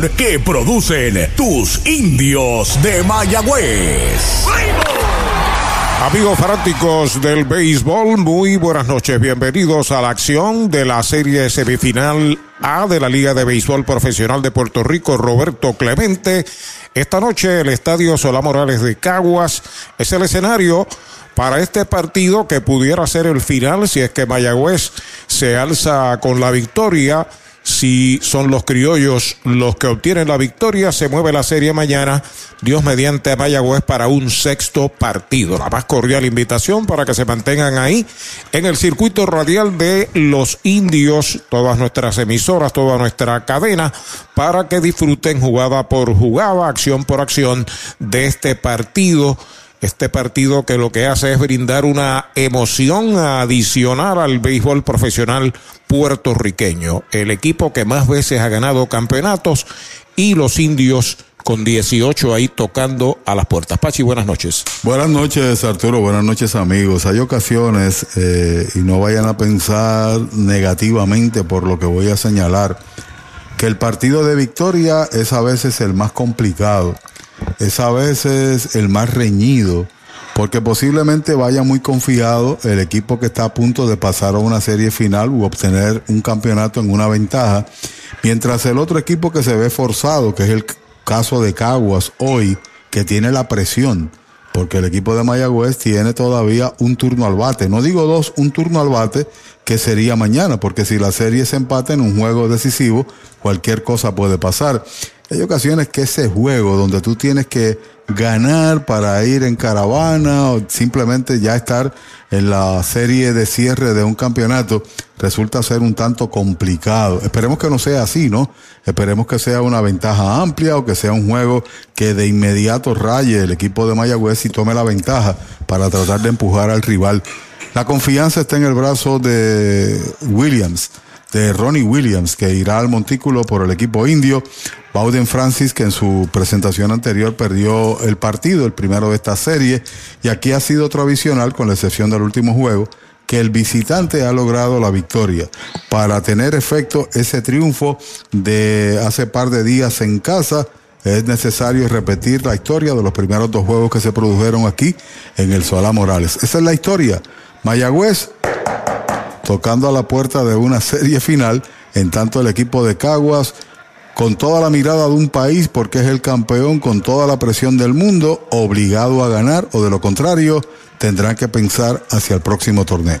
que producen tus indios de Mayagüez. Amigos fanáticos del béisbol, muy buenas noches. Bienvenidos a la acción de la serie semifinal A de la Liga de Béisbol Profesional de Puerto Rico, Roberto Clemente. Esta noche el Estadio Solá Morales de Caguas es el escenario para este partido que pudiera ser el final si es que Mayagüez se alza con la victoria si son los criollos los que obtienen la victoria, se mueve la serie mañana, Dios mediante Mayagüez para un sexto partido. La más cordial invitación para que se mantengan ahí en el circuito radial de los indios, todas nuestras emisoras, toda nuestra cadena, para que disfruten jugada por jugada, acción por acción de este partido este partido que lo que hace es brindar una emoción adicional al béisbol profesional puertorriqueño. El equipo que más veces ha ganado campeonatos y los indios con 18 ahí tocando a las puertas. Pachi, buenas noches. Buenas noches, Arturo. Buenas noches, amigos. Hay ocasiones, eh, y no vayan a pensar negativamente por lo que voy a señalar, que el partido de victoria es a veces el más complicado es a veces el más reñido, porque posiblemente vaya muy confiado el equipo que está a punto de pasar a una serie final u obtener un campeonato en una ventaja, mientras el otro equipo que se ve forzado, que es el caso de Caguas hoy, que tiene la presión, porque el equipo de Mayagüez tiene todavía un turno al bate, no digo dos, un turno al bate que sería mañana, porque si la serie se empata en un juego decisivo, cualquier cosa puede pasar. Hay ocasiones que ese juego donde tú tienes que ganar para ir en caravana o simplemente ya estar en la serie de cierre de un campeonato resulta ser un tanto complicado. Esperemos que no sea así, ¿no? Esperemos que sea una ventaja amplia o que sea un juego que de inmediato raye el equipo de Mayagüez y tome la ventaja para tratar de empujar al rival. La confianza está en el brazo de Williams de Ronnie Williams, que irá al montículo por el equipo indio. Bowden Francis, que en su presentación anterior perdió el partido, el primero de esta serie, y aquí ha sido tradicional, con la excepción del último juego, que el visitante ha logrado la victoria. Para tener efecto ese triunfo de hace par de días en casa, es necesario repetir la historia de los primeros dos juegos que se produjeron aquí en el Solá Morales. Esa es la historia. Mayagüez tocando a la puerta de una serie final, en tanto el equipo de Caguas, con toda la mirada de un país porque es el campeón, con toda la presión del mundo, obligado a ganar o de lo contrario, tendrán que pensar hacia el próximo torneo.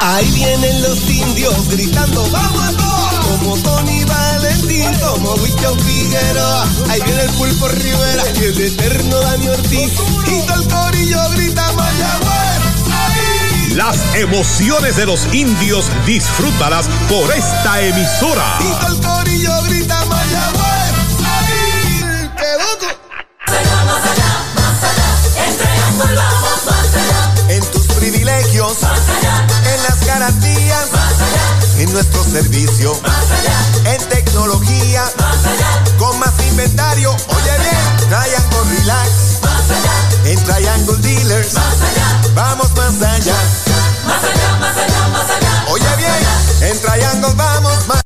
Ahí vienen los indios gritando, vamos a todos, como Tony Valentín, como Wichon Figueroa. Ahí viene el pulpo Rivera y el eterno Dani Ortiz. Y todo el corillo grita Mayagüez. Las emociones de los indios disfrútalas por esta emisora. Y todo el corillo grita Mayagüez. En las garantías, en nuestro servicio, en tecnología, con más inventario. Oye bien, Triangle Relax, en Triangle Dealers, vamos más allá. Oye bien, en Triangle vamos más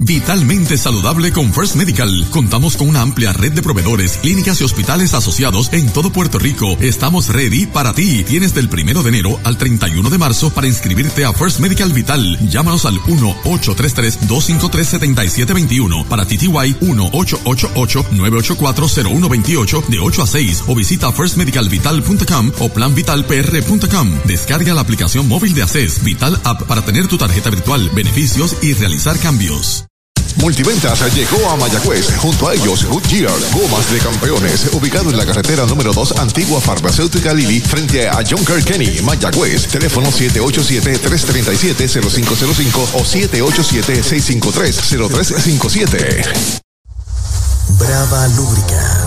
Vitalmente saludable con First Medical. Contamos con una amplia red de proveedores, clínicas y hospitales asociados en todo Puerto Rico. Estamos ready para ti. Tienes del primero de enero al 31 de marzo para inscribirte a First Medical Vital. Llámanos al 1-833-253-7721 para TTY 1-888-984-0128 de 8 a 6 o visita firstmedicalvital.com o planvitalpr.com. Descarga la aplicación móvil de ACES Vital App para tener tu tarjeta virtual, beneficios y realizar cambios. Multiventas llegó a Mayagüez. Junto a ellos, Goodyear, Gomas de Campeones, ubicado en la carretera número 2, antigua farmacéutica Lili, frente a John Kenny, Mayagüez. Teléfono 787-337-0505 o 787-653-0357. Brava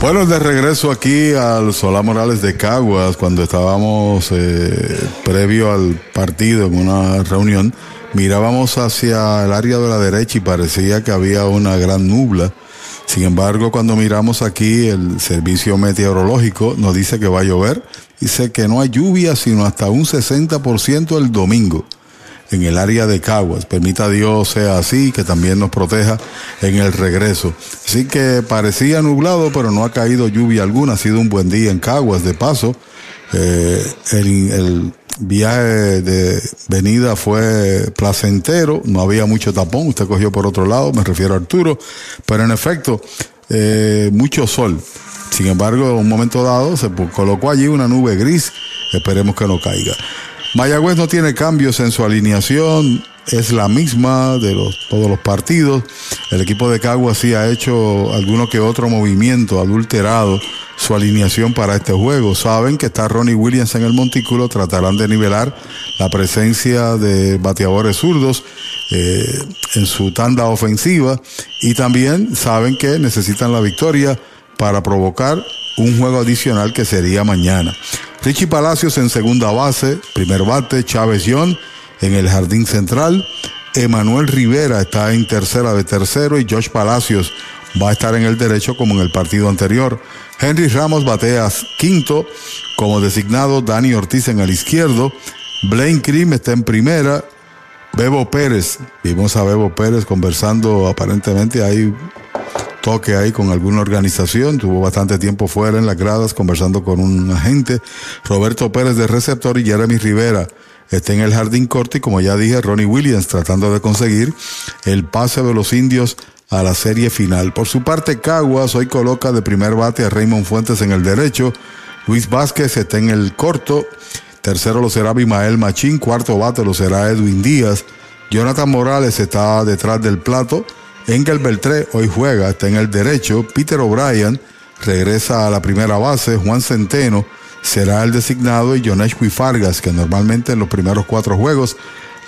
Bueno, de regreso aquí al Solá Morales de Caguas, cuando estábamos eh, previo al partido en una reunión, mirábamos hacia el área de la derecha y parecía que había una gran nubla. Sin embargo, cuando miramos aquí, el servicio meteorológico nos dice que va a llover. Dice que no hay lluvia, sino hasta un 60% el domingo en el área de Caguas. Permita Dios sea así, que también nos proteja en el regreso. Así que parecía nublado, pero no ha caído lluvia alguna. Ha sido un buen día en Caguas, de paso. Eh, el, viaje de venida fue placentero, no había mucho tapón, usted cogió por otro lado, me refiero a Arturo, pero en efecto, eh, mucho sol. Sin embargo, en un momento dado se colocó allí una nube gris, esperemos que no caiga. Mayagüez no tiene cambios en su alineación, es la misma de los, todos los partidos. El equipo de Caguas sí ha hecho alguno que otro movimiento adulterado su alineación para este juego. Saben que está Ronnie Williams en el montículo, tratarán de nivelar la presencia de bateadores zurdos eh, en su tanda ofensiva y también saben que necesitan la victoria para provocar un juego adicional que sería mañana. Richie Palacios en segunda base, primer bate, Chávez John en el jardín central, Emanuel Rivera está en tercera de tercero y Josh Palacios va a estar en el derecho como en el partido anterior. Henry Ramos batea quinto como designado, Dani Ortiz en el izquierdo, Blaine Cream está en primera, Bebo Pérez, vimos a Bebo Pérez conversando aparentemente hay toque ahí con alguna organización, tuvo bastante tiempo fuera en las gradas conversando con un agente, Roberto Pérez de receptor y Jeremy Rivera está en el jardín corto y como ya dije, Ronnie Williams tratando de conseguir el pase de los indios a la serie final. Por su parte, Caguas hoy coloca de primer bate a Raymond Fuentes en el derecho, Luis Vázquez está en el corto, tercero lo será Bimael Machín, cuarto bate lo será Edwin Díaz, Jonathan Morales está detrás del plato, Engel Beltré hoy juega, está en el derecho, Peter O'Brien regresa a la primera base, Juan Centeno, será el designado y Jonesh Fargas, que normalmente en los primeros cuatro juegos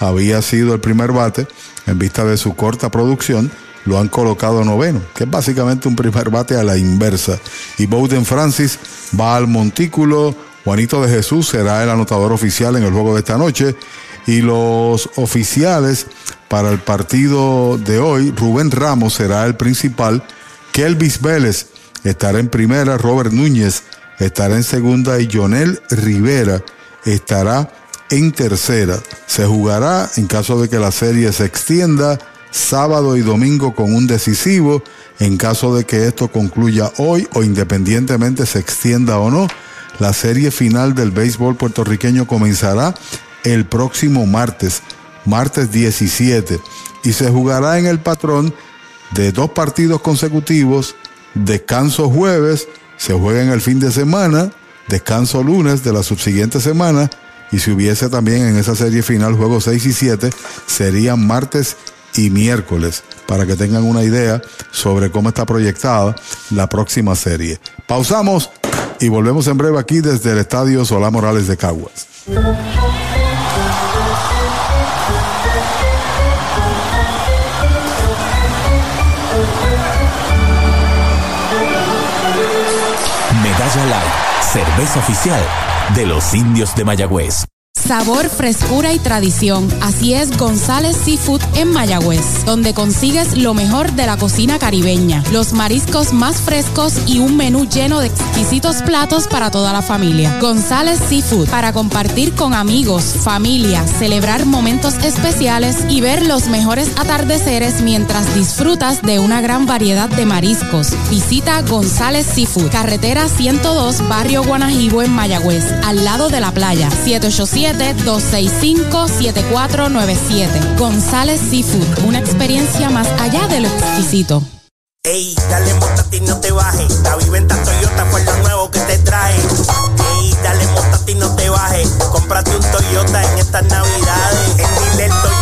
había sido el primer bate, en vista de su corta producción, lo han colocado noveno, que es básicamente un primer bate a la inversa. Y Bowden Francis va al montículo, Juanito de Jesús será el anotador oficial en el juego de esta noche. Y los oficiales para el partido de hoy, Rubén Ramos será el principal, Kelvis Vélez estará en primera, Robert Núñez estará en segunda y Jonel Rivera estará en tercera. Se jugará en caso de que la serie se extienda sábado y domingo con un decisivo. En caso de que esto concluya hoy o independientemente se extienda o no, la serie final del béisbol puertorriqueño comenzará el próximo martes, martes 17, y se jugará en el patrón de dos partidos consecutivos, descanso jueves, se juega en el fin de semana, descanso lunes de la subsiguiente semana y si hubiese también en esa serie final juegos 6 y 7, serían martes y miércoles para que tengan una idea sobre cómo está proyectada la próxima serie. Pausamos y volvemos en breve aquí desde el Estadio Solá Morales de Caguas. Cerveza oficial de los indios de Mayagüez. Sabor, frescura y tradición. Así es González Seafood en Mayagüez, donde consigues lo mejor de la cocina caribeña, los mariscos más frescos y un menú lleno de exquisitos platos para toda la familia. González Seafood, para compartir con amigos, familia, celebrar momentos especiales y ver los mejores atardeceres mientras disfrutas de una gran variedad de mariscos. Visita González Seafood, carretera 102, barrio Guanajibo en Mayagüez, al lado de la playa, 787 265-7497. González Seafood, una experiencia más allá de lo exquisito. Ey, dale ti no te bajes. La viventa Toyota fue lo nuevo que te trae. Ey, dale ti no te bajes. Cómprate un Toyota en estas navidades. En Dile Toyota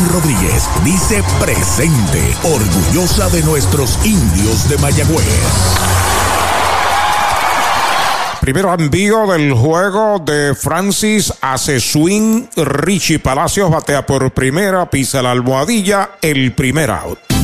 Rodríguez dice presente, orgullosa de nuestros indios de Mayagüez. Primero envío del juego de Francis hace swing. Richie Palacios batea por primera, pisa la almohadilla, el primer out.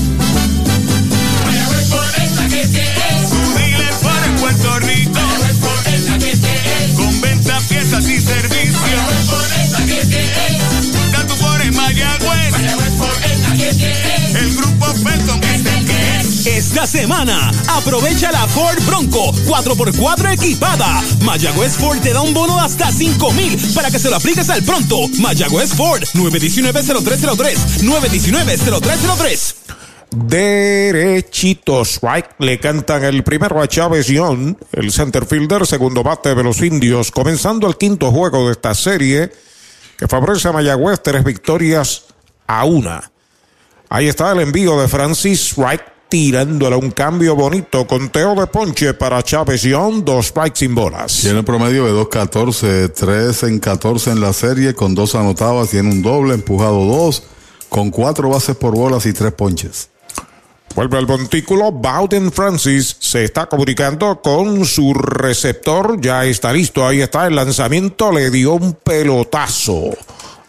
Esta semana, aprovecha la Ford Bronco 4x4 equipada. Mayagüez Ford te da un bono hasta 5 mil para que se lo apliques al pronto. Mayagüez Ford 919-0303. 919-0303. Derechito strike. Le cantan el primero a Chávez Young, el center fielder, segundo bate de los indios, comenzando el quinto juego de esta serie que favorece a Mayagüez tres victorias a una. Ahí está el envío de Francis Strike tirándole un cambio bonito. Conteo de ponche para Chávez Young, dos strikes sin bolas. Tiene promedio de 2.14, 3 en 14 en la serie, con dos anotadas, tiene un doble, empujado dos, con cuatro bases por bolas y tres ponches. Vuelve al montículo. Bowden Francis se está comunicando con su receptor. Ya está listo. Ahí está el lanzamiento. Le dio un pelotazo.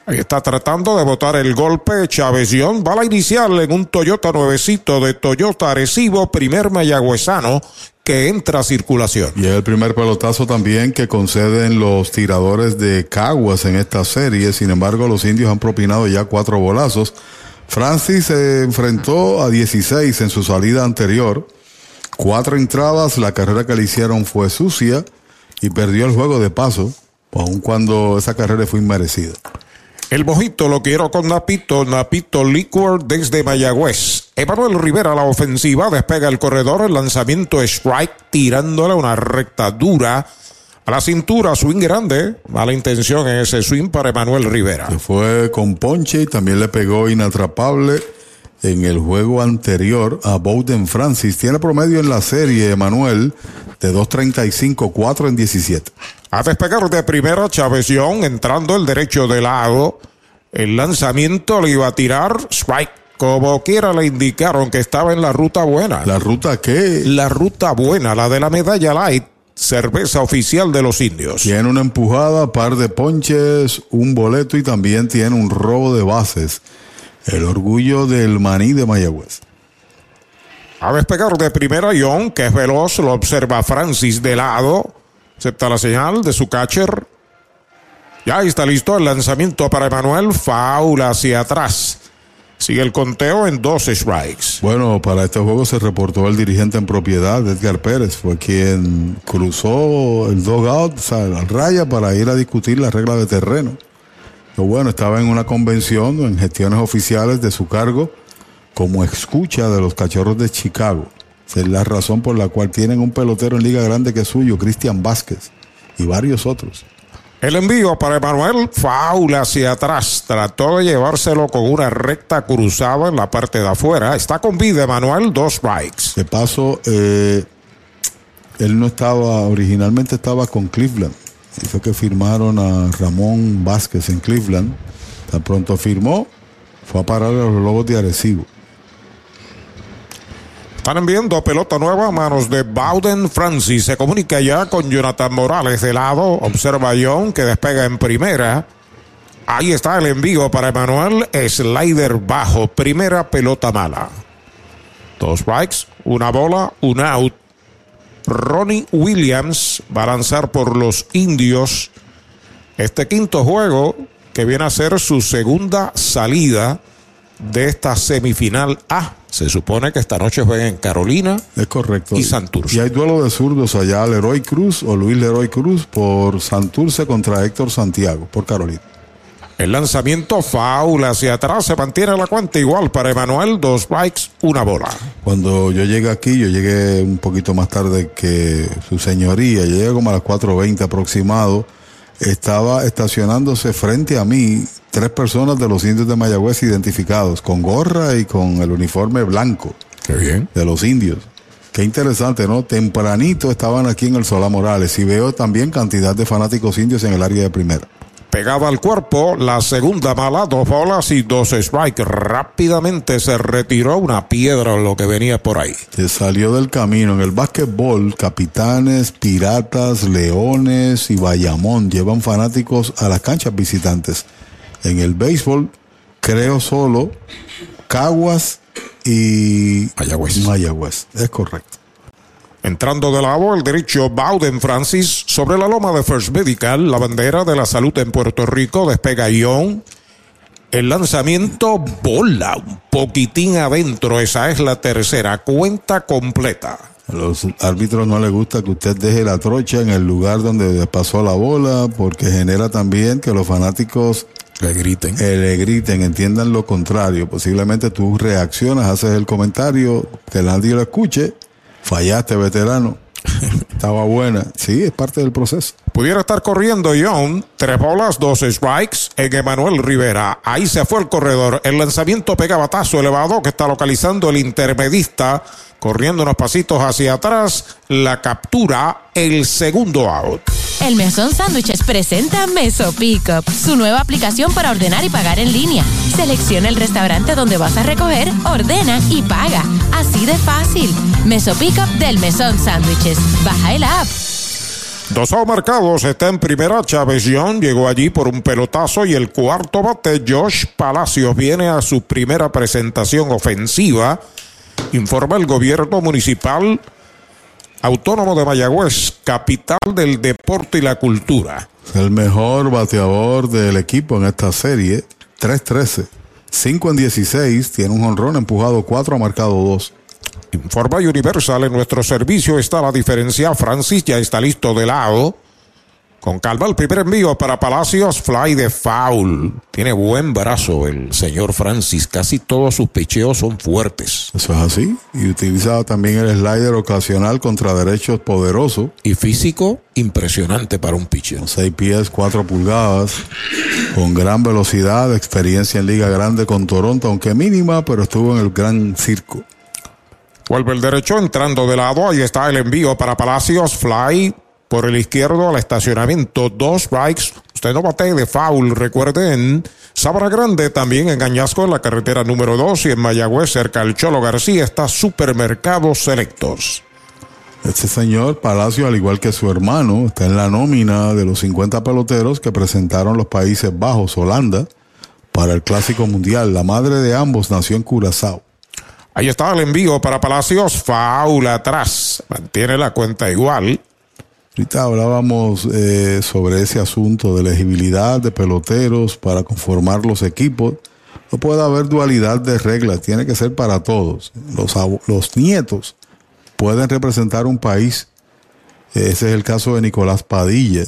Está tratando de botar el golpe. Chávez Young. Bala inicial en un Toyota nuevecito de Toyota Arecibo. Primer mayagüezano que entra a circulación. Y es el primer pelotazo también que conceden los tiradores de Caguas en esta serie. Sin embargo, los indios han propinado ya cuatro bolazos. Francis se enfrentó a 16 en su salida anterior. Cuatro entradas, la carrera que le hicieron fue sucia y perdió el juego de paso, aun cuando esa carrera fue inmerecida. El mojito lo quiero con Napito, Napito Liquor desde Mayagüez. Emanuel Rivera la ofensiva, despega el corredor, el lanzamiento strike, tirándole una recta dura a la cintura, swing grande. Mala intención en ese swing para Emanuel Rivera. Fue con Ponche y también le pegó inatrapable en el juego anterior a Bowden Francis. Tiene promedio en la serie, Emanuel, de 2.35, 4 en 17. A despegar de primera, Young entrando el derecho de lado. El lanzamiento le iba a tirar strike. Como quiera le indicaron que estaba en la ruta buena. ¿La ruta qué? La ruta buena, la de la medalla light cerveza oficial de los indios. Tiene una empujada, par de ponches, un boleto y también tiene un robo de bases. El orgullo del maní de Mayagüez. A despegar de primera, John, que es veloz, lo observa Francis de lado. Acepta la señal de su catcher. Ya está listo el lanzamiento para Emanuel. Faula hacia atrás. Sigue el conteo en dos strikes. Bueno, para este juego se reportó el dirigente en propiedad, Edgar Pérez, fue quien cruzó el dogout, o sea, la raya para ir a discutir la regla de terreno. Pero bueno, estaba en una convención, en gestiones oficiales de su cargo, como escucha de los cachorros de Chicago. Esa es la razón por la cual tienen un pelotero en Liga Grande que es suyo, Cristian Vázquez, y varios otros. El envío para Emanuel, faula hacia atrás. Trató de llevárselo con una recta cruzada en la parte de afuera. Está con vida Emanuel, dos strikes. De paso, eh, él no estaba, originalmente estaba con Cleveland. Y que firmaron a Ramón Vázquez en Cleveland. Tan pronto firmó, fue a parar a los Lobos de Arecibo. Están enviando pelota nueva a manos de Bowden Francis. Se comunica ya con Jonathan Morales de lado. Observa John que despega en primera. Ahí está el envío para Emanuel. Slider bajo. Primera pelota mala. Dos strikes, una bola, un out. Ronnie Williams va a lanzar por los indios. Este quinto juego que viene a ser su segunda salida de esta semifinal A. Se supone que esta noche juegan en Carolina. Es correcto. Y Santurce. Y hay duelo de zurdos allá, Leroy Cruz o Luis Leroy Cruz por Santurce contra Héctor Santiago, por Carolina. El lanzamiento foul hacia atrás se mantiene la cuenta igual para Emanuel, dos strikes, una bola. Cuando yo llegué aquí, yo llegué un poquito más tarde que su señoría, yo llegué como a las 4.20 aproximado, estaba estacionándose frente a mí tres personas de los indios de Mayagüez identificados, con gorra y con el uniforme blanco. Qué bien. De los indios. Qué interesante, ¿no? Tempranito estaban aquí en el Solá Morales y veo también cantidad de fanáticos indios en el área de primera. Pegaba al cuerpo, la segunda mala, dos bolas y dos strikes. Rápidamente se retiró una piedra lo que venía por ahí. Se salió del camino. En el básquetbol, capitanes, piratas, leones y Bayamón llevan fanáticos a las canchas visitantes. En el béisbol, creo solo Caguas y Mayagüez. Mayagüez. Es correcto. Entrando de lado el derecho Bowden Francis sobre la loma de First Medical, la bandera de la salud en Puerto Rico despega Ion. El lanzamiento bola un poquitín adentro, esa es la tercera cuenta completa. A los árbitros no les gusta que usted deje la trocha en el lugar donde pasó la bola porque genera también que los fanáticos le griten. Eh, le griten, entiendan lo contrario. Posiblemente tú reaccionas, haces el comentario, que nadie lo escuche Fallaste, veterano. Estaba buena. Sí, es parte del proceso. Pudiera estar corriendo John. Tres bolas, dos strikes en Emanuel Rivera. Ahí se fue el corredor. El lanzamiento pega batazo elevado que está localizando el intermedista. Corriendo unos pasitos hacia atrás. La captura, el segundo out. El Mesón Sándwiches presenta Meso Pickup, su nueva aplicación para ordenar y pagar en línea. Selecciona el restaurante donde vas a recoger, ordena y paga. Así de fácil. Meso Pickup del Mesón Sándwiches. Baja el app. Dos marcados, está en primera Chávez Young, llegó allí por un pelotazo y el cuarto bate Josh Palacios viene a su primera presentación ofensiva. Informa el gobierno municipal Autónomo de Mayagüez, capital del deporte y la cultura. El mejor bateador del equipo en esta serie, 3-13. 5 en 16, tiene un honrón empujado 4, ha marcado 2. Informa Universal, en nuestro servicio está la diferencia. Francis ya está listo de lado. Con calma el primer envío para Palacios, fly de foul. Tiene buen brazo el señor Francis, casi todos sus picheos son fuertes. Eso es así. Y utiliza también el slider ocasional contra derechos poderoso. Y físico impresionante para un pitcher. 6 pies, 4 pulgadas, con gran velocidad, experiencia en liga grande con Toronto, aunque mínima, pero estuvo en el gran circo. Vuelve el derecho entrando de lado, ahí está el envío para Palacios, fly por el izquierdo al estacionamiento. Dos strikes. Usted no bate de foul. Recuerden, Sabra Grande también en Añasco en la carretera número 2 y en Mayagüez cerca del Cholo García está Supermercados Selectos. Este señor Palacio, al igual que su hermano, está en la nómina de los 50 peloteros que presentaron los Países Bajos, Holanda, para el Clásico Mundial. La madre de ambos nació en Curazao. Ahí está el envío para Palacios, faula atrás. Mantiene la cuenta igual. Ahorita hablábamos eh, sobre ese asunto de elegibilidad de peloteros para conformar los equipos. No puede haber dualidad de reglas, tiene que ser para todos. Los, los nietos pueden representar un país. Ese es el caso de Nicolás Padilla.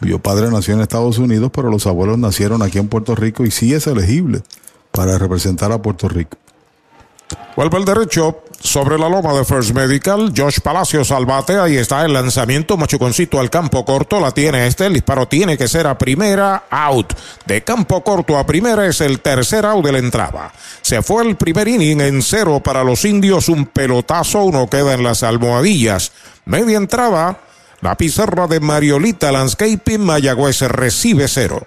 Cuyo padre nació en Estados Unidos, pero los abuelos nacieron aquí en Puerto Rico y sí es elegible para representar a Puerto Rico. Vuelve el derecho sobre la loma de First Medical. Josh Palacios al bate. Ahí está el lanzamiento. Machuconcito al campo corto. La tiene este. El disparo tiene que ser a primera. Out. De campo corto a primera es el tercer out de la entrada. Se fue el primer inning en cero para los indios. Un pelotazo. Uno queda en las almohadillas. Media entrada. La pizarra de Mariolita Landscaping. Mayagüez recibe cero.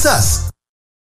us.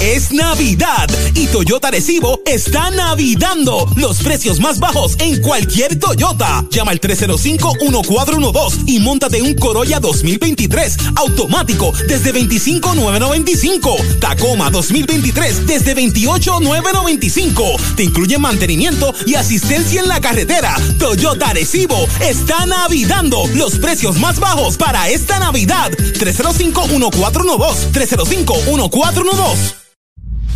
Es Navidad y Toyota Recibo está navidando los precios más bajos en cualquier Toyota. Llama al 305-1412 y montate un Corolla 2023 automático desde 25,995. Tacoma 2023 desde 28,995. Te incluye mantenimiento y asistencia en la carretera. Toyota Recibo está navidando los precios más bajos para esta Navidad. 305-1412. 305-1412.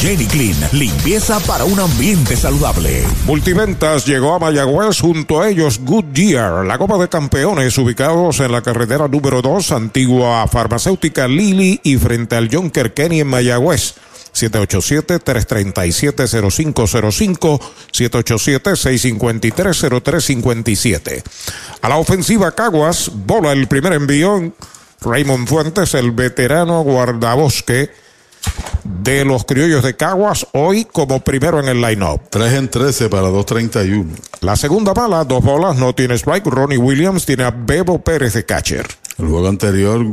Jenny Clean, limpieza para un ambiente saludable. Multiventas llegó a Mayagüez junto a ellos Goodyear, la Copa de Campeones ubicados en la carretera número 2, antigua farmacéutica Lily y frente al John Kenny en Mayagüez. 787-337-0505, 787-653-0357. A la ofensiva Caguas, bola el primer envión. Raymond Fuentes, el veterano guardabosque de los criollos de Caguas, hoy como primero en el line-up. 3 en 13 para 2.31. La segunda bala, dos bolas, no tiene strike. Ronnie Williams tiene a Bebo Pérez de catcher. El juego anterior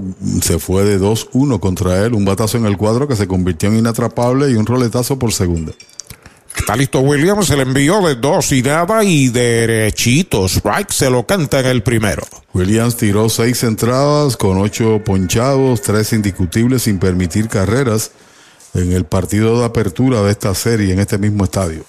se fue de 2-1 contra él, un batazo en el cuadro que se convirtió en inatrapable y un roletazo por segunda. Está listo Williams, el envío de dos y nada y derechito. Strike se lo canta en el primero. Williams tiró seis entradas con ocho ponchados, tres indiscutibles sin permitir carreras en el partido de apertura de esta serie en este mismo estadio.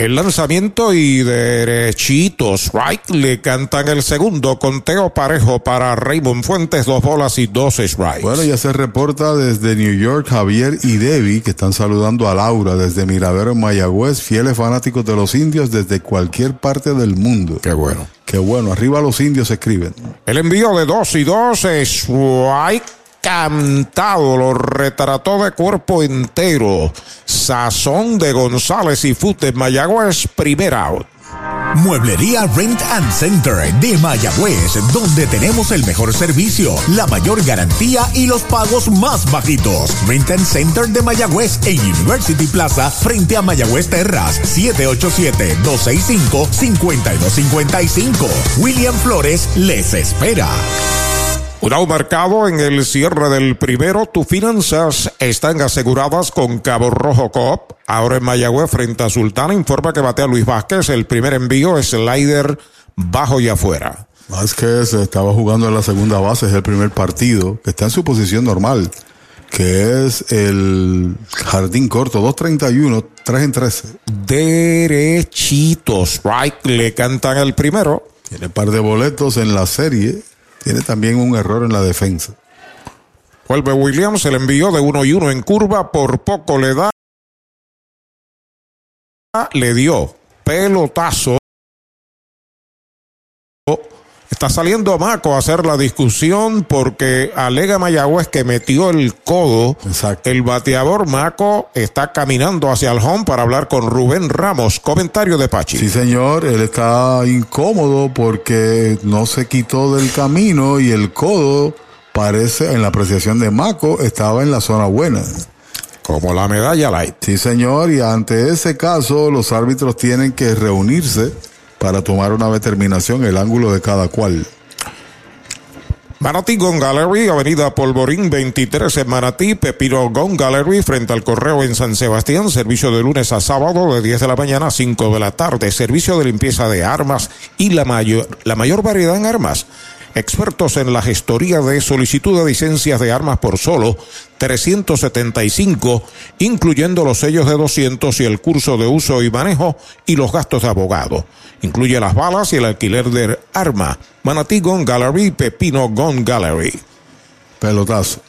El lanzamiento y derechitos, right, le cantan el segundo conteo parejo para Raymond Fuentes, dos bolas y dos strikes. Bueno, ya se reporta desde New York Javier y Debbie, que están saludando a Laura desde Miradero en Mayagüez, fieles fanáticos de los indios desde cualquier parte del mundo. Qué bueno. Qué bueno, arriba los indios escriben. El envío de dos y dos, strike cantado, lo retrató de cuerpo entero. Sazón de González y Fute Mayagüez, primer out. Mueblería Rent and Center de Mayagüez, donde tenemos el mejor servicio, la mayor garantía y los pagos más bajitos. Rent and Center de Mayagüez en University Plaza, frente a Mayagüez Terras, 787-265-5255. William Flores les espera. Un marcado en el cierre del primero. Tus finanzas están aseguradas con Cabo Rojo Coop. Ahora en Mayagüez frente a Sultana informa que batea Luis Vázquez. El primer envío es slider bajo y afuera. Vázquez estaba jugando en la segunda base, es el primer partido, que está en su posición normal, que es el jardín corto, 2.31, 3 en 13. Derechitos, right, le cantan el primero. Tiene un par de boletos en la serie tiene también un error en la defensa. Vuelve Williams, el envío de uno y uno en curva, por poco le da. Le dio pelotazo. Está saliendo Maco a hacer la discusión porque alega Mayagüez que metió el codo. Exacto. El bateador Maco está caminando hacia el home para hablar con Rubén Ramos. Comentario de Pachi. Sí, señor. Él está incómodo porque no se quitó del camino y el codo parece, en la apreciación de Maco, estaba en la zona buena. Como la medalla light. Sí, señor. Y ante ese caso, los árbitros tienen que reunirse para tomar una determinación el ángulo de cada cual. Manatí Gon Gallery, Avenida Polvorín 23 en Manatí, Pepino Gon Gallery frente al correo en San Sebastián, servicio de lunes a sábado de 10 de la mañana a 5 de la tarde, servicio de limpieza de armas y la mayor, la mayor variedad en armas expertos en la gestoría de solicitud de licencias de armas por solo 375, incluyendo los sellos de 200 y el curso de uso y manejo y los gastos de abogado. Incluye las balas y el alquiler de arma. Manatí Gun Gallery, Pepino Gun Gallery. Pelotazo.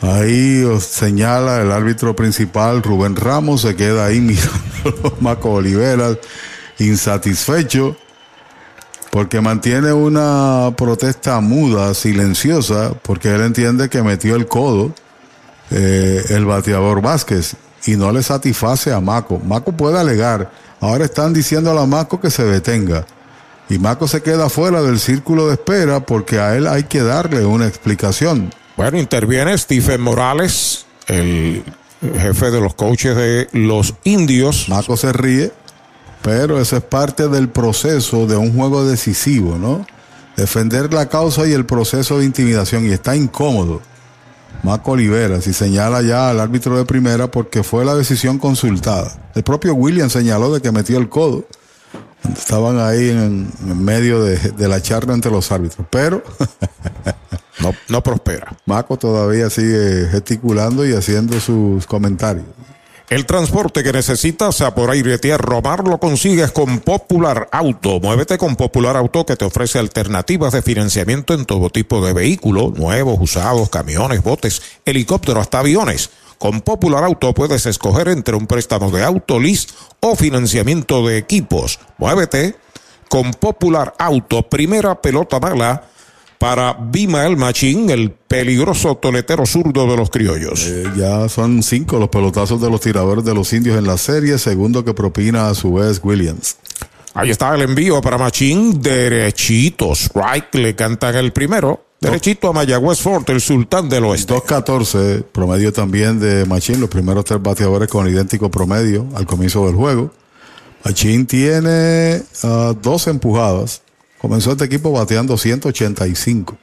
Ahí os señala el árbitro principal, Rubén Ramos, se queda ahí mirando a Maco Oliveras, insatisfecho, porque mantiene una protesta muda, silenciosa, porque él entiende que metió el codo eh, el bateador Vázquez y no le satisface a Maco. Maco puede alegar, ahora están diciendo a la Maco que se detenga. Y Maco se queda fuera del círculo de espera porque a él hay que darle una explicación. Bueno, interviene Stephen Morales, el jefe de los coaches de los indios. Maco se ríe, pero eso es parte del proceso de un juego decisivo, ¿no? Defender la causa y el proceso de intimidación y está incómodo. Maco Oliveras y señala ya al árbitro de primera porque fue la decisión consultada. El propio William señaló de que metió el codo. Estaban ahí en, en medio de, de, la charla entre los árbitros, pero no, no prospera. Maco todavía sigue gesticulando y haciendo sus comentarios. El transporte que necesitas a por aire, tierra mar lo consigues con Popular Auto. Muévete con Popular Auto que te ofrece alternativas de financiamiento en todo tipo de vehículos, nuevos, usados, camiones, botes, helicópteros, hasta aviones. Con Popular Auto puedes escoger entre un préstamo de auto, lease o financiamiento de equipos. Muévete con Popular Auto, primera pelota mala para Bima el Machín, el peligroso toletero zurdo de los criollos. Eh, ya son cinco los pelotazos de los tiradores de los indios en la serie, segundo que propina a su vez Williams. Ahí está el envío para Machín, derechito, strike, le cantan el primero. Derechito a Mayagüez Fort, el sultán del oeste. 2-14, promedio también de Machín, los primeros tres bateadores con idéntico promedio al comienzo del juego. Machín tiene uh, dos empujadas. Comenzó este equipo bateando 185.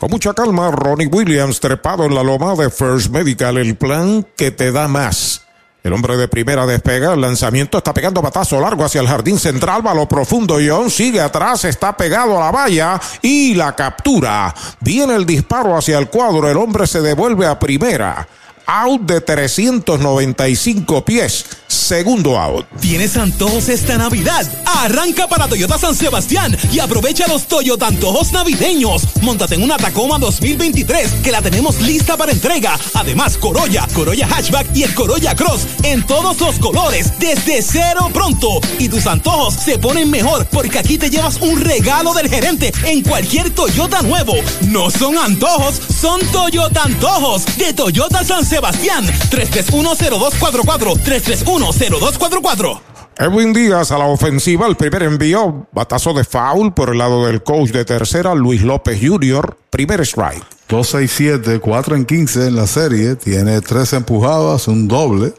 Con mucha calma, Ronnie Williams trepado en la loma de First Medical, el plan que te da más. El hombre de primera despega, el lanzamiento está pegando batazo largo hacia el jardín central, va lo profundo, John sigue atrás, está pegado a la valla y la captura. Viene el disparo hacia el cuadro, el hombre se devuelve a primera. Out de 395 pies. Segundo out. ¿Tienes antojos esta Navidad? Arranca para Toyota San Sebastián y aprovecha los Toyota antojos navideños. Móntate en una Tacoma 2023 que la tenemos lista para entrega. Además, Corolla, Corolla Hatchback y el Corolla Cross en todos los colores desde cero pronto. Y tus antojos se ponen mejor porque aquí te llevas un regalo del gerente en cualquier Toyota nuevo. No son antojos, son Toyota antojos de Toyota San Sebastián. 3310244 3310244. Edwin Díaz a la ofensiva, el primer envío, batazo de foul por el lado del coach de tercera, Luis López Jr., primer strike. 2-6-7, 4 en 15 en la serie, tiene tres empujadas, un doble,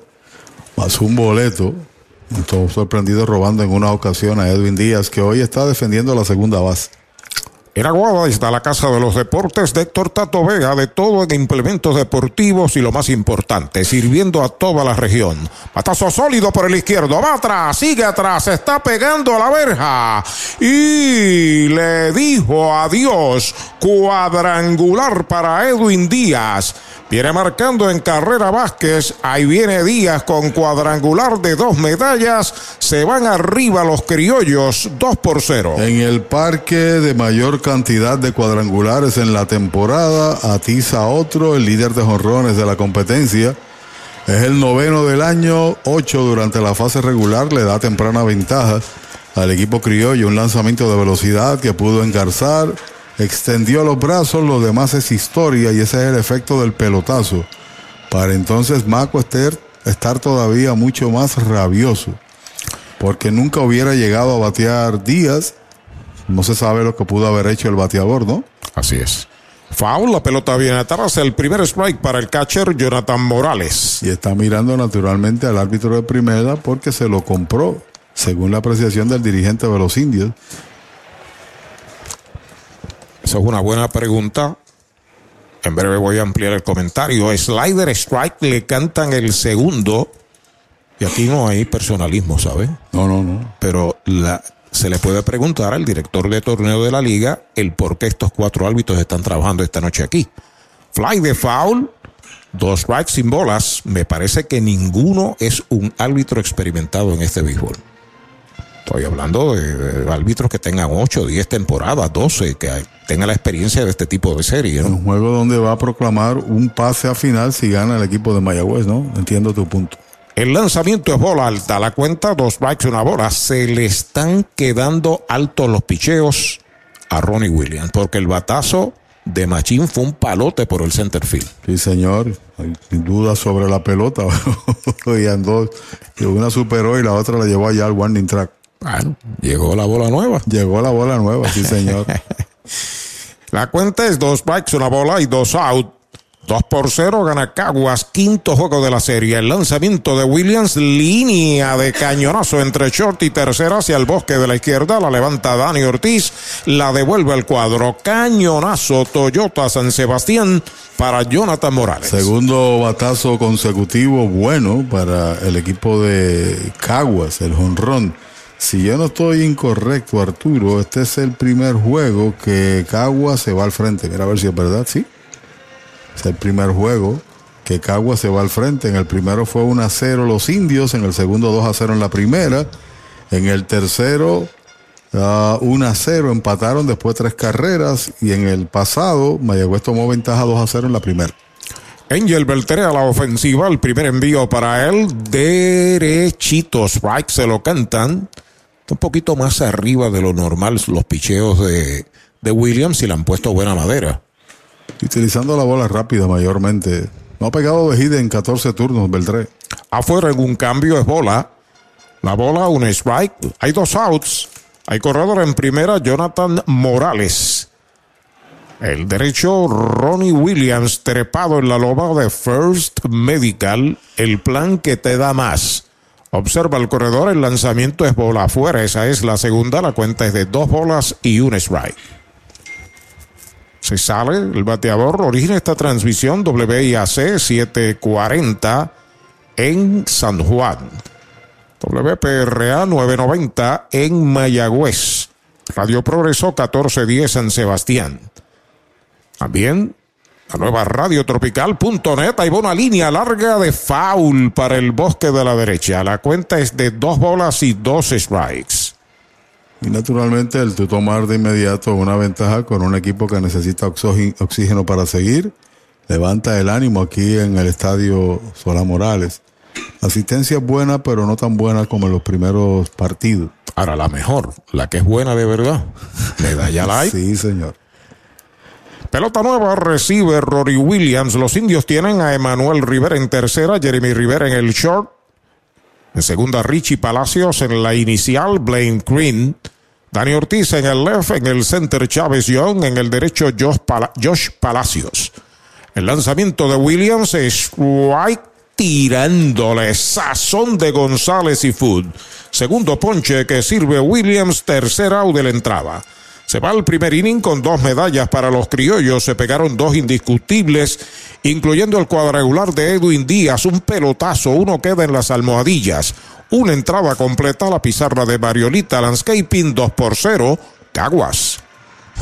más un boleto. Estoy sorprendido robando en una ocasión a Edwin Díaz, que hoy está defendiendo la segunda base. En Aguada está la Casa de los Deportes de Héctor Tato Vega, de todo en implementos deportivos y lo más importante, sirviendo a toda la región. Patazo sólido por el izquierdo, va atrás, sigue atrás, está pegando a la verja y le dijo adiós. Cuadrangular para Edwin Díaz. Viene marcando en carrera Vázquez. Ahí viene Díaz con cuadrangular de dos medallas. Se van arriba los criollos, 2 por 0. En el parque de mayor cantidad de cuadrangulares en la temporada, atiza otro, el líder de jonrones de la competencia. Es el noveno del año, ocho durante la fase regular, le da temprana ventaja al equipo criollo. Un lanzamiento de velocidad que pudo engarzar extendió los brazos, lo demás es historia y ese es el efecto del pelotazo. Para entonces Maco estar, estar todavía mucho más rabioso, porque nunca hubiera llegado a batear Díaz. No se sabe lo que pudo haber hecho el bateador, ¿no? Así es. Foul, la pelota viene atrás, el primer strike para el catcher Jonathan Morales. Y está mirando naturalmente al árbitro de primera porque se lo compró, según la apreciación del dirigente de los indios. Esa es una buena pregunta. En breve voy a ampliar el comentario. Slider Strike le cantan el segundo. Y aquí no hay personalismo, ¿sabes? No, no, no. Pero la, se le puede preguntar al director de torneo de la liga el por qué estos cuatro árbitros están trabajando esta noche aquí. Fly de foul, dos strikes sin bolas. Me parece que ninguno es un árbitro experimentado en este béisbol. Estoy hablando de, árbitros que tengan 8, 10 temporadas, 12, que tengan la experiencia de este tipo de serie. ¿no? Un juego donde va a proclamar un pase a final si gana el equipo de Mayagüez, ¿no? Entiendo tu punto. El lanzamiento es bola alta. La cuenta, dos strikes, una bola. Se le están quedando altos los picheos a Ronnie Williams, porque el batazo de Machín fue un palote por el center field. Sí, señor. Sin duda sobre la pelota. y andó. Una superó y la otra la llevó allá al warning track. Bueno, llegó la bola nueva. Llegó la bola nueva, sí, señor. La cuenta es dos strikes, una bola y dos out. Dos por cero gana Caguas, quinto juego de la serie. El lanzamiento de Williams, línea de cañonazo entre short y tercera hacia el bosque de la izquierda. La levanta Dani Ortiz, la devuelve al cuadro. Cañonazo Toyota San Sebastián para Jonathan Morales. Segundo batazo consecutivo bueno para el equipo de Caguas, el jonrón. Si yo no estoy incorrecto, Arturo, este es el primer juego que Caguas se va al frente. Mira a ver si es verdad, sí. Es el primer juego que Caguas se va al frente. En el primero fue 1 a 0 los indios, en el segundo 2 a 0 en la primera. En el tercero uh, 1 a 0 empataron después tres carreras y en el pasado Mayagüez tomó ventaja 2 a 0 en la primera. Angel Beltré a la ofensiva, el primer envío para él, derechito, strike, se lo cantan. Un poquito más arriba de lo normal los picheos de, de Williams y le han puesto buena madera. Utilizando la bola rápida mayormente. No ha pegado de hit en 14 turnos, Beltré. Afuera en un cambio es bola. La bola, un strike. Hay dos outs. Hay corredor en primera, Jonathan Morales. El derecho, Ronnie Williams, trepado en la loba de First Medical. El plan que te da más. Observa el corredor, el lanzamiento es bola afuera. Esa es la segunda. La cuenta es de dos bolas y un strike. Se sale el bateador. Origina esta transmisión WIAC 740 en San Juan. WPRA 990 en Mayagüez. Radio Progreso 1410 en Sebastián. También la nueva radiotropical.net. Hay una línea larga de foul para el bosque de la derecha. La cuenta es de dos bolas y dos strikes. Y naturalmente el tú tomar de inmediato una ventaja con un equipo que necesita oxígeno, para seguir, levanta el ánimo aquí en el estadio Solá Morales. Asistencia buena, pero no tan buena como en los primeros partidos. Ahora la mejor, la que es buena de verdad. Medalla light. Sí, señor. Pelota nueva recibe Rory Williams. Los indios tienen a Emanuel Rivera en tercera, Jeremy Rivera en el short. En segunda, Richie Palacios en la inicial, Blaine Green. Dani Ortiz en el left, en el center Chávez Young, en el derecho Josh, Pala Josh Palacios. El lanzamiento de Williams es White tirándole sazón de González y Food. Segundo ponche que sirve Williams, tercera out de la entrada. Se va al primer inning con dos medallas para los criollos. Se pegaron dos indiscutibles, incluyendo el cuadrangular de Edwin Díaz. Un pelotazo, uno queda en las almohadillas. Una entrada completa a la pizarra de Mariolita Landscaping 2 por 0. Caguas.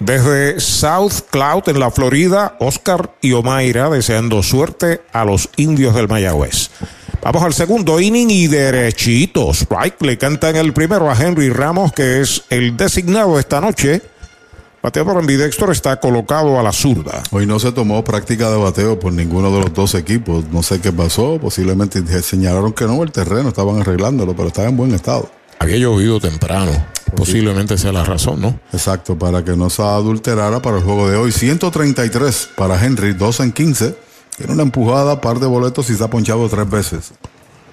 desde South Cloud en la Florida, Oscar y Omaira deseando suerte a los indios del Mayagüez. Vamos al segundo inning y derechitos. Strike le cantan el primero a Henry Ramos, que es el designado esta noche. Bateo por ambidextro está colocado a la zurda. Hoy no se tomó práctica de bateo por ninguno de los dos equipos. No sé qué pasó. Posiblemente señalaron que no, el terreno estaban arreglándolo, pero estaba en buen estado. Había llovido temprano. Posiblemente sea la razón, ¿no? Exacto, para que no se adulterara para el juego de hoy. 133 para Henry, 2 en 15. Tiene una empujada, par de boletos y se ha ponchado tres veces.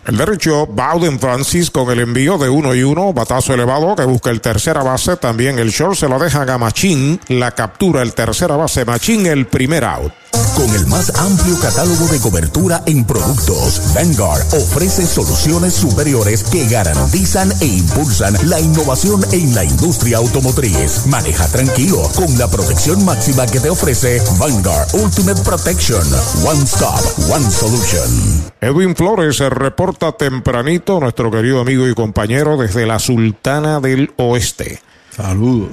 El derecho, Bowden Francis con el envío de uno y uno, batazo elevado que busca el tercera base. También el short se lo deja a Machín. La captura el tercera base, Machín el primer out. Con el más amplio catálogo de cobertura en productos, Vanguard ofrece soluciones superiores que garantizan e impulsan la innovación en la industria automotriz. Maneja tranquilo con la protección máxima que te ofrece Vanguard Ultimate Protection. One Stop, One Solution. Edwin Flores se reporta tempranito, nuestro querido amigo y compañero desde la Sultana del Oeste. Saludos.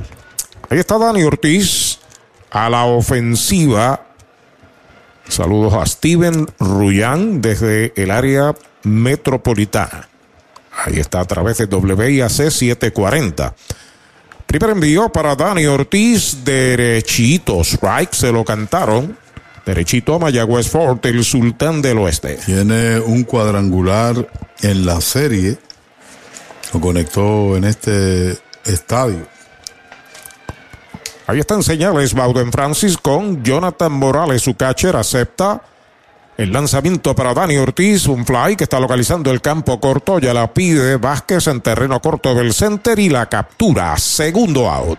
Ahí está Dani Ortiz a la ofensiva Saludos a Steven Ruyan desde el área metropolitana. Ahí está a través de WIAC 740. Primer envío para Dani Ortiz, derechito. Strike, se lo cantaron. Derechito a Mayagüez Fort, el sultán del oeste. Tiene un cuadrangular en la serie. Lo conectó en este estadio. Ahí están señales Bauden Francis con Jonathan Morales, su catcher, acepta el lanzamiento para Dani Ortiz, un fly que está localizando el campo corto, ya la pide Vázquez en terreno corto del center y la captura, segundo out.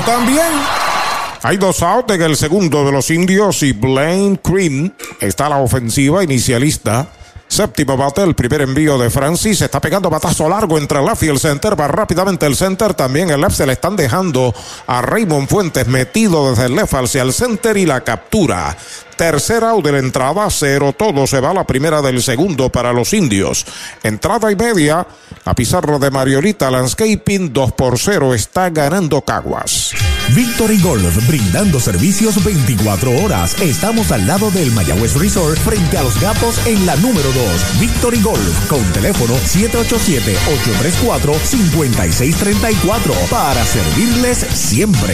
también. Hay dos outs en el segundo de los indios y Blaine Cream está la ofensiva inicialista. Séptimo bate, el primer envío de Francis. Está pegando batazo largo entre left y el center. Va rápidamente el center. También el left se le están dejando a Raymond Fuentes metido desde el left hacia el center y la captura. Tercera out de la entrada, cero todo. Se va la primera del segundo para los indios. Entrada y media. La pizarra de Mariolita Landscaping 2 por 0 está ganando Caguas. Victory Golf, brindando servicios 24 horas. Estamos al lado del Mayagüez Resort, frente a los gatos en la número 2. Victory Golf, con teléfono 787-834-5634, para servirles siempre.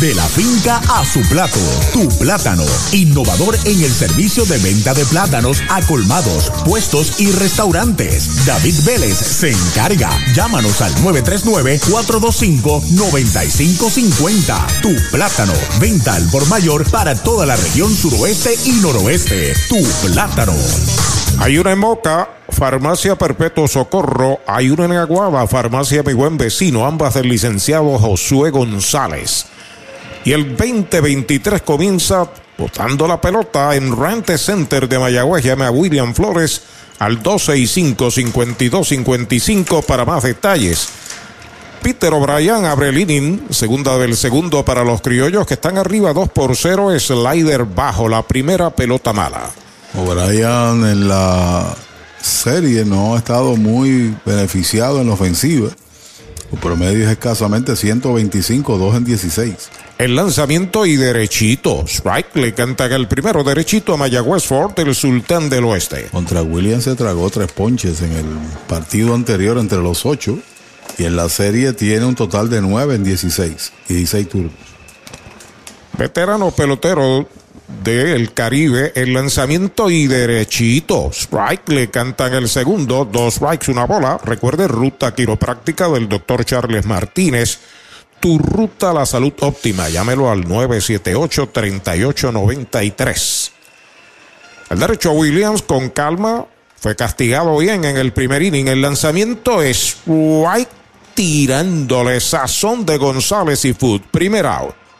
De la finca a su plato, tu plátano, innovador en el servicio de venta de plátanos a colmados, puestos y restaurantes. David Vélez se encarga. Llámanos al 939-425-9550. Tu plátano, venta al por mayor para toda la región suroeste y noroeste. Tu plátano. Hay una en Moca, Farmacia Perpetuo Socorro. Hay una en Aguada, Farmacia Mi Buen Vecino, ambas del licenciado Josué González. Y el 2023 comienza botando la pelota en Rante Center de Mayagüez. Llame a William Flores al 265-5255 para más detalles. Peter O'Brien abre el inning, segunda del segundo para los criollos que están arriba 2 por 0, slider bajo, la primera pelota mala. O'Brien en la serie no ha estado muy beneficiado en la ofensiva. Su promedio es escasamente 125, 2 en 16. El lanzamiento y derechito. Strike le canta el primero derechito a Mayagüez Ford, el sultán del oeste. Contra Williams se tragó tres ponches en el partido anterior entre los ocho. Y en la serie tiene un total de 9 en 16. Y 16 turnos. Veterano pelotero del Caribe, el lanzamiento y derechito. Strike le cantan el segundo, dos strikes, una bola. Recuerde, ruta quiropráctica del doctor Charles Martínez. Tu ruta a la salud óptima. Llámelo al 978-3893. El derecho a Williams con calma. Fue castigado bien en el primer inning. El lanzamiento es White tirándole sazón de González y Food. Primer out.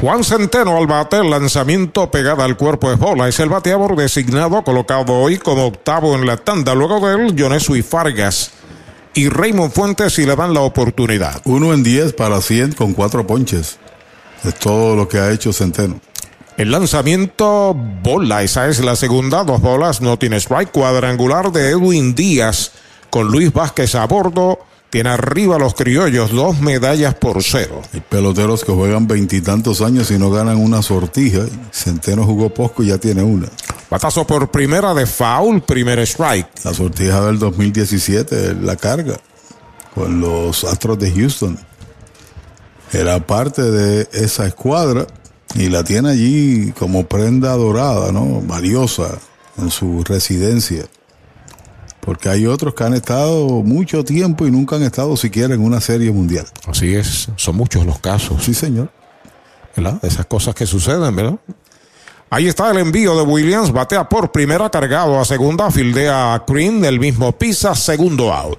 Juan Centeno al bate, lanzamiento pegada al cuerpo de bola. Es el bateador designado, colocado hoy como octavo en la tanda. Luego de él, Jonesui Fargas y Raymond Fuentes si le dan la oportunidad. Uno en 10 para 100 con cuatro ponches. Es todo lo que ha hecho Centeno. El lanzamiento bola, esa es la segunda, dos bolas, no tiene strike cuadrangular de Edwin Díaz con Luis Vázquez a bordo. Tiene arriba los criollos dos medallas por cero. Hay peloteros que juegan veintitantos años y no ganan una sortija. Centeno jugó poco y ya tiene una. Batazo por primera de foul, primer strike. La sortija del 2017, la carga con los Astros de Houston. Era parte de esa escuadra y la tiene allí como prenda dorada, ¿no? Valiosa en su residencia. Porque hay otros que han estado mucho tiempo y nunca han estado siquiera en una serie mundial. Así es, son muchos los casos. Sí, señor. ¿Verdad? Esas cosas que suceden, ¿verdad? Ahí está el envío de Williams, batea por primera, cargado a segunda, fildea a Green, el mismo pisa, segundo out.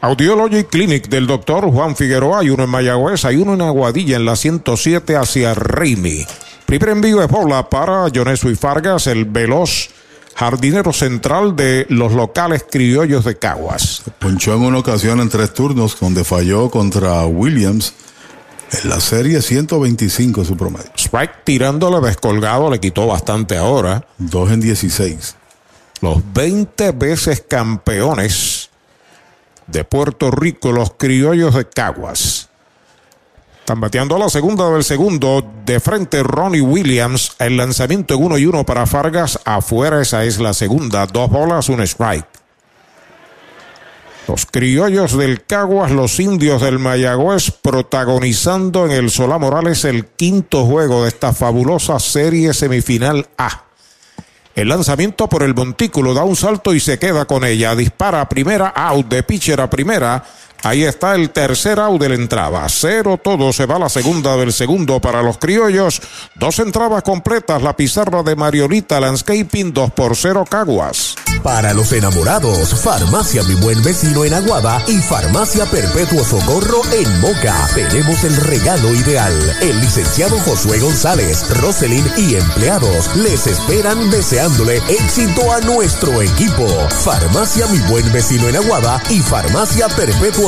Audiology Clinic del doctor Juan Figueroa, hay uno en Mayagüez, hay uno en Aguadilla en la 107 hacia Raimi. Primer envío de bola para Jonesu y Fargas, el veloz jardinero central de los locales criollos de Caguas. Ponchó en una ocasión en tres turnos donde falló contra Williams en la serie 125 su promedio. Strike tirándole descolgado le quitó bastante ahora. 2 en 16. Los 20 veces campeones de Puerto Rico, los criollos de Caguas. Están bateando a la segunda del segundo. De frente Ronnie Williams. El lanzamiento en uno y uno para Fargas. Afuera esa es la segunda. Dos bolas, un strike. Los criollos del Caguas, los indios del Mayagüez, protagonizando en el Solá Morales el quinto juego de esta fabulosa serie semifinal A. El lanzamiento por el montículo da un salto y se queda con ella. Dispara a primera, out de pitcher a primera. Ahí está el tercer out de la entrada. Cero todo. Se va la segunda del segundo para los criollos. Dos entradas completas. La pizarra de Mariolita Landscaping. Dos por cero Caguas. Para los enamorados, Farmacia Mi Buen Vecino en Aguada y Farmacia Perpetuo Socorro en Moca. Tenemos el regalo ideal. El licenciado Josué González, Roselyn y empleados les esperan deseándole éxito a nuestro equipo. Farmacia Mi Buen Vecino en Aguada y Farmacia Perpetuo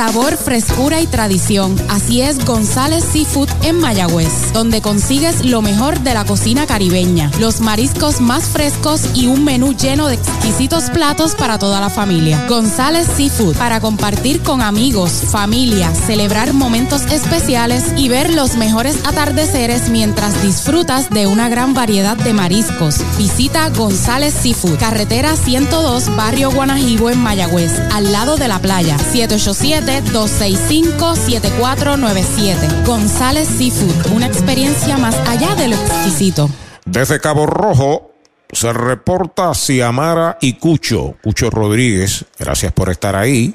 Sabor, frescura y tradición. Así es González Seafood en Mayagüez, donde consigues lo mejor de la cocina caribeña, los mariscos más frescos y un menú lleno de exquisitos platos para toda la familia. González Seafood, para compartir con amigos, familia, celebrar momentos especiales y ver los mejores atardeceres mientras disfrutas de una gran variedad de mariscos. Visita González Seafood, carretera 102, barrio Guanajibo en Mayagüez, al lado de la playa, 787 265-7497. González Seafood, una experiencia más allá de lo exquisito. Desde Cabo Rojo se reporta Ciamara y Cucho. Cucho Rodríguez, gracias por estar ahí.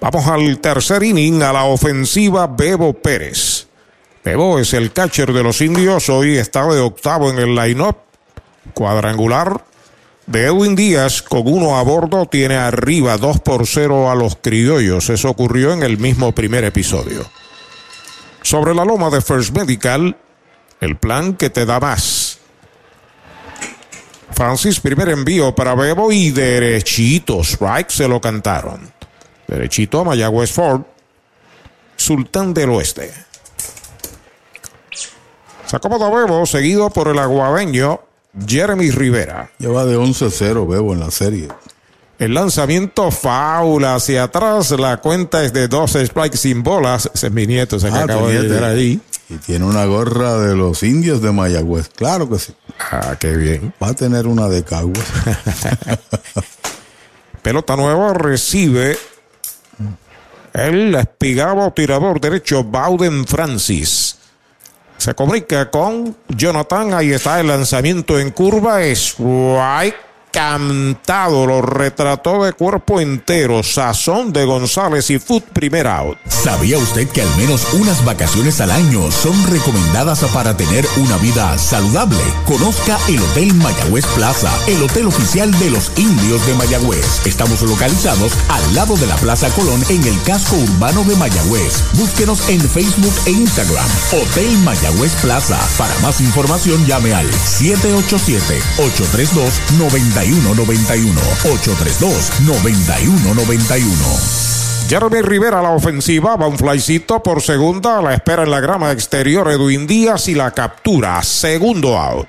Vamos al tercer inning, a la ofensiva Bebo Pérez. Bebo es el catcher de los indios, hoy está de octavo en el line-up. Cuadrangular de Edwin Díaz con uno a bordo tiene arriba 2 por 0 a los criollos. Eso ocurrió en el mismo primer episodio. Sobre la loma de First Medical, el plan que te da más. Francis, primer envío para Bebo y derechito. Strike se lo cantaron. Derechito a Mayagüez Ford. Sultán del Oeste. Se acomoda Bebo, seguido por el aguadeño Jeremy Rivera. Lleva de 11-0 Bebo en la serie. El lanzamiento faula hacia atrás. La cuenta es de 12 strikes sin bolas. Ese es mi nieto, se Ah, de tenía- meter ahí. Y tiene una gorra de los indios de Mayagüez. Claro que sí. Ah, qué bien. Va a tener una de Caguas. Pelota nueva recibe el espigado tirador derecho Bowden Francis. Se comunica con Jonathan. Ahí está el lanzamiento en curva. Strike cantado. Lo retrató de cuerpo entero. Sazón de González y Foot primer out. ¿Sabía usted que al menos unas vacaciones al año son recomendadas para tener una vida saludable? Conozca el Hotel Mayagüez Plaza, el hotel oficial de los indios de Mayagüez. Estamos localizados al lado de la Plaza Colón en el casco urbano de Mayagüez. Búsquenos en Facebook e Instagram. Hotel Mayagüez Plaza. Para más información llame al 787-832-9191. 832-9191. Jeremy Rivera la ofensiva, va un flycito por segunda, la espera en la grama exterior Edwin Díaz y la captura, segundo out.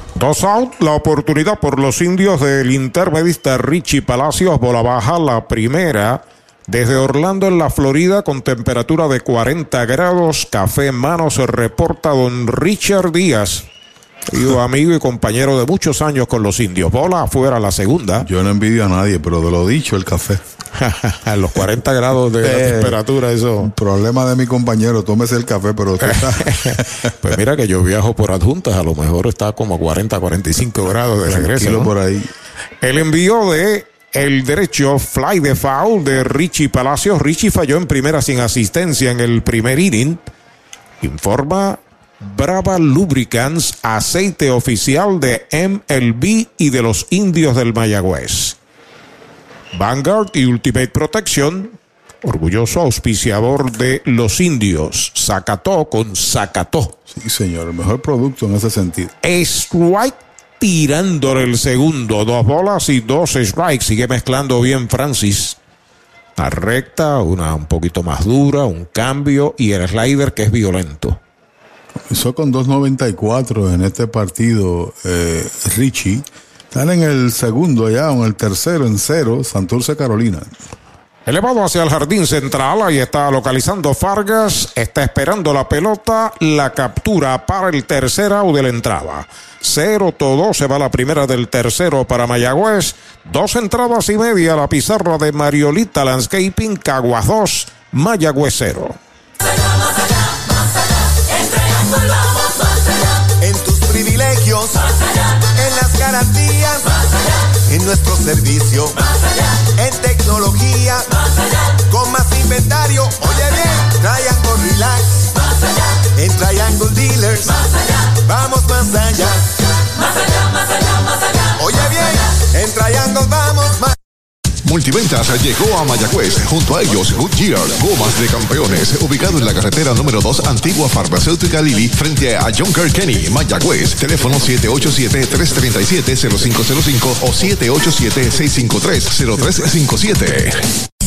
Dos out, la oportunidad por los indios del intermedista Richie Palacios, bola baja, la primera. Desde Orlando en la Florida con temperatura de 40 grados, café en mano, se reporta don Richard Díaz. Amigo y compañero de muchos años con los indios. Bola afuera la segunda. Yo no envidio a nadie, pero de lo dicho, el café. a los 40 grados de Eh, temperatura, eso. Problema de mi compañero, tómese el café, pero. Pues mira que yo viajo por adjuntas, a lo mejor está como a 40, 45 grados de regreso. Por ahí. El envío de el derecho fly de foul de Richie Palacios. Richie falló en primera sin asistencia en el primer inning. Informa Brava Lubricants, aceite oficial de MLB y de los indios del Mayagüez. Vanguard y Ultimate Protection, orgulloso auspiciador de los indios. Zacató con Zacató. Sí, señor, el mejor producto en ese sentido. Strike tirándole el segundo. Dos bolas y dos strikes. Sigue mezclando bien Francis. Una recta, una un poquito más dura, un cambio y el slider que es violento. Comenzó con 2.94 en este partido, eh, Richie. Están en el segundo ya, en el tercero en cero, Santurce, Carolina. Elevado hacia el jardín central, ahí está localizando Fargas, está esperando la pelota, la captura para el tercer out de la entrada. Cero todo, se va la primera del tercero para Mayagüez. Dos entradas y media, la pizarra de Mariolita Landscaping, Caguas 2, Mayagüez 0. En tus privilegios, en las garantías, en nuestro servicio, en tecnología, con más inventario. Oye bien, Triangle Relax, en Triangle Dealers, vamos más allá. Más allá, más allá, más allá. Oye bien, en Triangle vamos más Multiventas llegó a Mayagüez. Junto a ellos, Goodyear, Gomas de Campeones, ubicado en la carretera número 2, antigua farmacéutica Lili, frente a John Carr Kenny, Mayagüez. Teléfono 787-337-0505 o 787-653-0357.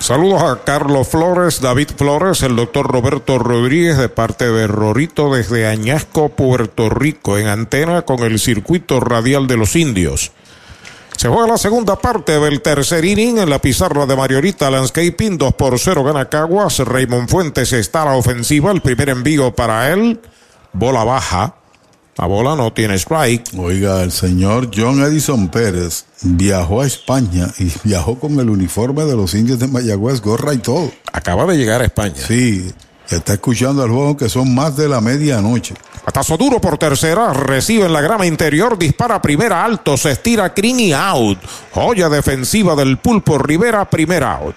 Saludos a Carlos Flores, David Flores, el doctor Roberto Rodríguez de parte de Rorito desde Añasco, Puerto Rico, en antena con el circuito radial de los indios. Se juega la segunda parte del tercer inning en la pizarra de Mariorita Landscaping, 2 por 0 gana Caguas. Raymond Fuentes está a la ofensiva, el primer envío para él, bola baja. La bola no tiene strike. Oiga, el señor John Edison Pérez viajó a España y viajó con el uniforme de los indios de Mayagüez, gorra y todo. Acaba de llegar a España. Sí, está escuchando el juego que son más de la medianoche. Patazo duro por tercera, recibe en la grama interior, dispara primera alto, se estira y out. Joya defensiva del pulpo Rivera, primera out.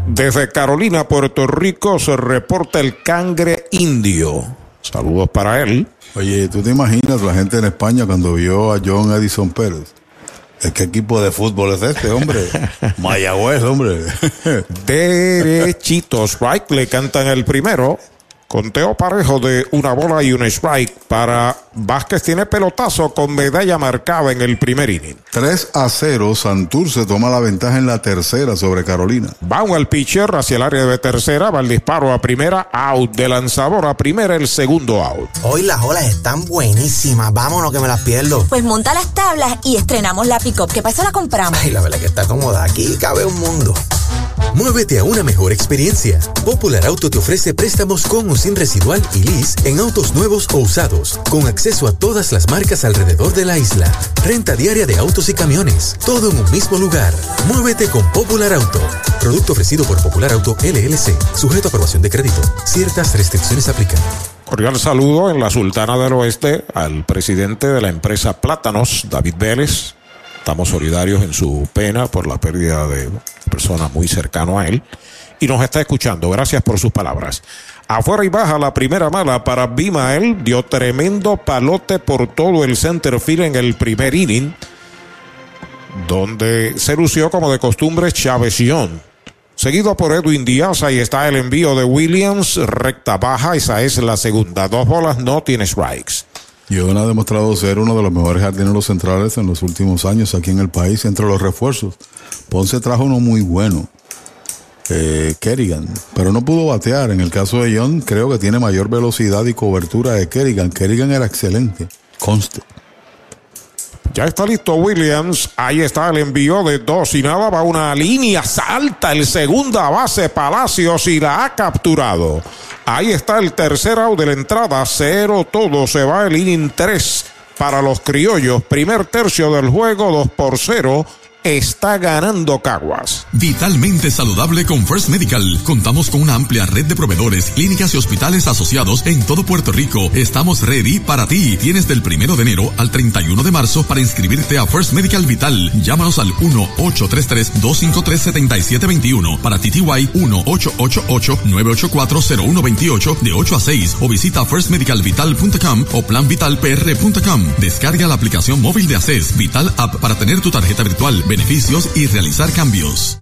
Desde Carolina, Puerto Rico, se reporta el cangre indio. Saludos para él. Oye, ¿tú te imaginas la gente en España cuando vio a John Edison Pérez? ¿Qué equipo de fútbol es este, hombre? Mayagüez, hombre. Derechitos, right, le cantan el primero. Conteo parejo de una bola y un strike para Vázquez. Tiene pelotazo con medalla marcada en el primer inning. 3 a 0, Santurce toma la ventaja en la tercera sobre Carolina. Va al pitcher hacia el área de tercera, va el disparo a primera, out de lanzador a primera, el segundo out. Hoy las olas están buenísimas, vámonos que me las pierdo. Pues monta las tablas y estrenamos la pick-up, que para eso la compramos. Ay, la verdad que está cómoda, aquí cabe un mundo. Muévete a una mejor experiencia. Popular Auto te ofrece préstamos con o sin residual y lease en autos nuevos o usados, con acceso a todas las marcas alrededor de la isla. Renta diaria de autos y camiones, todo en un mismo lugar. Muévete con Popular Auto. Producto ofrecido por Popular Auto LLC, sujeto a aprobación de crédito. Ciertas restricciones aplican. Cordial saludo en la Sultana del Oeste al presidente de la empresa Plátanos, David Vélez. Estamos solidarios en su pena por la pérdida de una persona muy cercano a él. Y nos está escuchando. Gracias por sus palabras. Afuera y baja la primera mala para Bimael. Dio tremendo palote por todo el center field en el primer inning. Donde se lució como de costumbre Chávez Seguido por Edwin Díaz, ahí está el envío de Williams, recta baja, esa es la segunda. Dos bolas, no tiene strikes. John ha demostrado ser uno de los mejores jardineros centrales en los últimos años aquí en el país, entre los refuerzos. Ponce trajo uno muy bueno, eh, Kerrigan, pero no pudo batear. En el caso de John, creo que tiene mayor velocidad y cobertura de Kerrigan. Kerrigan era excelente, conste. Ya está listo Williams. Ahí está el envío de dos y nada. Va una línea. Salta el segunda base Palacios y la ha capturado. Ahí está el tercer out de la entrada. Cero todo. Se va el inning 3 para los criollos. Primer tercio del juego, 2 por 0 está ganando Caguas. Vitalmente saludable con First Medical. Contamos con una amplia red de proveedores, clínicas y hospitales asociados en todo Puerto Rico. Estamos ready para ti. Tienes del primero de enero al 31 de marzo para inscribirte a First Medical Vital. Llámanos al 1-833-253-7721 para TTY 1-888-984-0128 de 8 a 6 o visita firstmedicalvital.com o planvitalpr.com. Descarga la aplicación móvil de ACES Vital App para tener tu tarjeta virtual beneficios y realizar cambios.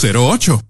808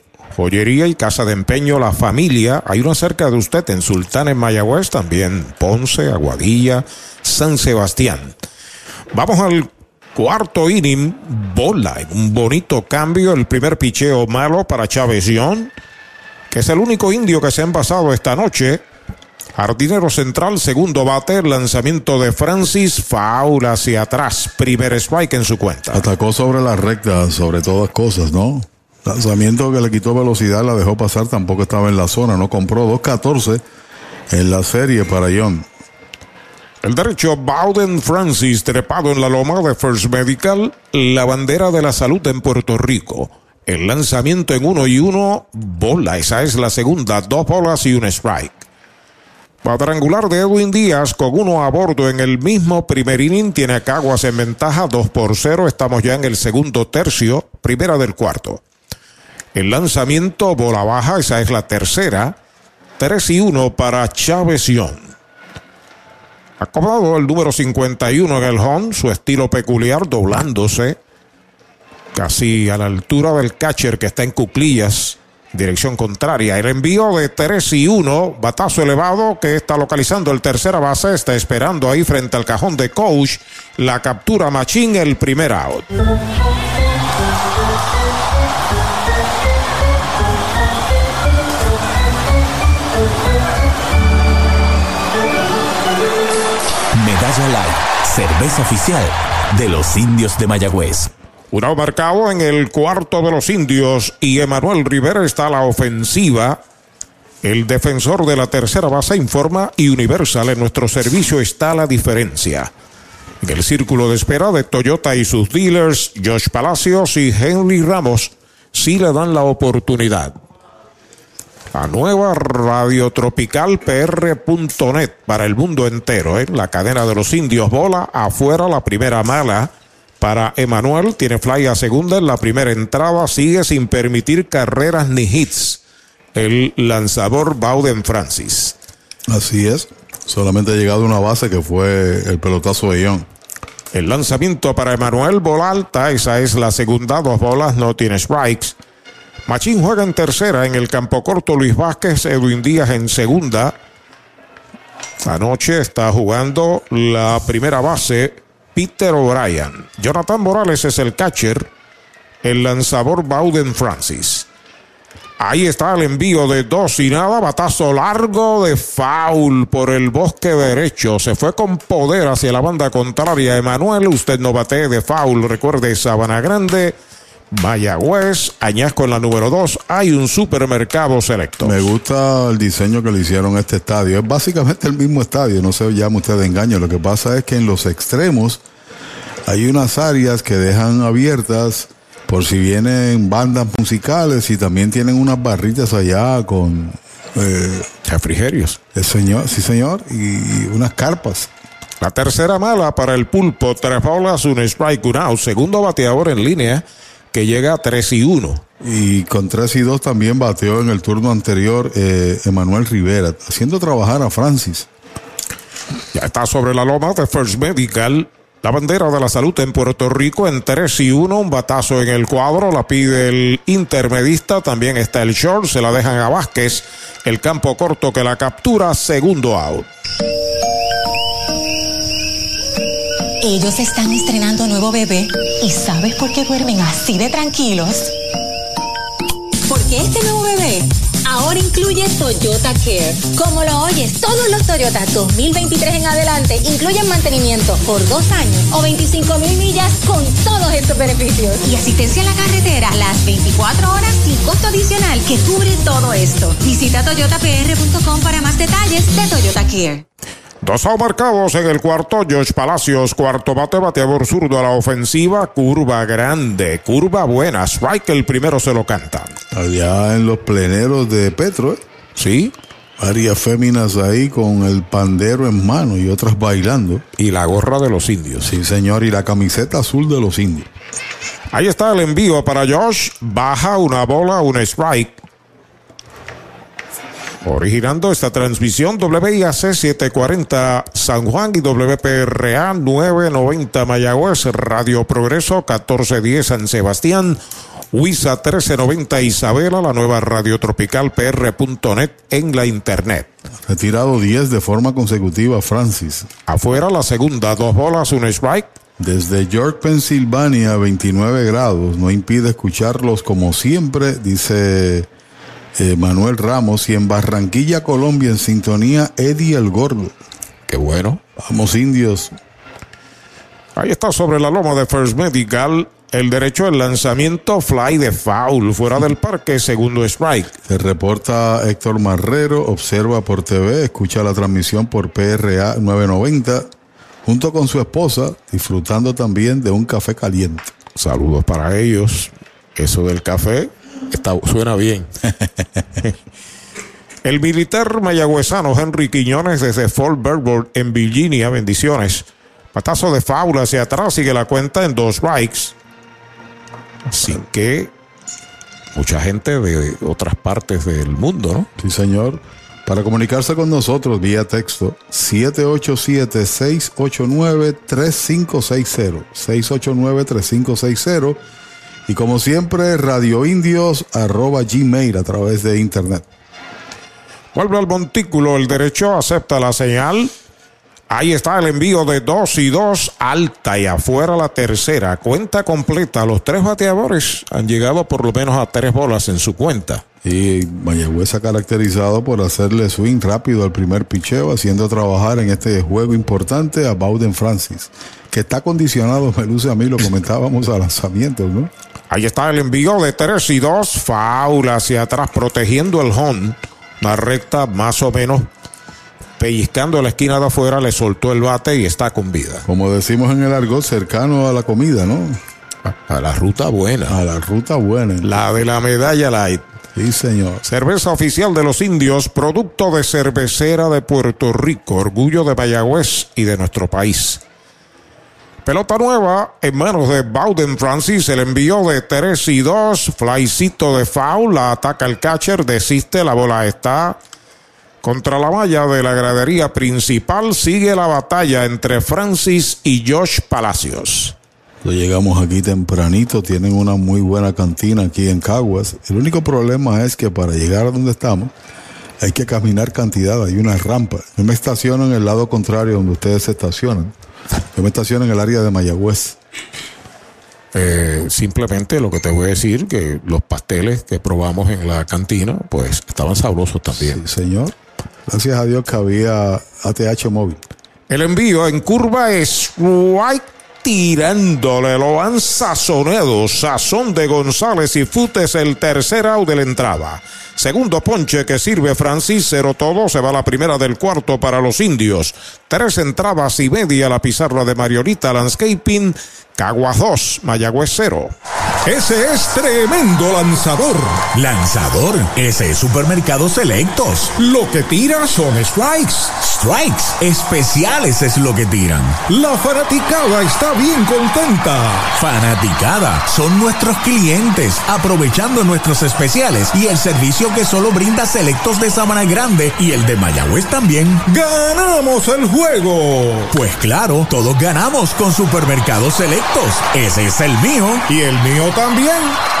Joyería y casa de empeño La Familia. Hay una cerca de usted en Sultán, en Mayagüez, también Ponce, Aguadilla, San Sebastián. Vamos al cuarto inning. Bola un bonito cambio. El primer picheo malo para Chávez que es el único indio que se ha envasado esta noche. Jardinero central, segundo bate, lanzamiento de Francis, faula hacia atrás, primer strike en su cuenta. Atacó sobre la recta, sobre todas cosas, ¿no? Lanzamiento que le quitó velocidad, la dejó pasar, tampoco estaba en la zona, no compró 2.14 en la serie para John. El derecho Bowden Francis, trepado en la loma de First Medical, la bandera de la salud en Puerto Rico. El lanzamiento en uno y uno, bola. Esa es la segunda. Dos bolas y un strike. Cuadrangular de Edwin Díaz con uno a bordo en el mismo primer inning. Tiene a Caguas en ventaja 2 por 0. Estamos ya en el segundo tercio, primera del cuarto. El lanzamiento, bola baja, esa es la tercera. 3 y 1 para Chávez Young. Acomodado el número 51 en el home, su estilo peculiar, doblándose casi a la altura del catcher que está en cuclillas dirección contraria. El envío de 3 y 1, batazo elevado que está localizando el tercera base, está esperando ahí frente al cajón de coach. La captura Machín, el primer out. Light, cerveza oficial de los indios de Mayagüez. Un marcado en el cuarto de los indios y Emanuel Rivera está a la ofensiva. El defensor de la tercera base informa y Universal en nuestro servicio está la diferencia. En el círculo de espera de Toyota y sus dealers, Josh Palacios y Henry Ramos sí le dan la oportunidad. La nueva radio tropical PR.net para el mundo entero. ¿eh? La cadena de los indios bola afuera la primera mala para Emanuel. Tiene fly a segunda en la primera entrada. Sigue sin permitir carreras ni hits. El lanzador Bowden Francis. Así es. Solamente ha llegado a una base que fue el pelotazo de Young. El lanzamiento para Emanuel, bola alta. Esa es la segunda. Dos bolas, no tiene strikes. Machín juega en tercera. En el campo corto, Luis Vázquez, Edwin Díaz en segunda. Anoche está jugando la primera base Peter O'Brien. Jonathan Morales es el catcher. El lanzador Bowden Francis. Ahí está el envío de dos y nada. Batazo largo de foul por el bosque derecho. Se fue con poder hacia la banda contraria. Emanuel, usted no bate de foul. Recuerde Sabana Grande. Mayagüez, Añasco en la número 2, hay un supermercado selecto. Me gusta el diseño que le hicieron a este estadio. Es básicamente el mismo estadio, no se llama usted de engaño. Lo que pasa es que en los extremos hay unas áreas que dejan abiertas por si vienen bandas musicales y también tienen unas barritas allá con eh, refrigerios. El señor, sí señor, y unas carpas. La tercera mala para el pulpo, tres bolas, un strike, un out. Segundo bateador en línea que llega a 3 y 1. Y con 3 y 2 también bateó en el turno anterior eh, Emanuel Rivera, haciendo trabajar a Francis. Ya está sobre la loma de First Medical. La bandera de la salud en Puerto Rico en 3 y 1, un batazo en el cuadro, la pide el intermedista, también está el short, se la dejan a Vázquez, el campo corto que la captura, segundo out. Ellos están estrenando nuevo bebé y ¿sabes por qué duermen así de tranquilos? Porque este nuevo bebé ahora incluye Toyota Care. Como lo oyes, todos los Toyota 2023 en adelante incluyen mantenimiento por dos años o 25 mil millas con todos estos beneficios. Y asistencia en la carretera las 24 horas sin costo adicional que cubre todo esto. Visita toyotapr.com para más detalles de Toyota Care. Dos marcados en el cuarto. Josh Palacios, cuarto bate, bateador zurdo a la ofensiva. Curva grande, curva buena. Strike, el primero se lo canta. Allá en los pleneros de Petro, ¿eh? Sí. Varias féminas ahí con el pandero en mano y otras bailando. Y la gorra de los indios. Sí, señor, y la camiseta azul de los indios. Ahí está el envío para Josh. Baja una bola, un strike. Originando esta transmisión WIAC 740 San Juan y WPRA 990 Mayagüez, Radio Progreso 1410 San Sebastián, WISA 1390 Isabela, la nueva radio tropical PR.net en la internet. Retirado 10 de forma consecutiva Francis. Afuera la segunda, dos bolas, un strike. Desde York, Pensilvania, 29 grados. No impide escucharlos como siempre, dice eh, Manuel Ramos y en Barranquilla, Colombia, en sintonía Eddie el Gordo. Qué bueno. Vamos indios. Ahí está sobre la loma de First Medical. El derecho al lanzamiento fly de foul fuera del parque, segundo strike. Se reporta Héctor Marrero, observa por TV, escucha la transmisión por PRA 990, junto con su esposa, disfrutando también de un café caliente. Saludos para ellos. Eso del café está, suena bien. El militar mayagüezano Henry Quiñones desde Fort Belvoir en Virginia, bendiciones. Patazo de faula hacia atrás, sigue la cuenta en dos strikes. Así que mucha gente de otras partes del mundo, ¿no? Sí, señor. Para comunicarse con nosotros vía texto 787-689-3560. 689-3560. Y como siempre, radioindios arroba gmail a través de internet. Vuelve al montículo, el derecho acepta la señal. Ahí está el envío de dos y dos, alta y afuera la tercera. Cuenta completa. Los tres bateadores han llegado por lo menos a tres bolas en su cuenta. Y Mayagüez ha caracterizado por hacerle swing rápido al primer picheo, haciendo trabajar en este juego importante a Bowden Francis, que está condicionado, me luce a mí, lo comentábamos a lanzamientos, ¿no? Ahí está el envío de tres y dos, faula hacia atrás, protegiendo el home. Una recta más o menos pellizcando la esquina de afuera, le soltó el bate y está con vida. Como decimos en el argot, cercano a la comida, ¿no? A la ruta buena. A la ruta buena. La de la medalla light. Sí, señor. Cerveza oficial de los indios, producto de cervecera de Puerto Rico, orgullo de Mayagüez y de nuestro país. Pelota nueva en manos de Bowden Francis. El envío de 3 y 2. Flycito de foul. La ataca el catcher. Desiste. La bola está contra la malla de la gradería principal. Sigue la batalla entre Francis y Josh Palacios. Llegamos aquí tempranito, tienen una muy buena cantina aquí en Caguas. El único problema es que para llegar a donde estamos hay que caminar cantidad, hay una rampa. Yo me estaciono en el lado contrario donde ustedes se estacionan. Yo me estaciono en el área de Mayagüez. Eh, simplemente lo que te voy a decir que los pasteles que probamos en la cantina, pues estaban sabrosos también. Sí, señor. Gracias a Dios que había ATH móvil. El envío en curva es White tirándole, lo han sazonado. Sazón de González y Futes el tercer out de la entrada. Segundo ponche que sirve Francis, cero todo, se va la primera del cuarto para los indios. Tres entradas y media la pizarra de Mariolita Landscaping. Caguas 2, Mayagüez 0. Ese es tremendo lanzador. Lanzador, ese es Supermercado Selectos. Lo que tira son strikes. Strikes, especiales es lo que tiran. La fanaticada está bien contenta. Fanaticada, son nuestros clientes, aprovechando nuestros especiales y el servicio que solo brinda Selectos de Sabana Grande y el de Mayagüez también. ¡Ganamos el juego! Pues claro, todos ganamos con Supermercado Selectos. Ese es el mío. Y el mío también.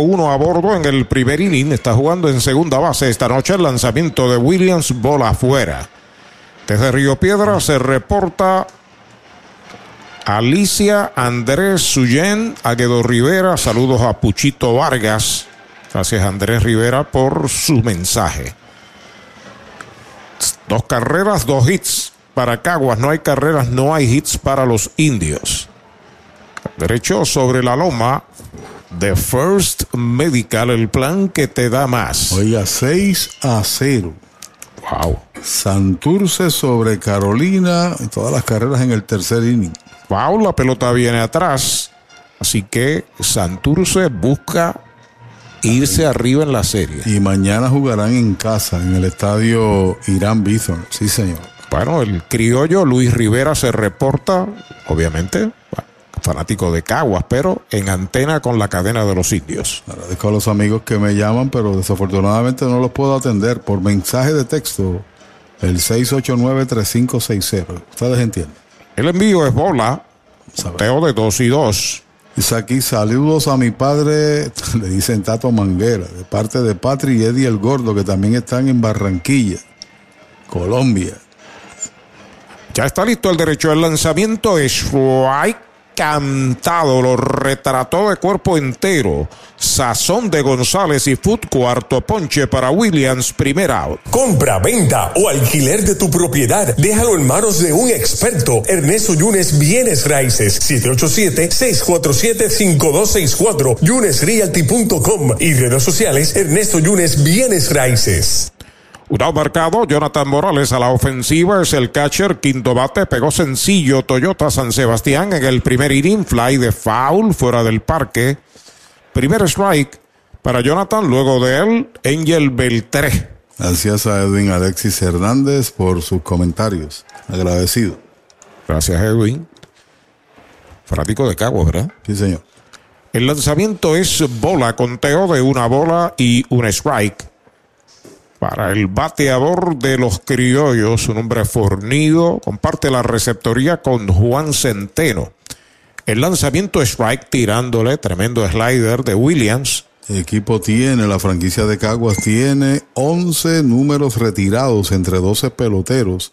uno a bordo en el primer inning. Está jugando en segunda base esta noche. El lanzamiento de Williams, bola afuera. Desde Río Piedra se reporta Alicia Andrés Suyen, Aguedo Rivera, saludos a Puchito Vargas. Gracias Andrés Rivera por su mensaje. Dos carreras, dos hits para Caguas. No hay carreras, no hay hits para los indios. Derecho sobre la loma de First Medical, el plan que te da más. Oiga, 6 a 0. Wow. Santurce sobre Carolina, y todas las carreras en el tercer inning. Wow, la pelota viene atrás. Así que Santurce busca irse arriba en la serie. Y mañana jugarán en casa, en el estadio Irán Bithorn. Sí, señor. Bueno, el criollo Luis Rivera se reporta, obviamente, fanático de Caguas, pero en antena con la cadena de los indios. Agradezco a los amigos que me llaman, pero desafortunadamente no los puedo atender por mensaje de texto. El 689-3560. Ustedes entienden. El envío es bola. Teo de 2 y 2. Dice aquí, saludos a mi padre, le dicen Tato Manguera, de parte de Patri y Eddie el Gordo, que también están en Barranquilla, Colombia. Ya está listo el derecho del lanzamiento. Strike cantado, lo retrató de cuerpo entero. Sazón de González y Food cuarto ponche para Williams, primer out. Compra, venta o alquiler de tu propiedad. Déjalo en manos de un experto. Ernesto Yunes Bienes Raíces. 787-647-5264. YunesRealty.com y redes sociales Ernesto Yunes Bienes Raíces. Un marcado, Jonathan Morales a la ofensiva es el catcher, quinto bate, pegó sencillo Toyota San Sebastián en el primer inning, fly de foul fuera del parque. Primer strike para Jonathan, luego de él, Angel Beltré. Gracias a Edwin Alexis Hernández por sus comentarios. Agradecido. Gracias, Edwin. Fanático de Cabo, ¿verdad? Sí, señor. El lanzamiento es bola, conteo de una bola y un strike para el bateador de los criollos, un hombre fornido, comparte la receptoría con Juan Centeno. El lanzamiento strike tirándole, tremendo slider de Williams. El equipo tiene, la franquicia de Caguas tiene 11 números retirados entre 12 peloteros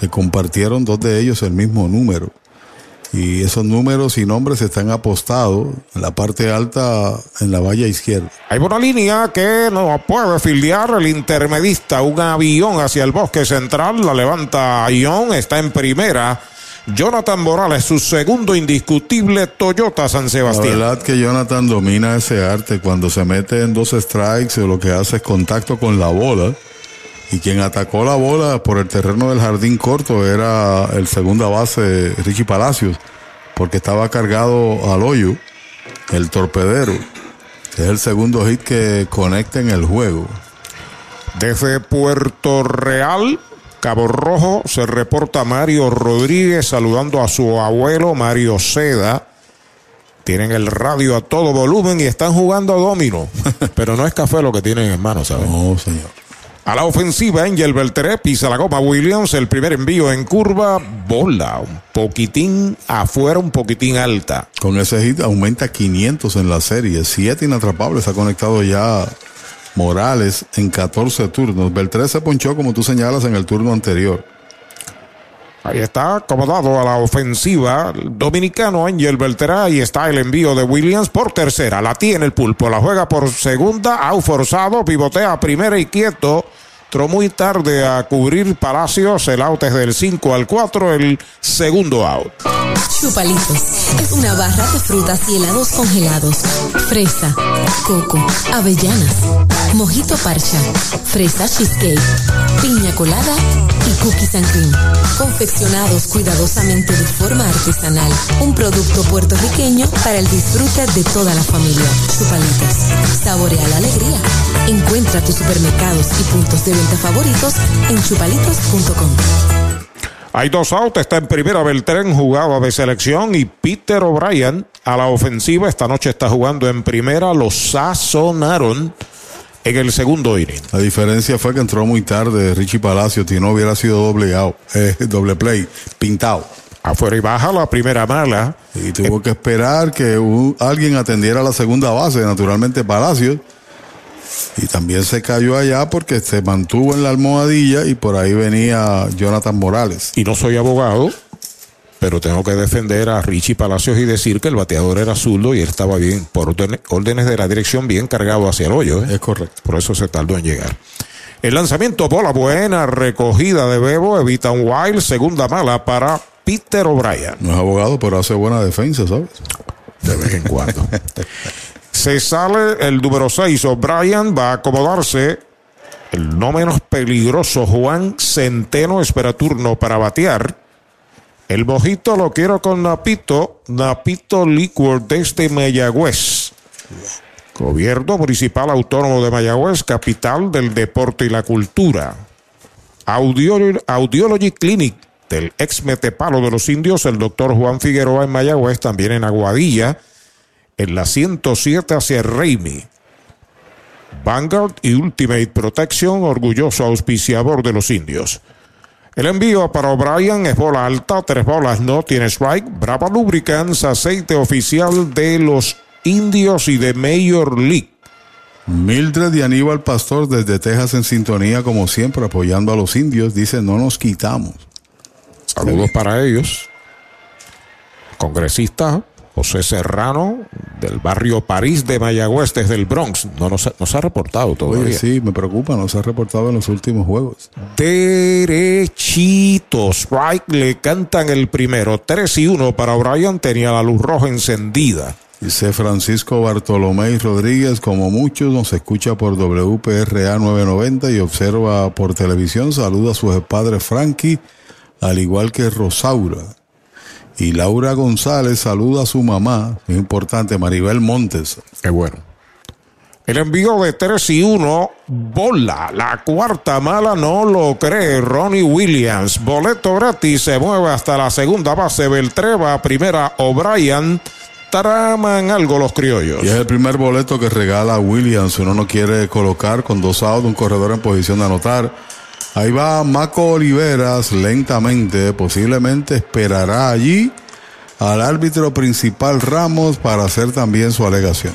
que compartieron dos de ellos el mismo número. Y esos números y nombres están apostados en la parte alta, en la valla izquierda. Hay una línea que no puede fildear el intermedista. Un avión hacia el bosque central. La levanta Ion. Está en primera. Jonathan Morales, su segundo indiscutible Toyota San Sebastián. La verdad que Jonathan domina ese arte. Cuando se mete en dos strikes, lo que hace es contacto con la bola. Y quien atacó la bola por el terreno del jardín corto era el segunda base Richie Palacios, porque estaba cargado al hoyo, el torpedero. Es el segundo hit que conecta en el juego. Desde Puerto Real, Cabo Rojo, se reporta Mario Rodríguez saludando a su abuelo Mario Seda. Tienen el radio a todo volumen y están jugando a domino. Pero no es café lo que tienen en mano, ¿sabes? No, señor. A la ofensiva, Angel Beltré pisa la goma Williams. El primer envío en curva, bola. Un poquitín afuera, un poquitín alta. Con ese hit aumenta 500 en la serie. Siete inatrapables ha conectado ya Morales en 14 turnos. Beltré se ponchó, como tú señalas, en el turno anterior. Ahí está acomodado a la ofensiva dominicano Angel Beltré. y está el envío de Williams por tercera. La tiene el pulpo. La juega por segunda. Au forzado. Pivotea primera y quieto. Muy tarde a cubrir Palacios. El out es del 5 al 4. El segundo out. Chupalitos es una barra de frutas y helados congelados. Fresa, coco, avellanas, mojito parcha, fresa cheesecake, piña colada y cookies and cream. Confeccionados cuidadosamente de forma artesanal. Un producto puertorriqueño para el disfrute de toda la familia. Chupalitos. Saborea la alegría. Encuentra tus supermercados y puntos de favoritos en chupalitos.com. Hay dos outs, está en primera Beltrán, jugaba de selección, y Peter O'Brien a la ofensiva. Esta noche está jugando en primera, lo sazonaron en el segundo inning. La diferencia fue que entró muy tarde Richie Palacio, si no hubiera sido doble out, eh, doble play, pintado. Afuera y baja la primera mala. Y tuvo que esperar que un- alguien atendiera la segunda base, naturalmente Palacio. Y también se cayó allá porque se mantuvo en la almohadilla y por ahí venía Jonathan Morales. Y no soy abogado, pero tengo que defender a Richie Palacios y decir que el bateador era zurdo y él estaba bien, por órdenes de la dirección, bien cargado hacia el hoyo. ¿eh? Es correcto. Por eso se tardó en llegar. El lanzamiento, bola buena, recogida de Bebo, evita un wild, segunda mala para Peter O'Brien. No es abogado, pero hace buena defensa, ¿sabes? De vez en cuando. se sale el número 6, O'Brien va a acomodarse. El no menos peligroso Juan Centeno espera turno para batear. El mojito lo quiero con Napito, Napito Liquor desde Mayagüez. Gobierno Municipal Autónomo de Mayagüez, capital del deporte y la cultura. Audiology Clinic del ex Metepalo de los Indios, el doctor Juan Figueroa en Mayagüez, también en Aguadilla, en la 107 hacia Reimi. Vanguard y Ultimate Protection, orgulloso auspiciador de los indios. El envío para O'Brien es bola alta, tres bolas, no tiene strike. Brava Lubricants, aceite oficial de los indios y de Major League. Mildred y Aníbal Pastor desde Texas en sintonía, como siempre, apoyando a los indios. Dice, no nos quitamos. Saludos para ellos. Congresista José Serrano, del barrio París de Mayagüez, desde el Bronx. No nos, ha reportado todavía. sí, me preocupa, nos ha reportado en los últimos juegos. Derechitos. Strike le cantan el primero. 3 y 1 para O'Brien. Tenía la luz roja encendida. Dice Francisco Bartolomé Rodríguez, como muchos, nos escucha por WPRA 990 y observa por televisión. Saluda a su padre Frankie, al igual que Rosaura. Y Laura González saluda a su mamá, es importante, Maribel Montes. Qué bueno. El envío de 3 y 1, bola. La cuarta mala no lo cree Ronnie Williams. Boleto gratis, se mueve hasta la segunda base. Beltreva, primera O'Brien traman algo los criollos. Y es el primer boleto que regala Williams. Uno no quiere colocar con dos outs un corredor en posición de anotar. Ahí va Maco Oliveras lentamente. Posiblemente esperará allí al árbitro principal Ramos para hacer también su alegación.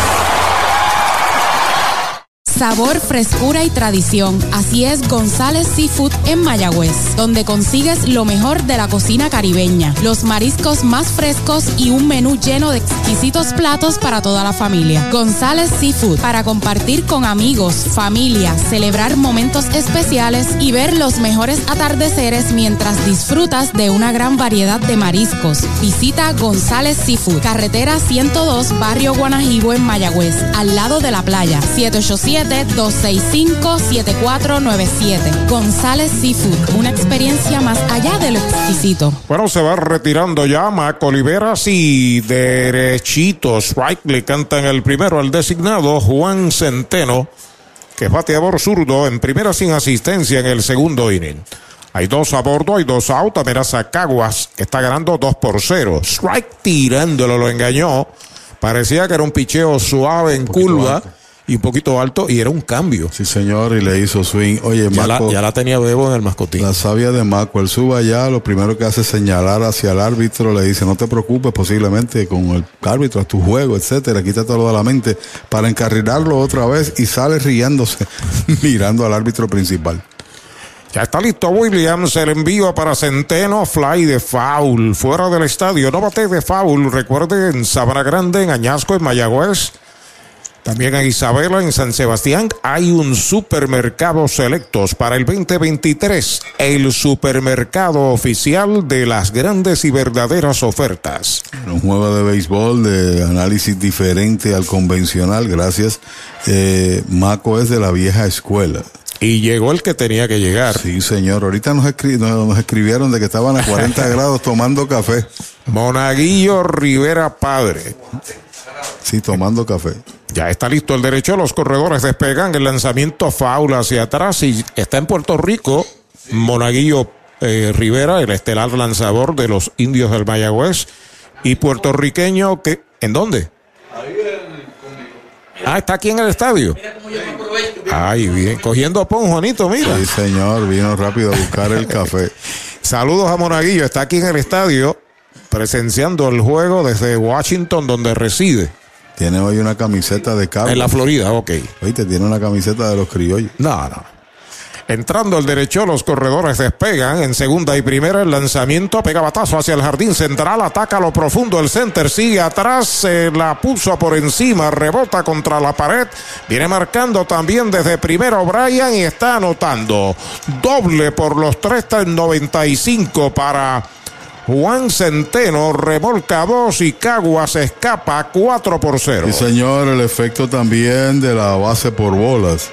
Sabor, frescura y tradición. Así es González Seafood en Mayagüez, donde consigues lo mejor de la cocina caribeña, los mariscos más frescos y un menú lleno de exquisitos platos para toda la familia. González Seafood, para compartir con amigos, familia, celebrar momentos especiales y ver los mejores atardeceres mientras disfrutas de una gran variedad de mariscos. Visita González Seafood, carretera 102, barrio Guanajibo en Mayagüez, al lado de la playa, 787 265-7497. González Seafood, una experiencia más allá de lo exquisito. Bueno, se va retirando ya Mac Oliveras y derechitos. Strike le cantan el primero al designado Juan Centeno, que es bateador zurdo en primera sin asistencia en el segundo inning. Hay dos a bordo, hay dos out. Amenaza Caguas, está ganando 2 por 0. Strike tirándolo, lo engañó. Parecía que era un picheo suave en curva y un poquito alto y era un cambio. Sí, señor, y le hizo swing. Oye, ya, la, ya la tenía Bebo en el mascotín. La sabia de Maco, él sube allá, lo primero que hace es señalar hacia el árbitro, le dice, no te preocupes, posiblemente con el árbitro, a tu juego, etcétera, quítatelo de la mente, para encarrilarlo otra vez y sale riéndose, mirando al árbitro principal. Ya está listo Williams, el envío para Centeno, fly de foul, fuera del estadio, no bate de foul, recuerde en Sabana Grande, en Añasco, en Mayagüez. También en Isabela, en San Sebastián, hay un supermercado selectos para el 2023. El supermercado oficial de las grandes y verdaderas ofertas. Un juego de béisbol de análisis diferente al convencional, gracias. Eh, Maco es de la vieja escuela. Y llegó el que tenía que llegar. Sí, señor. Ahorita nos, nos escribieron de que estaban a 40 grados tomando café. Monaguillo Rivera Padre Sí, tomando café. Ya está listo el derecho. Los corredores despegan el lanzamiento faula hacia atrás y está en Puerto Rico. Monaguillo eh, Rivera, el estelar lanzador de los indios del Mayagüez. Y puertorriqueño que. ¿En dónde? Ah, está aquí en el estadio. Ay, bien. Cogiendo pon, Juanito, mira. Sí, señor. Vino rápido a buscar el café. Saludos a Monaguillo. Está aquí en el estadio presenciando el juego desde Washington, donde reside. Tiene hoy una camiseta de cabo. En la Florida, ok. Oíste, tiene una camiseta de los criollos. No, no. Entrando el derecho, los corredores despegan. En segunda y primera, el lanzamiento pega batazo hacia el jardín central. Ataca a lo profundo. El center sigue atrás. Se la puso por encima. Rebota contra la pared. Viene marcando también desde primero Brian y está anotando. Doble por los 3.95 para Juan Centeno. Remolca 2 y Caguas escapa 4 por 0. Sí, señor. El efecto también de la base por bolas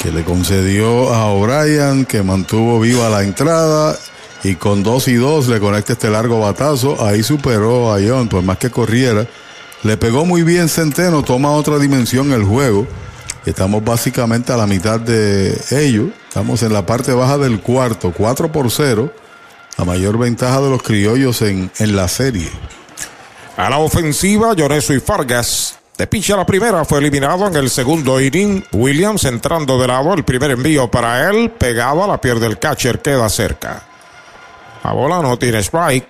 que le concedió a O'Brien, que mantuvo viva la entrada y con dos y dos le conecta este largo batazo. Ahí superó a John, por más que corriera. Le pegó muy bien Centeno, toma otra dimensión el juego. Estamos básicamente a la mitad de ello. Estamos en la parte baja del cuarto, 4 por 0. La mayor ventaja de los criollos en, en la serie. A la ofensiva, Lloreso y Fargas de picha la primera fue eliminado en el segundo inning. Williams entrando de lado. El primer envío para él. Pegado a la pierde el catcher. Queda cerca. La bola no tiene strike.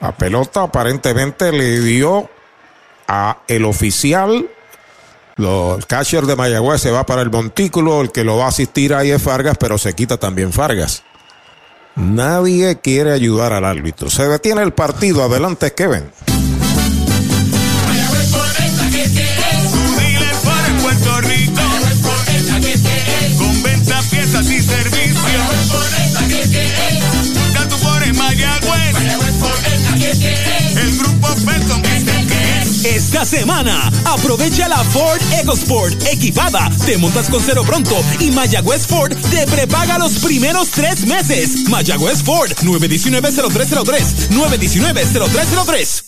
La pelota aparentemente le dio a el oficial. el catcher de Mayagüez se va para el montículo. El que lo va a asistir ahí es Fargas, pero se quita también Fargas. Nadie quiere ayudar al árbitro. Se detiene el partido. Adelante, Kevin. Esta semana, aprovecha la Ford EcoSport equipada. Te montas con cero pronto y Mayagüez Ford te prepaga los primeros tres meses. Mayagüez Ford 919-0303. 919-0303.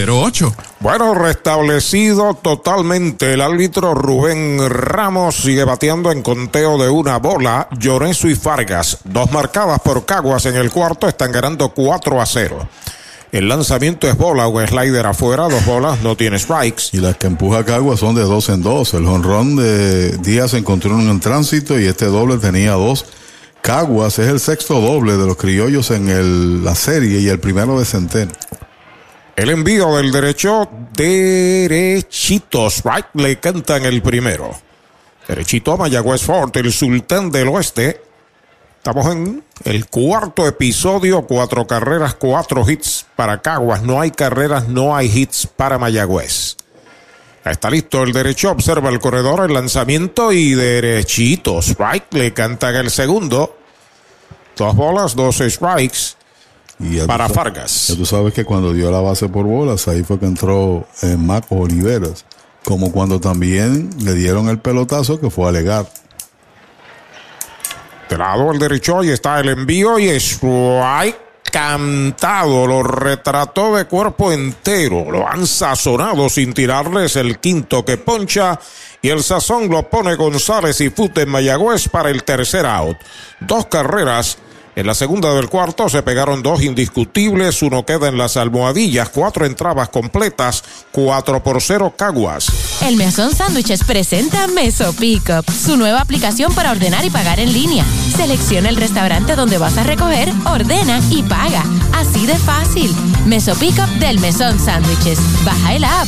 88 bueno, restablecido totalmente el árbitro Rubén Ramos sigue bateando en conteo de una bola. Llorenzo y Fargas, dos marcadas por Caguas en el cuarto, están ganando 4 a 0. El lanzamiento es bola o slider afuera, dos bolas, no tiene strikes. Y las que empuja Caguas son de dos en dos. El jonrón de Díaz encontró en tránsito y este doble tenía dos. Caguas es el sexto doble de los criollos en la serie y el primero de Centeno. El envío del derecho, derechitos, right, le cantan el primero. Derechito Mayagüez Fort, el sultán del oeste. Estamos en el cuarto episodio, cuatro carreras, cuatro hits para Caguas. No hay carreras, no hay hits para Mayagüez. Está listo el derecho, observa el corredor, el lanzamiento y derechitos, right, le cantan el segundo. Dos bolas, dos strikes para Fargas. Ya tú sabes que cuando dio la base por bolas, ahí fue que entró en eh, Marcos Oliveras. Como cuando también le dieron el pelotazo que fue a alegar. De lado el derecho y está el envío y es cantado, lo retrató de cuerpo entero, lo han sazonado sin tirarles el quinto que poncha y el sazón lo pone González y Fute en Mayagüez para el tercer out. Dos carreras en la segunda del cuarto se pegaron dos indiscutibles, uno queda en las almohadillas, cuatro entradas completas, cuatro por cero Caguas. El Mesón Sándwiches presenta Meso Pickup, su nueva aplicación para ordenar y pagar en línea. Selecciona el restaurante donde vas a recoger, ordena y paga. Así de fácil. Meso Pickup del Mesón Sándwiches. Baja el app.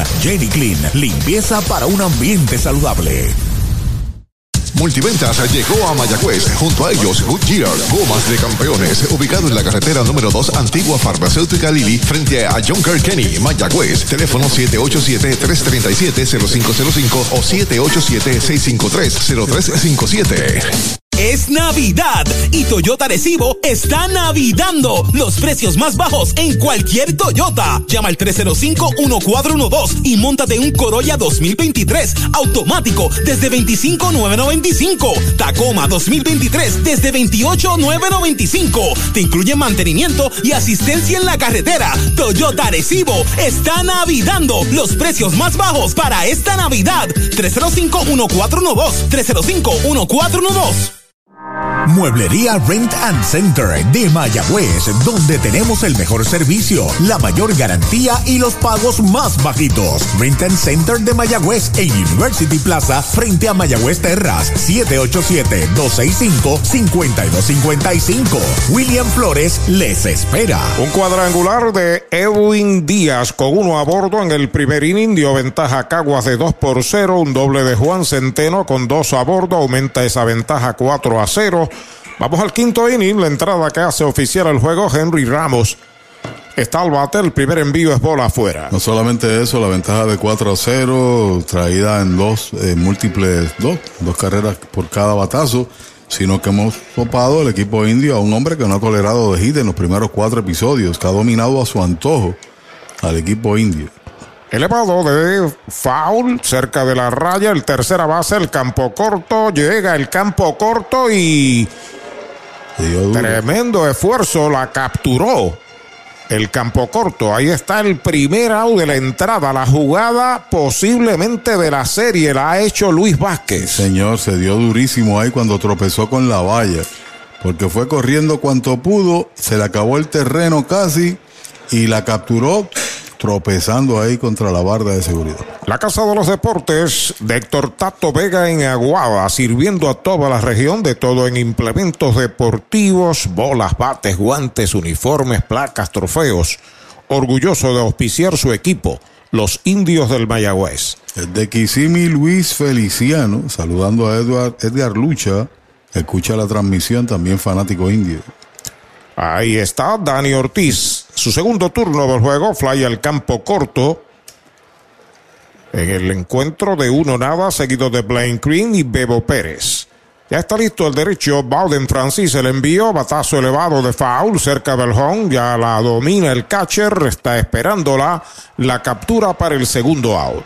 Jenny Clean, limpieza para un ambiente saludable. Multiventas llegó a Mayagüez. Junto a ellos, Goodyear, Gomas de Campeones, ubicado en la carretera número 2, antigua farmacéutica Lili, frente a John Kenny, Mayagüez. Teléfono 787-337-0505 o 787-653-0357. Es Navidad y Toyota Recibo está navidando los precios más bajos en cualquier Toyota. Llama al 305-1412 y montate un Corolla 2023 automático desde 25,995. Tacoma 2023 desde 28,995. Te incluye mantenimiento y asistencia en la carretera. Toyota Recibo está navidando los precios más bajos para esta Navidad. 305-1412. 305-1412. Mueblería Rent and Center de Mayagüez, donde tenemos el mejor servicio, la mayor garantía y los pagos más bajitos. Rent and Center de Mayagüez en University Plaza, frente a Mayagüez Terras, 787-265-5255. William Flores les espera. Un cuadrangular de Edwin Díaz con uno a bordo en el primer inning dio ventaja Caguas de 2 por 0. Un doble de Juan Centeno con dos a bordo aumenta esa ventaja 4 a 0. Vamos al quinto inning, la entrada que hace oficial el juego Henry Ramos. Está al bate, el primer envío es bola afuera. No solamente eso, la ventaja de 4 a 0, traída en dos eh, múltiples, dos, dos carreras por cada batazo, sino que hemos topado el equipo indio a un hombre que no ha tolerado de hit en los primeros cuatro episodios, que ha dominado a su antojo al equipo indio. Elevado de foul cerca de la raya, el tercera base, el campo corto, llega el campo corto y tremendo esfuerzo, la capturó el campo corto. Ahí está el primer out de la entrada, la jugada posiblemente de la serie la ha hecho Luis Vázquez. Señor, se dio durísimo ahí cuando tropezó con la valla, porque fue corriendo cuanto pudo, se le acabó el terreno casi y la capturó tropezando ahí contra la barda de seguridad. La Casa de los Deportes de Héctor Tato Vega en Aguada, sirviendo a toda la región de todo en implementos deportivos, bolas, bates, guantes, uniformes, placas, trofeos. Orgulloso de auspiciar su equipo, los indios del Mayagüez. De Kisimi Luis Feliciano, saludando a Edward, Edgar Lucha, escucha la transmisión, también fanático indio. Ahí está Dani Ortiz. Su segundo turno del juego, fly al campo corto. En el encuentro de uno nada, seguido de Blaine Green y Bebo Pérez. Ya está listo el derecho. Bowden Francis el envío. Batazo elevado de foul cerca del home. Ya la domina el catcher. Está esperándola. La captura para el segundo out.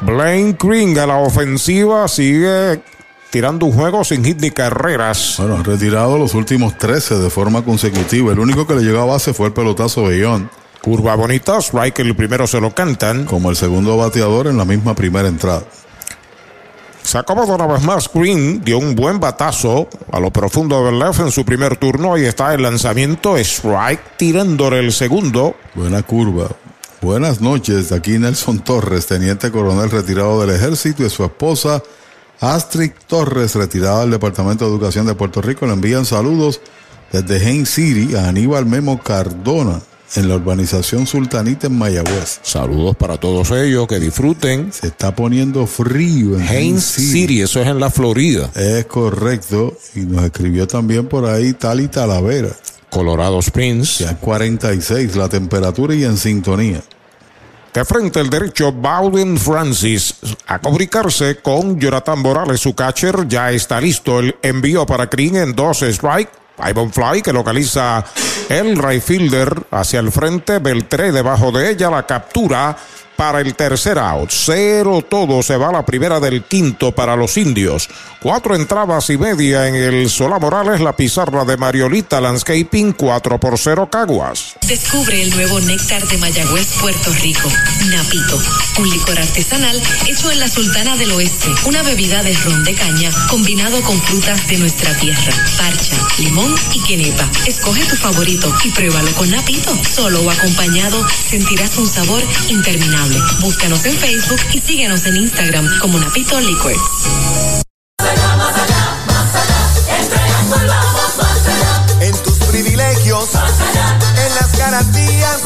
Blaine Green a la ofensiva sigue tirando un juego sin hit ni carreras. Bueno, han retirado los últimos 13 de forma consecutiva. El único que le llegó a base fue el pelotazo de Ion. Curva bonita, strike el primero se lo cantan. Como el segundo bateador en la misma primera entrada. Se acomodó una vez más. Green dio un buen batazo a lo profundo del left en su primer turno. Ahí está el lanzamiento. Strike tirándole el segundo. Buena curva. Buenas noches, aquí Nelson Torres, teniente coronel retirado del ejército y su esposa Astrid Torres, retirada del Departamento de Educación de Puerto Rico. Le envían saludos desde Hain City a Aníbal Memo Cardona en la urbanización Sultanita en Mayagüez. Saludos para todos ellos, que disfruten. Se está poniendo frío en Haines City. City, eso es en la Florida. Es correcto, y nos escribió también por ahí Tali Talavera. Colorado Springs. Ya 46 la temperatura y en sintonía. De frente el derecho, Bowden Francis a comunicarse con Jonathan Morales, su catcher. Ya está listo el envío para Green en dos strike. Ivan Fly que localiza el right fielder hacia el frente. Beltré debajo de ella la captura para el tercer out. Cero todo se va a la primera del quinto para los indios. Cuatro entradas y media en el Solá Morales, la pizarra de Mariolita Landscaping, 4 por 0 Caguas. Descubre el nuevo néctar de Mayagüez, Puerto Rico. Napito, un licor artesanal hecho en la Sultana del Oeste. Una bebida de ron de caña combinado con frutas de nuestra tierra. Parcha, limón y quenepa. Escoge tu favorito y pruébalo con Napito. Solo o acompañado sentirás un sabor interminable. Búscanos en Facebook y síguenos en Instagram como Napito Liquors. En tus privilegios, en las garantías,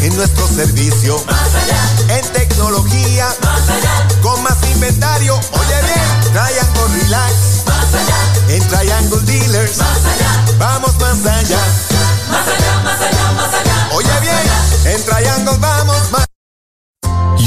en nuestro servicio, en tecnología, con más inventario. Oye bien, Triangle Relax, en Triangle Dealers, vamos más allá. Más allá, más allá, más allá. Oye bien, en Triangle vamos más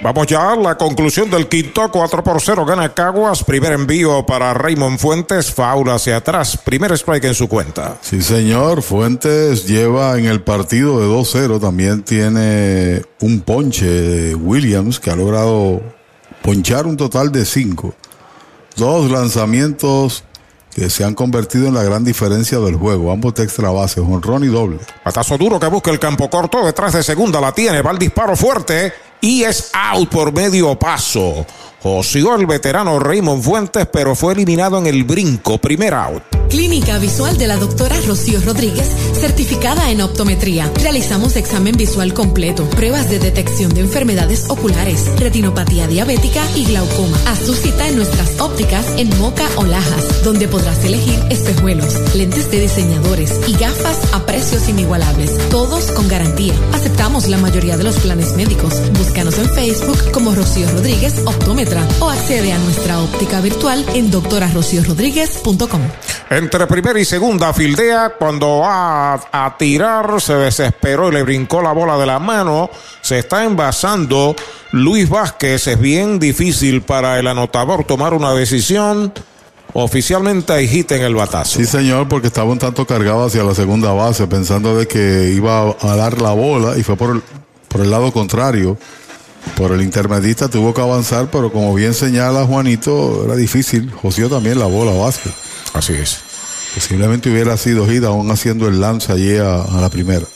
Vamos ya a la conclusión del quinto, 4 por 0 gana Caguas. Primer envío para Raymond Fuentes, faula hacia atrás. Primer strike en su cuenta. Sí, señor. Fuentes lleva en el partido de 2-0. También tiene un ponche de Williams que ha logrado ponchar un total de 5. Dos lanzamientos que se han convertido en la gran diferencia del juego. Ambos de extra base, honrón y doble. Patazo duro que busca el campo corto. Detrás de segunda la tiene. Va el disparo fuerte y es out por medio paso. Josió el veterano Raymond Fuentes, pero fue eliminado en el brinco. Primer out. Clínica Visual de la doctora Rocío Rodríguez, certificada en optometría. Realizamos examen visual completo, pruebas de detección de enfermedades oculares, retinopatía diabética y glaucoma. Haz tu cita en nuestras ópticas en Moca o Lajas, donde podrás elegir espejuelos, lentes de diseñadores y gafas a precios inigualables, todos con garantía. Aceptamos la mayoría de los planes médicos. Búscanos en Facebook como Rocío Rodríguez O accede a nuestra óptica virtual en doctorarociorodríguez.com. Entre primera y segunda fildea, cuando va a, a, tirar, se desesperó y le brincó la bola de la mano. Se está envasando Luis Vázquez. Es bien difícil para el anotador tomar una decisión. Oficialmente hay hit en el batazo. Sí, señor, porque estaba un tanto cargado hacia la segunda base, pensando de que iba a dar la bola y fue por el, por el lado contrario. Por el intermedista tuvo que avanzar, pero como bien señala Juanito, era difícil. Josió también la bola Vázquez. Así es. Posiblemente hubiera sido gira aún haciendo el lance allí a, a, la primera.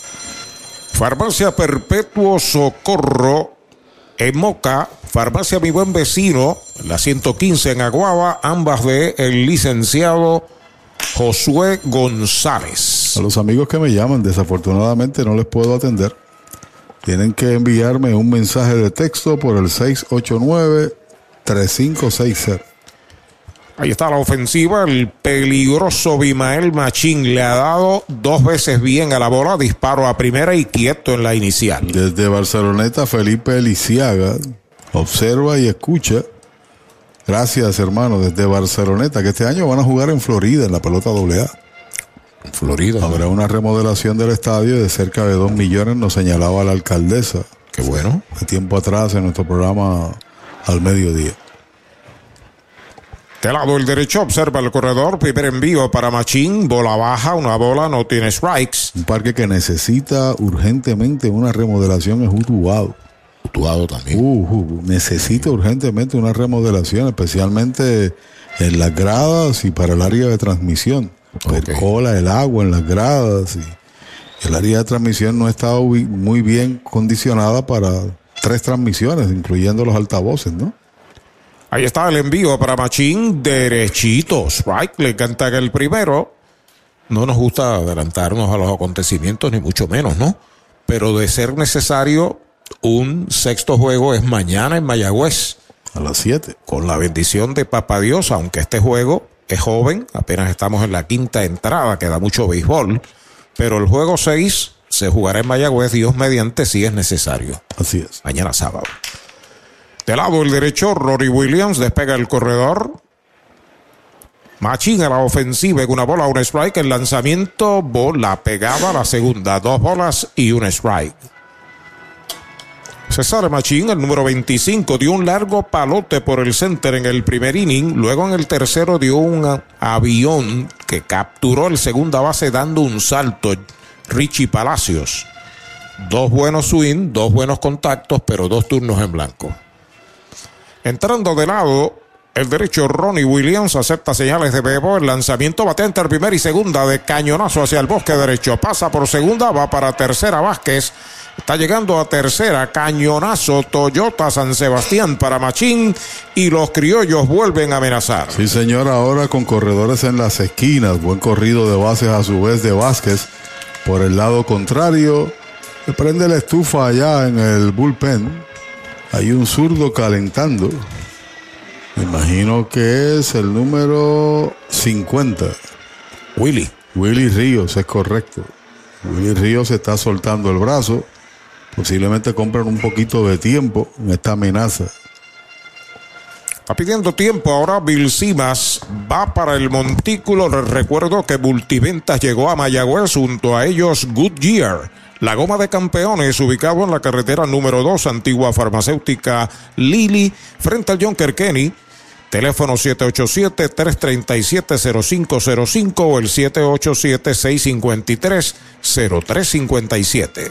Farmacia Perpetuo Socorro en Moca, Farmacia Mi Buen Vecino, la 115 en Aguaba, ambas de el licenciado Josué González. A los amigos que me llaman, desafortunadamente no les puedo atender. Tienen que enviarme un mensaje de texto por el 689 3560. Ahí está la ofensiva. El peligroso Bimael Machín le ha dado dos veces bien a la bola. Disparo a primera y quieto en la inicial. Desde Barceloneta, Felipe Eliciaga observa y escucha. Gracias, hermano, desde Barceloneta, que este año van a jugar en Florida en la pelota AA. Florida. Habrá una remodelación del estadio de cerca de 2 millones, nos señalaba la alcaldesa. Qué bueno. De tiempo atrás en nuestro programa al mediodía. De lado el derecho observa el corredor, primer envío para Machín, bola baja, una bola, no tiene strikes. Un parque que necesita urgentemente una remodelación es Utuado. Utuado también. Uh, uh, necesita urgentemente una remodelación, especialmente en las gradas y para el área de transmisión. El cola, el agua en las gradas y el área de transmisión no está muy bien condicionada para tres transmisiones, incluyendo los altavoces, ¿no? Ahí está el envío para Machín, derechitos, right? Le encanta que el primero. No nos gusta adelantarnos a los acontecimientos, ni mucho menos, ¿no? Pero de ser necesario, un sexto juego es mañana en Mayagüez. A las 7. Con la bendición de Papa Dios, aunque este juego es joven, apenas estamos en la quinta entrada, queda mucho béisbol. Pero el juego 6 se jugará en Mayagüez, Dios mediante, si es necesario. Así es. Mañana sábado. De lado el derecho, Rory Williams despega el corredor. Machín a la ofensiva con una bola, un strike. El lanzamiento, bola pegada a la segunda. Dos bolas y un strike. César Machín, el número 25, dio un largo palote por el center en el primer inning. Luego en el tercero dio un avión que capturó el segunda base dando un salto. Richie Palacios. Dos buenos swing, dos buenos contactos, pero dos turnos en blanco. Entrando de lado, el derecho Ronnie Williams acepta señales de Bebo. El lanzamiento bate entre primera y segunda de cañonazo hacia el bosque derecho. Pasa por segunda, va para tercera Vázquez. Está llegando a tercera, cañonazo Toyota San Sebastián para Machín y los criollos vuelven a amenazar. Sí, señor, ahora con corredores en las esquinas, buen corrido de bases a su vez de Vázquez. Por el lado contrario, le prende la estufa allá en el bullpen. Hay un zurdo calentando. Me imagino que es el número 50. Willy. Willy Ríos, es correcto. Willy Ríos está soltando el brazo. Posiblemente compran un poquito de tiempo en esta amenaza. Está pidiendo tiempo ahora Bill Simas. Va para el montículo. Les recuerdo que Multiventas llegó a Mayagüez junto a ellos Goodyear. La goma de campeones, ubicado en la carretera número 2, antigua farmacéutica Lili, frente al John Kenny. Teléfono 787-337-0505 o el 787-653-0357.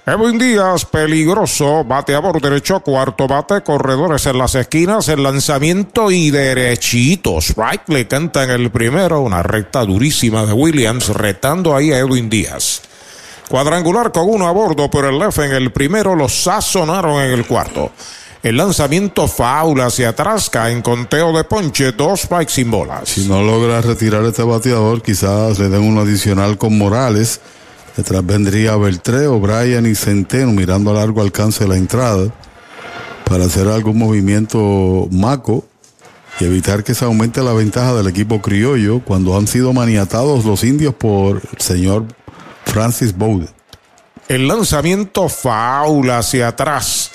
Edwin Díaz, peligroso, bateador derecho, cuarto bate, corredores en las esquinas, el lanzamiento y derechitos. Right le canta en el primero, una recta durísima de Williams, retando ahí a Edwin Díaz. Cuadrangular con uno a bordo por el left en el primero, los sazonaron en el cuarto. El lanzamiento faula hacia atrás, en conteo de ponche, dos strikes sin bolas. Si no logra retirar este bateador, quizás le den un adicional con Morales. Detrás vendría Beltré, O'Brien y Centeno mirando a largo alcance la entrada para hacer algún movimiento maco y evitar que se aumente la ventaja del equipo criollo cuando han sido maniatados los indios por el señor Francis Bowden. El lanzamiento faula hacia atrás.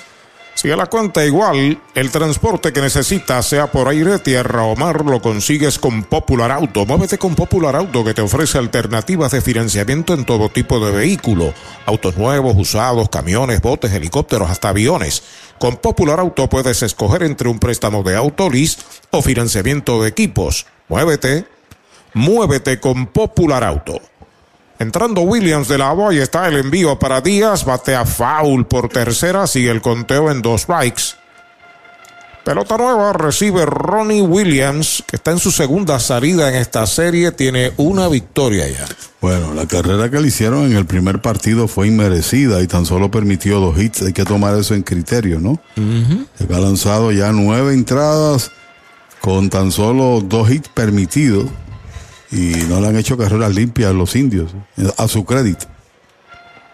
Sigue la cuenta igual, el transporte que necesitas, sea por aire, tierra o mar, lo consigues con Popular Auto. Muévete con Popular Auto que te ofrece alternativas de financiamiento en todo tipo de vehículo. Autos nuevos, usados, camiones, botes, helicópteros, hasta aviones. Con Popular Auto puedes escoger entre un préstamo de autolis o financiamiento de equipos. Muévete, muévete con Popular Auto. Entrando Williams de lado, ahí está el envío para Díaz, batea foul por tercera, sigue el conteo en dos strikes. Pelota nueva recibe Ronnie Williams, que está en su segunda salida en esta serie, tiene una victoria ya. Bueno, la carrera que le hicieron en el primer partido fue inmerecida y tan solo permitió dos hits. Hay que tomar eso en criterio, ¿no? Ha lanzado ya nueve entradas con tan solo dos hits permitidos y no le han hecho carreras limpias a los indios, a su crédito.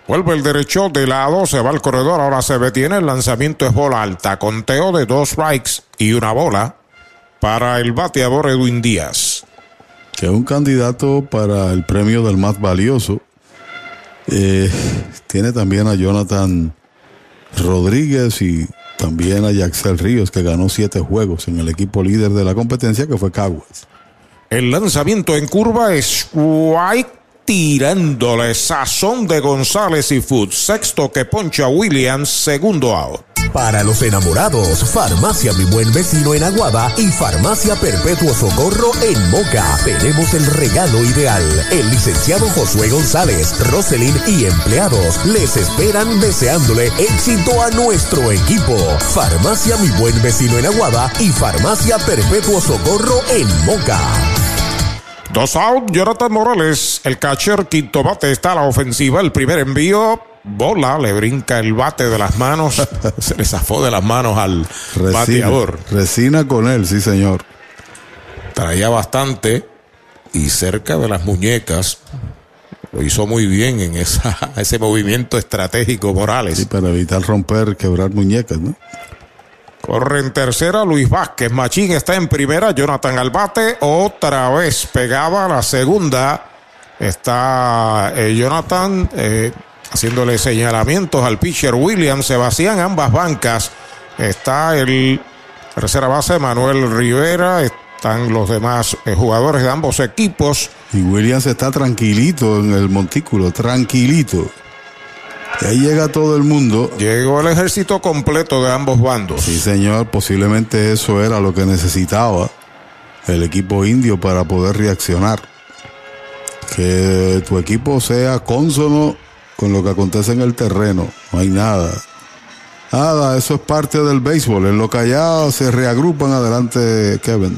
Vuelve el derecho de lado, se va al corredor, ahora se detiene, el lanzamiento es bola alta, conteo de dos strikes y una bola para el bateador Edwin Díaz. Que es un candidato para el premio del más valioso. Eh, tiene también a Jonathan Rodríguez y también a Yaxel Ríos, que ganó siete juegos en el equipo líder de la competencia, que fue Caguas. El lanzamiento en curva es White tirándole sazón de González y Food. Sexto que poncha Williams, segundo out. Para los enamorados, Farmacia Mi Buen Vecino en Aguada y Farmacia Perpetuo Socorro en Moca. Tenemos el regalo ideal. El licenciado Josué González, Roselyn y empleados les esperan deseándole éxito a nuestro equipo. Farmacia Mi Buen Vecino en Aguada y Farmacia Perpetuo Socorro en Moca. Dos out, Jonathan Morales, el catcher, quinto bate, está a la ofensiva, el primer envío, bola, le brinca el bate de las manos, se le zafó de las manos al Resina, bateador. resina con él, sí señor. Traía bastante y cerca de las muñecas. Lo hizo muy bien en esa, ese movimiento estratégico Morales. Sí, para evitar romper, quebrar muñecas, ¿no? Corre en tercera Luis Vázquez. Machín está en primera. Jonathan Albate otra vez pegaba la segunda. Está eh, Jonathan eh, haciéndole señalamientos al pitcher Williams. Se vacían ambas bancas. Está el tercera base Manuel Rivera. Están los demás eh, jugadores de ambos equipos. Y Williams está tranquilito en el montículo, tranquilito. Y ahí llega todo el mundo. Llegó el ejército completo de ambos bandos. Sí, señor, posiblemente eso era lo que necesitaba el equipo indio para poder reaccionar. Que tu equipo sea cónsono con lo que acontece en el terreno. No hay nada. Nada, eso es parte del béisbol. En lo callado se reagrupan adelante, Kevin.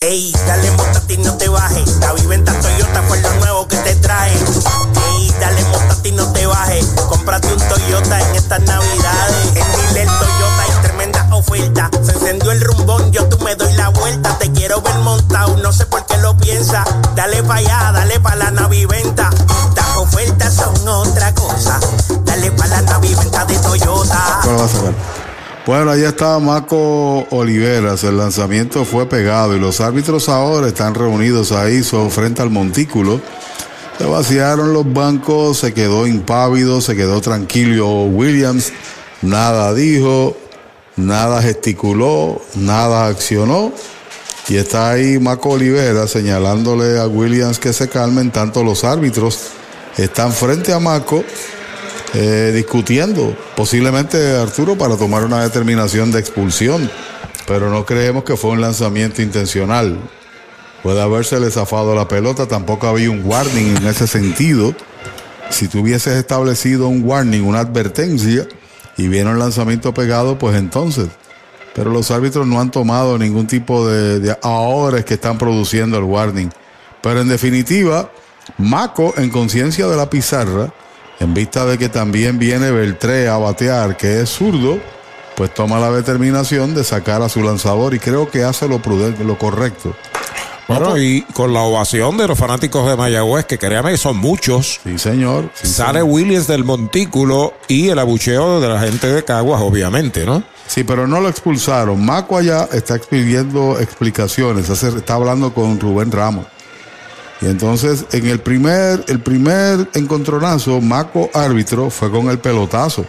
Ey, dale moto a ti, no te bajes. La viventa Toyota fue lo nuevo que te trae. Ey, dale motati, no te bajes. Cómprate un Toyota en estas navidades. En Dile Toyota hay tremenda oferta. Se encendió el rumbón, yo tú me doy la vuelta. Te quiero ver montado, no sé por qué lo piensa. Dale pa' allá, dale pa' la naviventa. Las ofertas son otra cosa. Dale pa' la naviventa de Toyota. Bueno, ahí está Marco Oliveras. El lanzamiento fue pegado y los árbitros ahora están reunidos ahí frente al montículo. Se vaciaron los bancos, se quedó impávido, se quedó tranquilo Williams. Nada dijo, nada gesticuló, nada accionó. Y está ahí Marco Olivera señalándole a Williams que se calmen. Tanto los árbitros están frente a Marco eh, discutiendo, posiblemente Arturo, para tomar una determinación de expulsión. Pero no creemos que fue un lanzamiento intencional. Puede habérsele zafado la pelota, tampoco había un warning en ese sentido. Si tú hubieses establecido un warning, una advertencia, y viene un lanzamiento pegado, pues entonces. Pero los árbitros no han tomado ningún tipo de, de ahora es que están produciendo el warning. Pero en definitiva, Maco, en conciencia de la pizarra, en vista de que también viene Beltré a batear, que es zurdo, pues toma la determinación de sacar a su lanzador y creo que hace lo prudente, lo correcto. Bueno, y con la ovación de los fanáticos de Mayagüez, que créame, son muchos. Sí, señor. sale Williams del montículo y el abucheo de la gente de Caguas, obviamente, ¿no? Sí, pero no lo expulsaron. Maco allá está expidiendo explicaciones, hace- está hablando con Rubén Ramos. Y entonces, en el primer, el primer encontronazo, Maco árbitro fue con el pelotazo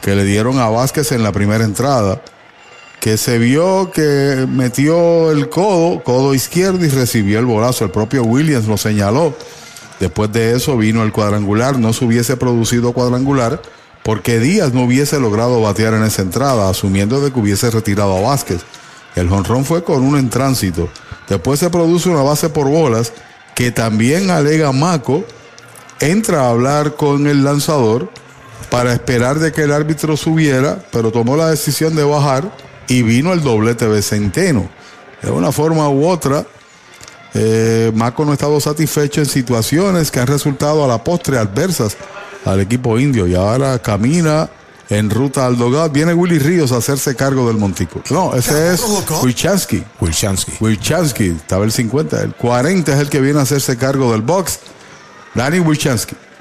que le dieron a Vázquez en la primera entrada, que se vio que metió el codo, codo izquierdo y recibió el bolazo. El propio Williams lo señaló. Después de eso vino el cuadrangular, no se hubiese producido cuadrangular porque Díaz no hubiese logrado batear en esa entrada, asumiendo de que hubiese retirado a Vázquez. El jonrón fue con uno en tránsito. Después se produce una base por bolas que también alega Maco, entra a hablar con el lanzador para esperar de que el árbitro subiera, pero tomó la decisión de bajar y vino el doblete de Centeno. De una forma u otra, eh, Maco no ha estado satisfecho en situaciones que han resultado a la postre adversas al equipo indio y ahora camina en ruta al Dogout. Viene Willy Ríos a hacerse cargo del montico. No, ese es Wilchansky. Wilchansky. Wilchansky, estaba el 50. El 40 es el que viene a hacerse cargo del box. Danny Wilchansky.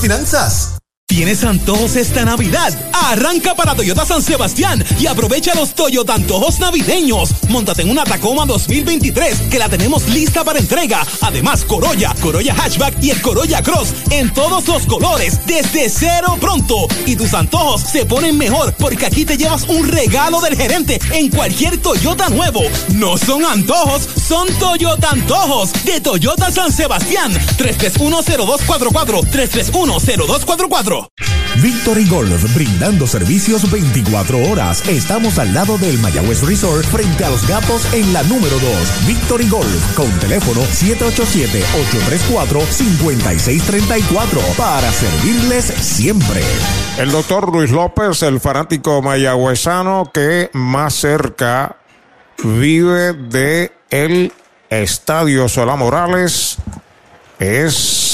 finanzas. ¿Tienes antojos esta Navidad? Arranca para Toyota San Sebastián y aprovecha los Toyota antojos navideños. Móntate en una Tacoma 2023 que la tenemos lista para entrega. Además, Corolla, Corolla Hatchback y el Corolla Cross en todos los colores desde cero pronto. Y tus antojos se ponen mejor porque aquí te llevas un regalo del gerente en cualquier Toyota nuevo. No son antojos, son Toyota antojos de Toyota San Sebastián. 3310244 3310244 Victory Golf, brindando servicios 24 horas. Estamos al lado del Mayagüez Resort, frente a los gatos en la número 2. Victory Golf, con teléfono 787-834-5634, para servirles siempre. El doctor Luis López, el fanático mayagüezano que más cerca vive de el Estadio Solá Morales, es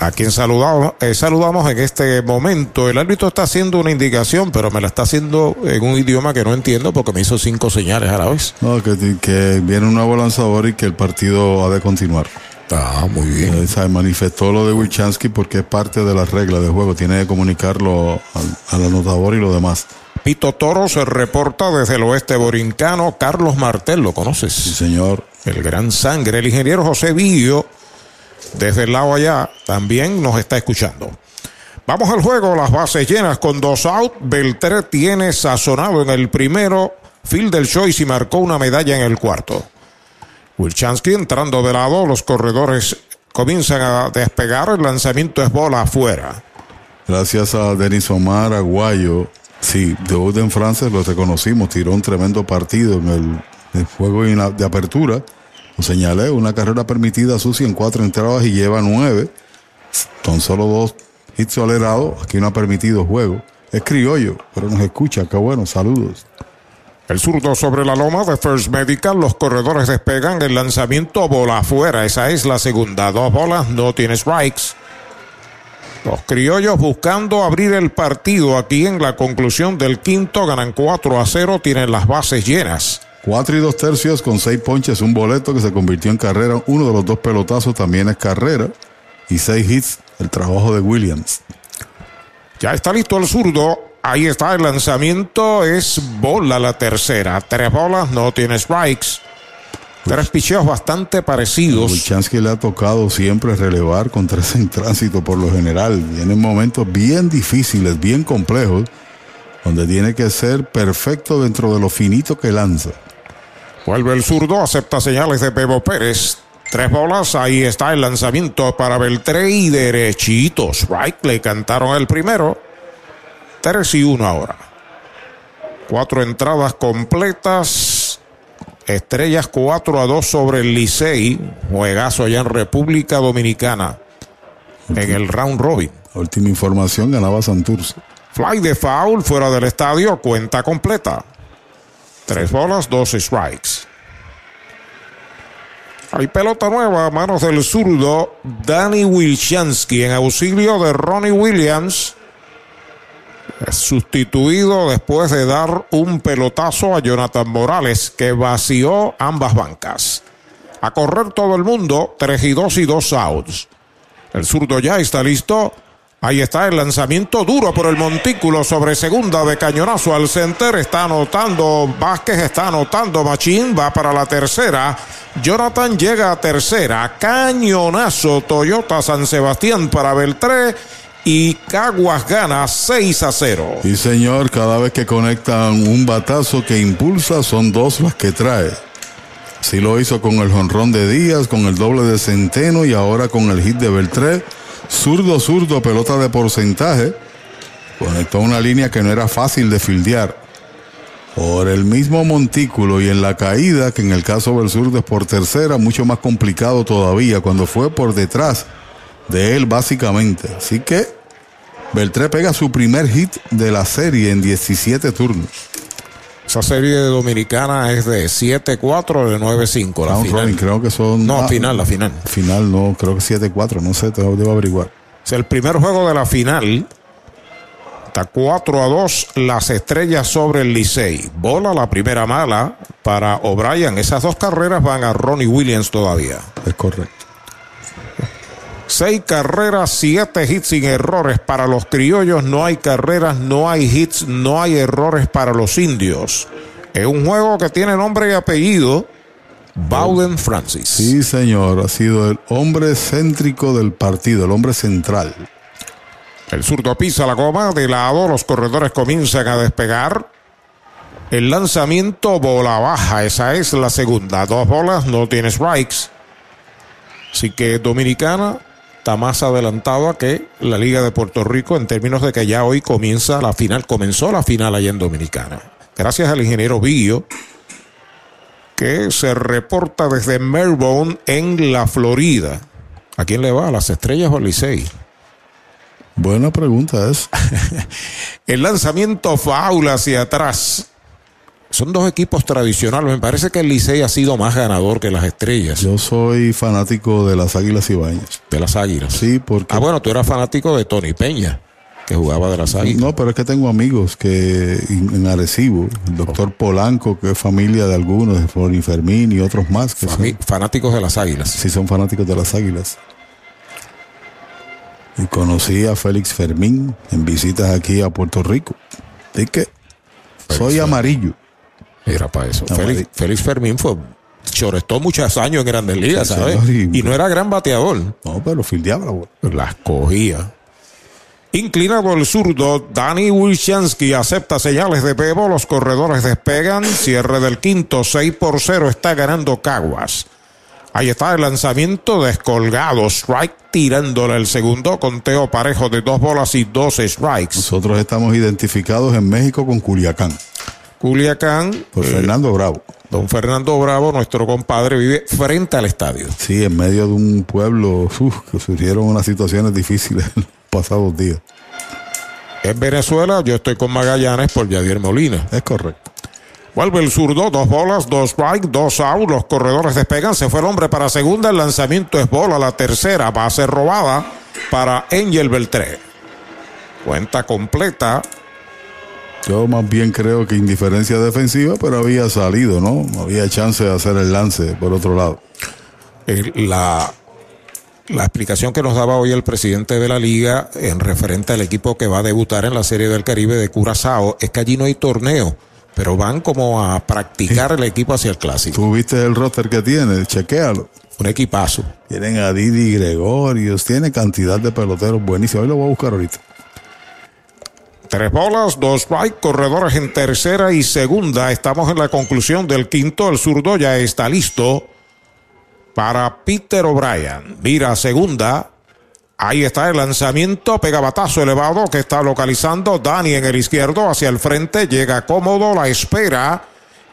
a quien saludamos, eh, saludamos en este momento. El árbitro está haciendo una indicación, pero me la está haciendo en un idioma que no entiendo porque me hizo cinco señales a la vez. No, que, que viene un nuevo lanzador y que el partido ha de continuar. Ah, muy bien. Eh, se manifestó lo de Wilchansky porque es parte de las reglas del juego. Tiene que comunicarlo al, al anotador y lo demás. Pito Toro se reporta desde el oeste borincano. Carlos Martel, ¿lo conoces? Sí, señor. El gran sangre. El ingeniero José Villo, desde el lado allá, también nos está escuchando. Vamos al juego, las bases llenas con dos out. Beltré tiene sazonado en el primero. Del Choice y marcó una medalla en el cuarto. Wilchansky entrando de lado, los corredores comienzan a despegar, el lanzamiento es bola afuera. Gracias a Denis Omar Aguayo. Sí, de Orden France lo reconocimos, tiró un tremendo partido en el, el juego de apertura señalé, una carrera permitida sucia en cuatro entradas y lleva nueve. Son solo dos hits tolerados. Aquí no ha permitido juego. Es criollo, pero nos escucha. Qué bueno, saludos. El zurdo sobre la loma de First Medical. Los corredores despegan. El lanzamiento bola afuera. Esa es la segunda. Dos bolas, no tiene strikes. Los criollos buscando abrir el partido aquí en la conclusión del quinto. Ganan 4 a 0. Tienen las bases llenas. Cuatro y dos tercios con seis ponches, un boleto que se convirtió en carrera. Uno de los dos pelotazos también es carrera. Y seis hits, el trabajo de Williams. Ya está listo el zurdo. Ahí está el lanzamiento. Es bola la tercera. Tres bolas, no tiene strikes. Tres picheos bastante parecidos. Wilchansky le ha tocado siempre relevar con tres en tránsito por lo general. Vienen momentos bien difíciles, bien complejos, donde tiene que ser perfecto dentro de lo finito que lanza. Vuelve el zurdo, acepta señales de Bebo Pérez. Tres bolas, ahí está el lanzamiento para Beltré y derechitos. Right, le cantaron el primero. Tres y uno ahora. Cuatro entradas completas. Estrellas 4 a 2 sobre el Licey. Juegazo allá en República Dominicana. En el round robin. Última información, ganaba Santurce. Fly de foul fuera del estadio, cuenta completa. Tres bolas, dos strikes. Hay pelota nueva a manos del zurdo Danny Wilchansky en auxilio de Ronnie Williams. Sustituido después de dar un pelotazo a Jonathan Morales que vació ambas bancas. A correr todo el mundo, 3 y 2 y 2 outs. El zurdo ya está listo. Ahí está el lanzamiento duro por el montículo sobre segunda de cañonazo al center. Está anotando Vázquez, está anotando Machín, va para la tercera. Jonathan llega a tercera. Cañonazo Toyota San Sebastián para Beltré. Y Caguas gana 6 a 0. Y señor, cada vez que conectan un batazo que impulsa, son dos las que trae. Sí lo hizo con el jonrón de Díaz, con el doble de Centeno y ahora con el hit de Beltré. Zurdo, zurdo, pelota de porcentaje. Conectó una línea que no era fácil de fildear. Por el mismo montículo y en la caída, que en el caso del zurdo es por tercera, mucho más complicado todavía, cuando fue por detrás de él básicamente. Así que Beltré pega su primer hit de la serie en 17 turnos. Esa serie dominicana es de 7-4 de 9-5. La Round final. robin, creo que son. No, ah, final, la final. Final, no, creo que 7-4, no sé, te debo averiguar. Es el primer juego de la final. Está 4 a 2 las estrellas sobre el Licey. Bola la primera mala para O'Brien. Esas dos carreras van a Ronnie Williams todavía. Es correcto. Seis carreras, siete hits sin errores para los criollos. No hay carreras, no hay hits, no hay errores para los indios. Es un juego que tiene nombre y apellido. Bowden Francis. Sí, señor, ha sido el hombre céntrico del partido, el hombre central. El zurdo pisa la goma de lado, los corredores comienzan a despegar. El lanzamiento bola baja, esa es la segunda. Dos bolas, no tiene strikes. Así que Dominicana está más adelantada que la Liga de Puerto Rico en términos de que ya hoy comienza la final, comenzó la final allá en Dominicana. Gracias al ingeniero Billo, que se reporta desde Melbourne en la Florida. ¿A quién le va? ¿A las estrellas o al Licey? Buena pregunta es. El lanzamiento faula hacia atrás. Son dos equipos tradicionales. Me parece que el Licey ha sido más ganador que las estrellas. Yo soy fanático de las Águilas Ibañez. De las Águilas. Sí, porque. Ah, bueno, tú eras fanático de Tony Peña, que jugaba de las Águilas. No, pero es que tengo amigos que en Arecibo, el doctor Polanco, que es familia de algunos, de Flori Fermín y otros más. Que Fami- fanáticos de las Águilas. Sí, son fanáticos de las Águilas. Y conocí a Félix Fermín en visitas aquí a Puerto Rico. Así que soy amarillo. Era para eso. Amarillo. Félix, Félix Fermín fue. Chorestó muchos años en Grandes Ligas, Sí, ¿sabes? y- no era gran bateador. No, pero fildeaba la bola. Las cogía. Inclinado el zurdo, Danny Wilchansky acepta señales de Bebo. Los corredores despegan. Cierre del quinto, 6 por 0. Está ganando Caguas. Ahí está el lanzamiento descolgado. Strike tirándole el segundo. Conteo parejo de dos bolas y dos strikes. Nosotros estamos identificados en México con Culiacán. Culiacán. Por eh, Fernando Bravo. Don Fernando Bravo, nuestro compadre, vive frente al estadio. Sí, en medio de un pueblo uf, que surgieron unas situaciones difíciles en los pasados días. En Venezuela, yo estoy con Magallanes por Yadier Molina. Es correcto. Vuelve el zurdo, dos bolas, dos strike, dos out. Los corredores despegan. Se fue el hombre para segunda. El lanzamiento es bola. La tercera va a ser robada para Angel Beltré. Cuenta completa. Yo más bien creo que indiferencia defensiva, pero había salido, ¿no? Había chance de hacer el lance por otro lado. La, la explicación que nos daba hoy el presidente de la liga en referente al equipo que va a debutar en la Serie del Caribe de Curazao es que allí no hay torneo, pero van como a practicar el equipo hacia el clásico. Tú viste el roster que tiene, chequéalo. Un equipazo. Tienen a Didi Gregorios, tiene cantidad de peloteros buenísimos. Hoy lo voy a buscar ahorita. Tres bolas, dos strike, corredores en tercera y segunda. Estamos en la conclusión del quinto. El zurdo ya está listo para Peter O'Brien. Mira, segunda. Ahí está el lanzamiento, pega batazo elevado que está localizando Dani en el izquierdo hacia el frente, llega cómodo, la espera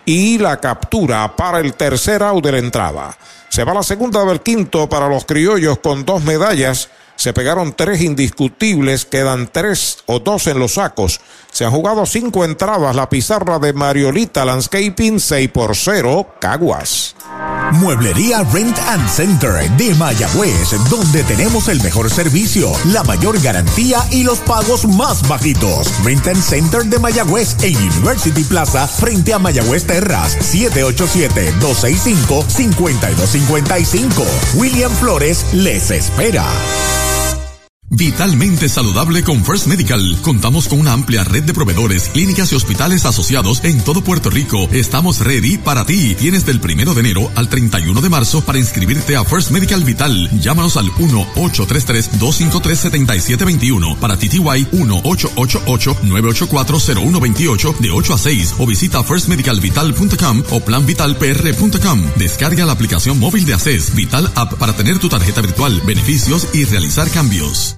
y la captura para el tercer out de la entrada. Se va la segunda del quinto para los criollos con dos medallas. Se pegaron tres indiscutibles, quedan tres o dos en los sacos. Se han jugado cinco entradas. La pizarra de Mariolita Landscaping 6 por 0, Caguas. Mueblería Rent and Center de Mayagüez, donde tenemos el mejor servicio, la mayor garantía y los pagos más bajitos. Rent and Center de Mayagüez en University Plaza frente a Mayagüez Terras, 787-265-5255. William Flores les espera. Vitalmente saludable con First Medical. Contamos con una amplia red de proveedores, clínicas y hospitales asociados en todo Puerto Rico. Estamos ready para ti. Tienes del primero de enero al 31 de marzo para inscribirte a First Medical Vital. Llámanos al 1-833-253-7721 para TTY 1-888-984-0128 de 8 a 6 o visita firstmedicalvital.com o planvitalpr.com. Descarga la aplicación móvil de ACES Vital App para tener tu tarjeta virtual, beneficios y realizar cambios.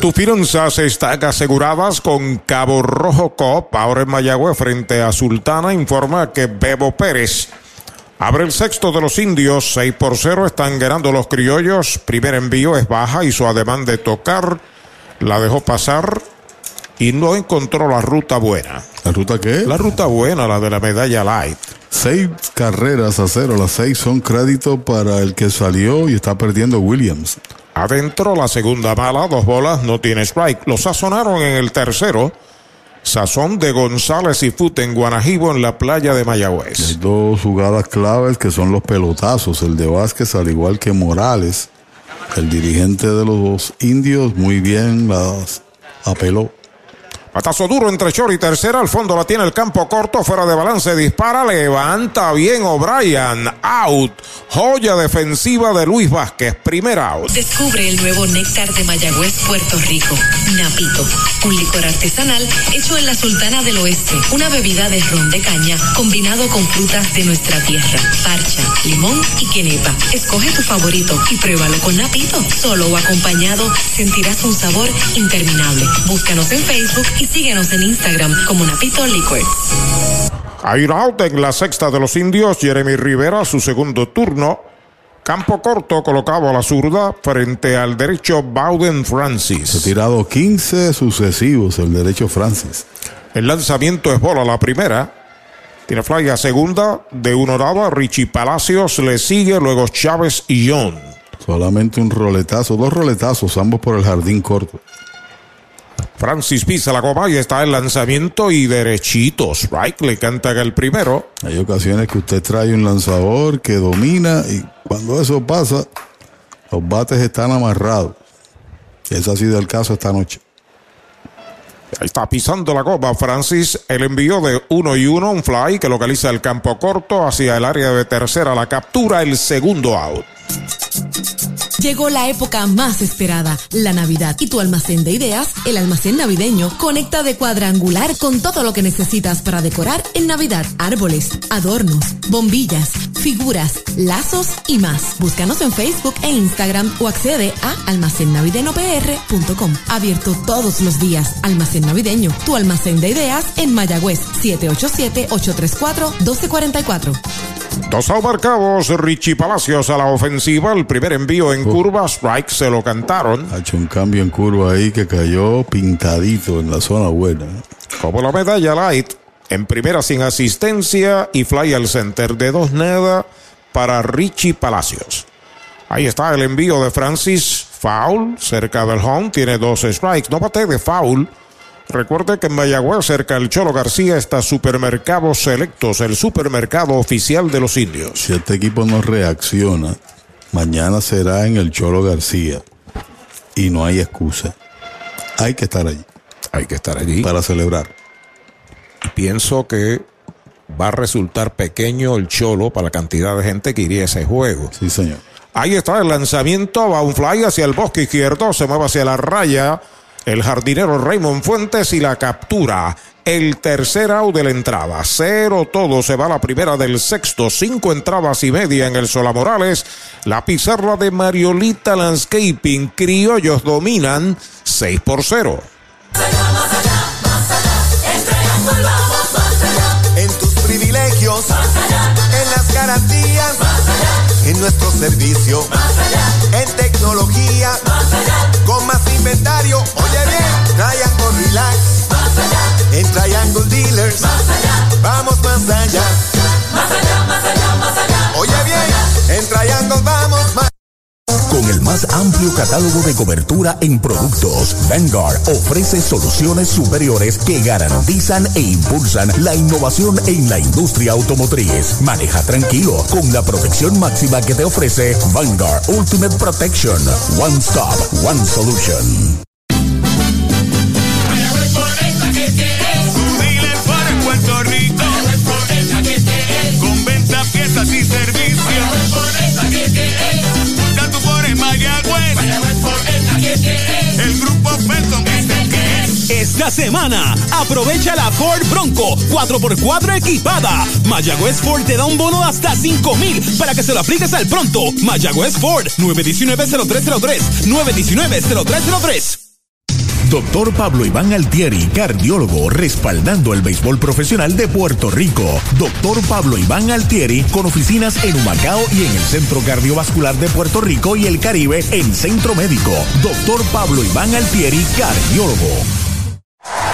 Tus finanzas están aseguradas con Cabo Rojo Coop. Ahora en Mayagüez, frente a Sultana, informa que Bebo Pérez abre el sexto de los indios. 6 por 0 están ganando los criollos. Primer envío es baja. Hizo ademán de tocar. La dejó pasar y no encontró la ruta buena. ¿La ruta qué? La ruta buena, la de la medalla light. Seis carreras a cero. Las seis son crédito para el que salió y está perdiendo Williams. Adentro la segunda mala, dos bolas, no tiene strike. Lo sazonaron en el tercero. Sazón de González y Fute en Guanajibo en la playa de Mayagüez. Dos jugadas claves que son los pelotazos. El de Vázquez, al igual que Morales, el dirigente de los indios, muy bien las apeló. Patazo duro entre short y tercera. Al fondo la tiene el campo corto. Fuera de balance. Dispara. Levanta bien O'Brien. Out. Joya defensiva de Luis Vázquez. Primer out. Descubre el nuevo néctar de Mayagüez, Puerto Rico. Napito. Un licor artesanal hecho en la Sultana del Oeste. Una bebida de ron de caña combinado con frutas de nuestra tierra. Parcha, limón y quenepa. Escoge tu favorito y pruébalo con Napito. Solo o acompañado sentirás un sabor interminable. Búscanos en Facebook y síguenos en Instagram como Napito Liquors. Air out en la sexta de los indios. Jeremy Rivera, su segundo turno. Campo corto colocado a la zurda frente al derecho Bowden Francis. Ha tirado 15 sucesivos el derecho Francis. El lanzamiento es bola la primera. Tiene fly a segunda de un orado. Richie Palacios le sigue, luego Chávez y John. Solamente un roletazo, dos roletazos, ambos por el jardín corto. Francis pisa la goma y está el lanzamiento y derechitos. Right, le canta el primero. Hay ocasiones que usted trae un lanzador que domina y cuando eso pasa, los bates están amarrados. Ese ha sido el caso esta noche. Ahí está pisando la goma Francis. El envío de uno y uno, un fly que localiza el campo corto hacia el área de tercera. La captura, el segundo out. Llegó la época más esperada, la Navidad. Y tu almacén de ideas, el almacén navideño, conecta de cuadrangular con todo lo que necesitas para decorar en Navidad. Árboles, adornos, bombillas, figuras, lazos y más. Búscanos en Facebook e Instagram o accede a almacennavideñopr.com. Abierto todos los días. Almacén navideño, tu almacén de ideas en Mayagüez, 787-834-1244. Dos abarcados, Richie Palacios a la ofensiva. El primer envío en curva, strike, se lo cantaron. Ha hecho un cambio en curva ahí que cayó pintadito en la zona buena. Como la medalla light, en primera sin asistencia y fly al center de dos nada para Richie Palacios. Ahí está el envío de Francis. Foul, cerca del home, tiene dos strikes. No bate de foul. Recuerde que en Mayagüez, cerca del Cholo García, está Supermercados Selectos, el supermercado oficial de los indios. Si este equipo no reacciona, mañana será en el Cholo García. Y no hay excusa. Hay que estar allí. Hay que estar allí. Para celebrar. Pienso que va a resultar pequeño el Cholo para la cantidad de gente que iría a ese juego. Sí, señor. Ahí está el lanzamiento, va un fly hacia el bosque izquierdo, se mueve hacia la raya. El jardinero Raymond Fuentes y la captura. El tercer out de la entrada. Cero todo. Se va la primera del sexto. Cinco entradas y media en el Sola Morales. La pizarra de Mariolita Landscaping. Criollos dominan 6 por 0. En tus privilegios. En las garantías. En nuestro servicio. En tecnología. Con más inventario. Oye bien. Triangle Relax. En Triangle Dealers. Vamos más allá. Más allá, más allá, más allá. Oye bien. En Triangle vamos más Con el más amplio catálogo de cobertura en productos, Vanguard ofrece soluciones superiores que garantizan e impulsan la innovación en la industria automotriz. Maneja tranquilo con la protección máxima que te ofrece Vanguard Ultimate Protection. One Stop, One Solution. Esta semana, aprovecha la Ford Bronco 4x4 equipada. Mayagüez Ford te da un bono hasta 5 mil para que se lo apliques al pronto. Mayagüez Ford 919-0303. 919-0303. Doctor Pablo Iván Altieri, cardiólogo, respaldando el béisbol profesional de Puerto Rico. Doctor Pablo Iván Altieri, con oficinas en Humacao y en el Centro Cardiovascular de Puerto Rico y el Caribe en Centro Médico. Doctor Pablo Iván Altieri, cardiólogo.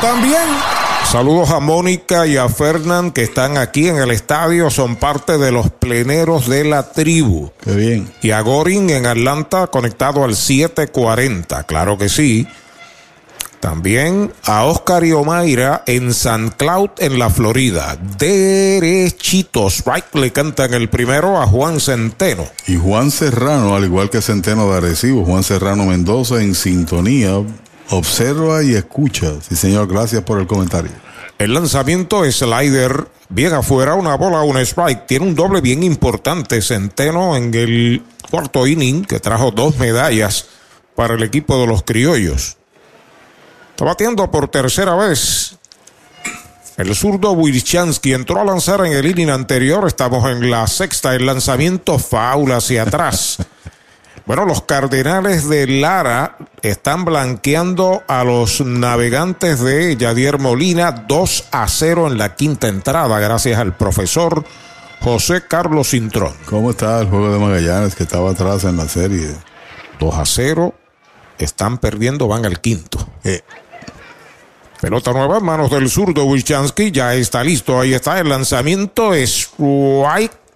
también. Saludos a Mónica y a Fernán que están aquí en el estadio, son parte de los pleneros de la tribu. Qué bien. Y a Gorin en Atlanta conectado al 740, claro que sí. También a Oscar y Omaira en San Cloud, en la Florida. Derechitos, right, le cantan el primero a Juan Centeno. Y Juan Serrano, al igual que Centeno de Arecibo, Juan Serrano Mendoza en sintonía, observa y escucha. Sí, señor, gracias por el comentario. El lanzamiento slider bien afuera, una bola, un strike. Tiene un doble bien importante. Centeno en el cuarto inning que trajo dos medallas para el equipo de los criollos. Batiendo por tercera vez. El zurdo Wilchansky entró a lanzar en el inning anterior. Estamos en la sexta. El lanzamiento faula hacia atrás. Bueno, los Cardenales de Lara están blanqueando a los navegantes de Yadier Molina 2 a 0 en la quinta entrada, gracias al profesor José Carlos Cintrón. ¿Cómo está el juego de Magallanes que estaba atrás en la serie? 2 a 0, están perdiendo, van al quinto. Eh. Pelota nueva manos del zurdo Wilchansky, ya está listo, ahí está el lanzamiento, strike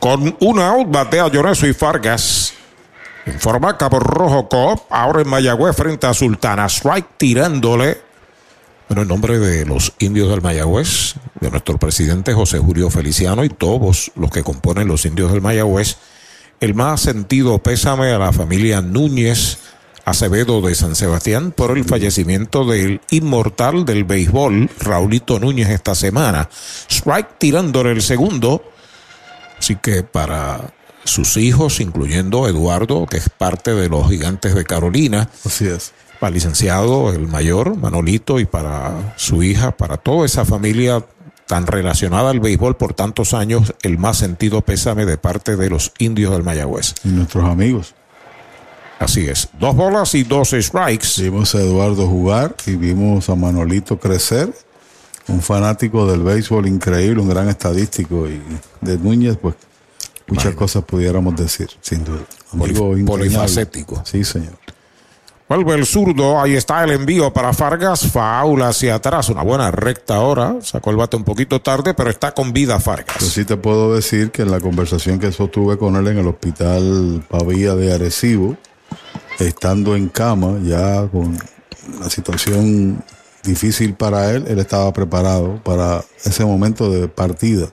Con un out batea Lloreso y Fargas. Informa Cabo Rojo Coop. Ahora en Mayagüez frente a Sultana. Strike tirándole. Bueno, en nombre de los indios del Mayagüez, de nuestro presidente José Julio Feliciano y todos los que componen los indios del Mayagüez, el más sentido pésame a la familia Núñez Acevedo de San Sebastián por el fallecimiento del inmortal del béisbol, Raulito Núñez, esta semana. Strike tirándole el segundo. Así que para sus hijos, incluyendo Eduardo, que es parte de los gigantes de Carolina. Así es. Para el licenciado, el mayor, Manolito, y para su hija, para toda esa familia tan relacionada al béisbol por tantos años, el más sentido pésame de parte de los indios del Mayagüez. Y nuestros amigos. Así es. Dos bolas y dos strikes. Vimos a Eduardo jugar y vimos a Manolito crecer. Un fanático del béisbol increíble, un gran estadístico. Y de Núñez, pues, muchas cosas pudiéramos decir, sin duda. Amigo Polif- polifacético. Sí, señor. Vuelve el zurdo, ahí está el envío para Fargas, faula hacia atrás, una buena recta ahora, sacó el bate un poquito tarde, pero está con vida Fargas. Yo sí te puedo decir que en la conversación que sostuve con él en el hospital Pavía de Arecibo, estando en cama, ya con la situación difícil para él, él estaba preparado para ese momento de partida.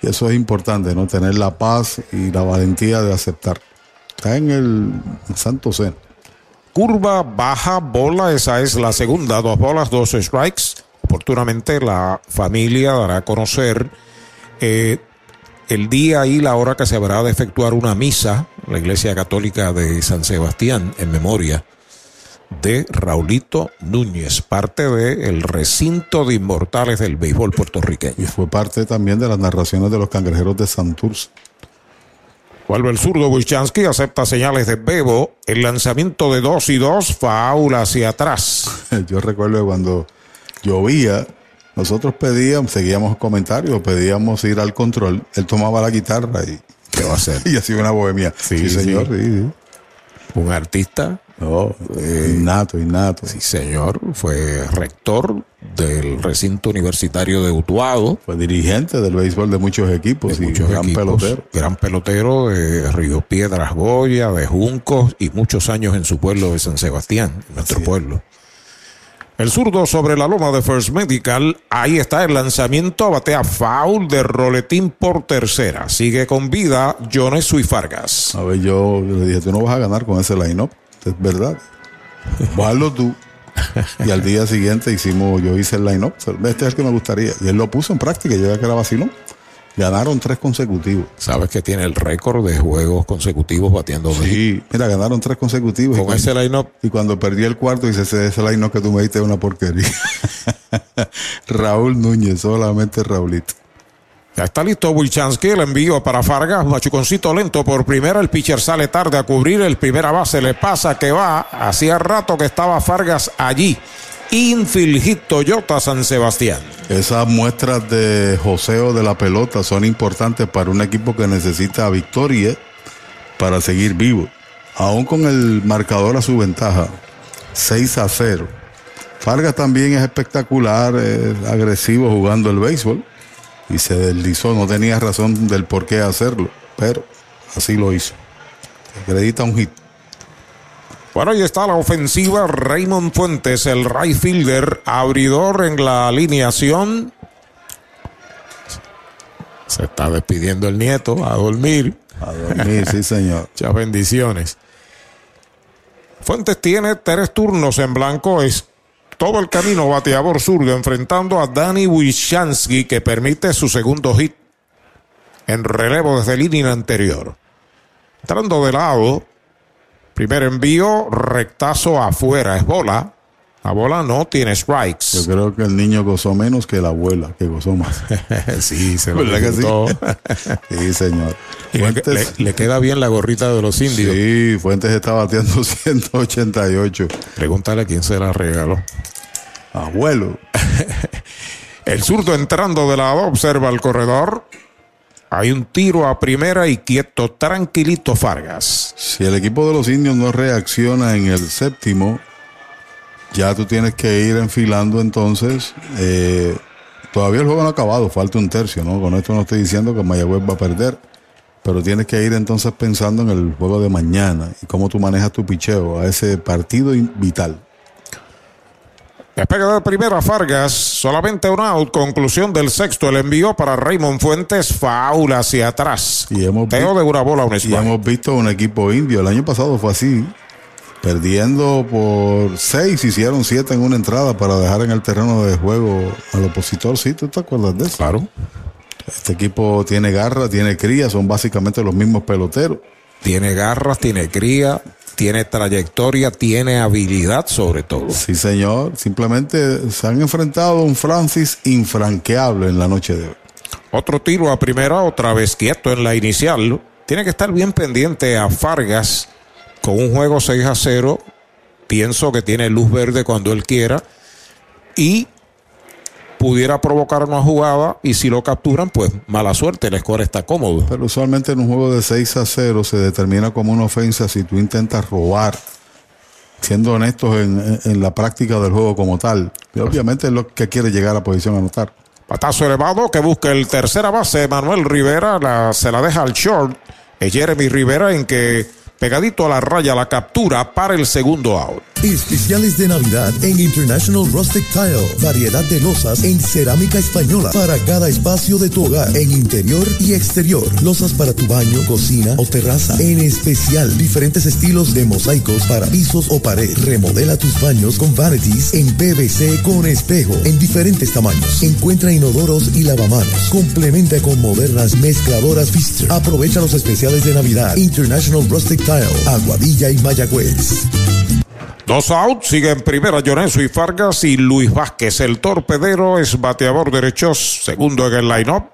Y eso es importante, ¿no? Tener la paz y la valentía de aceptar. Está en el Santo Zen. Curva, baja, bola, esa es la segunda, dos bolas, dos strikes. Oportunamente la familia dará a conocer eh, el día y la hora que se habrá de efectuar una misa, en la Iglesia Católica de San Sebastián, en memoria de Raulito Núñez, parte del recinto de inmortales del béisbol puertorriqueño. Y fue parte también de las narraciones de los cangrejeros de Santurce. Vuelve el zurdo Wilchansky, acepta señales de Bebo. El lanzamiento de dos y dos, faula hacia atrás. Yo recuerdo cuando llovía, nosotros pedíamos, seguíamos comentarios, pedíamos ir al control. Él tomaba la guitarra y. ¿Qué va a hacer? Y hacía una bohemia. Sí, señor, sí, sí. Un artista. No, innato, innato. Sí, señor. Fue rector del recinto universitario de Utuado. Fue dirigente del béisbol de muchos equipos de y muchos gran equipos. pelotero. Gran pelotero de Río Piedras Goya, de Juncos y muchos años en su pueblo de San Sebastián, nuestro pueblo. El zurdo sobre la loma de First Medical. Ahí está el lanzamiento. Batea foul de roletín por tercera. Sigue con vida Jones y Fargas. A ver, yo le dije, tú no vas a ganar con ese line-up. Es verdad. Bájalo tú. Y al día siguiente hicimos, yo hice el line-up. Este es el que me gustaría. Y él lo puso en práctica. Yo ya que era vacilón. Ganaron tres consecutivos. Sabes que tiene el récord de juegos consecutivos batiendo Sí, mira, ganaron tres consecutivos. Con ese line-up. Y cuando perdí el cuarto, dice, ese, ese line-up que tú me diste es una porquería. Raúl Núñez, solamente Raulito. Ya está listo Wilchansky, el envío para Fargas, machuconcito lento por primera, el pitcher sale tarde a cubrir, el primera base le pasa que va, hacía rato que estaba Fargas allí. Infield hit Toyota San Sebastián. Esas muestras de joseo de la pelota son importantes para un equipo que necesita victoria para seguir vivo. Aún con el marcador a su ventaja, 6 a 0. Fargas también es espectacular, es agresivo jugando el béisbol y se deslizó, no tenía razón del por qué hacerlo, pero así lo hizo. Acredita un hit. Bueno, ahí está la ofensiva. Raymond Fuentes, el right fielder, abridor en la alineación. Se está despidiendo el nieto a dormir. A dormir, sí, señor. Muchas bendiciones. Fuentes tiene tres turnos en blanco. Es todo el camino bateador zurdo enfrentando a Danny Wishansky que permite su segundo hit en relevo desde el inning anterior. Entrando de lado, primer envío, rectazo afuera, es bola. La bola no tiene strikes. Yo creo que el niño gozó menos que la abuela, que gozó más. sí, se lo ¿Verdad que sí? sí, señor. Y le, queda bien la gorrita de los indios. Sí, Fuentes está bateando 188. Pregúntale a quién se la regaló. Abuelo. El zurdo entrando de lado, observa el corredor. Hay un tiro a primera y quieto, tranquilito Fargas. Si el equipo de los indios no reacciona en el séptimo, ya tú tienes que ir enfilando entonces. eh, todavía el juego no ha acabado, falta un tercio, ¿no? Con esto no estoy diciendo que Mayagüez va a perder, pero tienes que ir entonces pensando en el juego de mañana y cómo tú manejas tu picheo a ese partido vital. Despega de primera Fargas, solamente un out, conclusión del sexto, el envío para Raymond Fuentes, faula hacia atrás. Y hemos Teo de una bola, un Y hemos visto un equipo indio. El año pasado fue así. Perdiendo por seis, hicieron siete en una entrada para dejar en el terreno de juego al opositor. ¿Sí? ¿Tú te acuerdas de eso? Claro. Este equipo tiene garra, tiene cría, son básicamente los mismos peloteros. Tiene garras, tiene cría, tiene trayectoria, tiene habilidad sobre todo. Sí, señor. Simplemente se han enfrentado a un Francis infranqueable en la noche de hoy. Otro tiro a primera, otra vez quieto en la inicial. Tiene que estar bien pendiente a Fargas con un juego 6 a 0. Pienso que tiene luz verde cuando él quiera. Y pudiera provocar una jugada. Y si lo capturan, pues mala suerte, el score está cómodo. Pero usualmente en un juego de 6 a 0 se determina como una ofensa si tú intentas robar, siendo honestos en, la práctica del juego como tal. Y obviamente es lo que quiere llegar a posición a anotar. Patazo elevado que busca el tercera base, Manuel Rivera, la- se la deja al short. Es Jeremy Rivera en que pegadito a la raya la captura para el segundo out. Especiales de Navidad en International Rustic Tile. Variedad de losas en cerámica española para cada espacio de tu hogar, en interior y exterior. Losas para tu baño, cocina o terraza. En especial, diferentes estilos de mosaicos para pisos o pared. Remodela tus baños con vanities en PVC con espejo en diferentes tamaños. Encuentra inodoros y lavamanos. Complementa con modernas mezcladoras Pfister. Aprovecha los especiales de Navidad. International Rustic Tile. Aguadilla y Mayagüez. Dos outs, sigue en primera Llorenzo y Fargas y Luis Vázquez. El torpedero es bateador derecho, segundo en el line-up.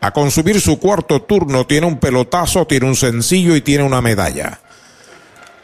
A consumir su cuarto turno, tiene un pelotazo, tiene un sencillo y tiene una medalla.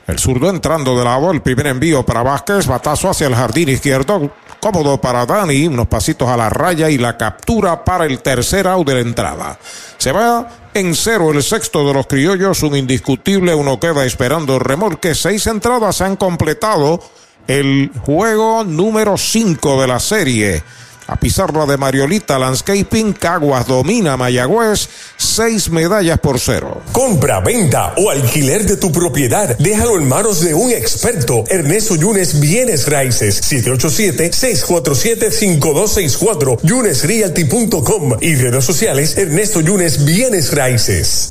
El zurdo entrando de lado, el primer envío para Vázquez, batazo hacia el jardín izquierdo, cómodo para Dani, unos pasitos a la raya y la captura para el tercer out de la entrada. Se va en cero el sexto de los criollos, un indiscutible, uno queda esperando remolque, seis entradas han completado el juego número 5 de la serie. A pizarra de Mariolita Landscaping, Caguas domina Mayagüez, seis medallas por cero. Compra, venta o alquiler de tu propiedad. Déjalo en manos de un experto. Ernesto Yunes Bienes Raíces. 787-647-5264. YunesRealty.com y redes sociales Ernesto Yunes Bienes Raíces.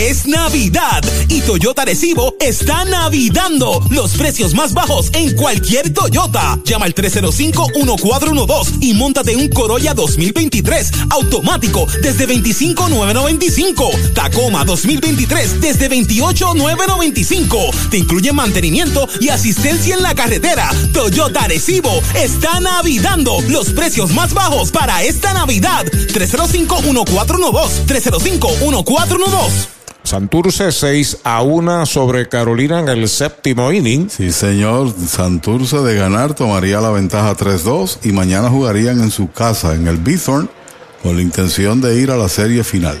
Es Navidad y Toyota Recibo está navidando los precios más bajos en cualquier Toyota. Llama al 305-1412 y montate un Corolla 2023 automático desde 25,995. Tacoma 2023 desde 28,995. Te incluye mantenimiento y asistencia en la carretera. Toyota Recibo está navidando los precios más bajos para esta Navidad. 305-1412. 305-1412. Santurce 6 a 1 sobre Carolina en el séptimo inning. Sí, señor. Santurce de ganar tomaría la ventaja 3-2 y mañana jugarían en su casa, en el Bithorn, con la intención de ir a la serie final.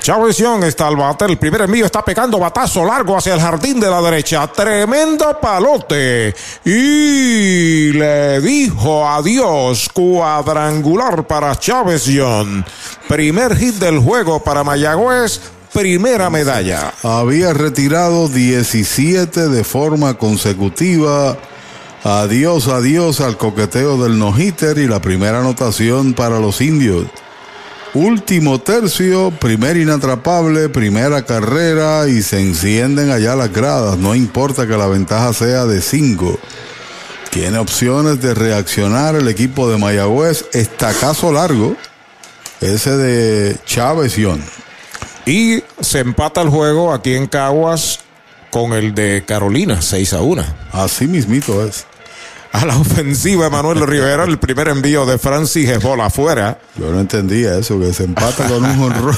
Chávez Young está al bate. El primer envío está pegando batazo largo hacia el jardín de la derecha. Tremendo palote. Y le dijo adiós. Cuadrangular para Chávez Young. Primer hit del juego para Mayagüez primera medalla. Había retirado 17 de forma consecutiva. Adiós, adiós al coqueteo del no-hitter y la primera anotación para los indios. Último tercio, primer inatrapable, primera carrera y se encienden allá las gradas. No importa que la ventaja sea de 5. Tiene opciones de reaccionar el equipo de Mayagüez. Estacazo largo. Ese de Chávez. Y se empata el juego aquí en Caguas con el de Carolina, 6 a 1. Así mismito es. A la ofensiva, Manuel Rivera, el primer envío de Francis es bola afuera. Yo no entendía eso, que se empata con un honrón.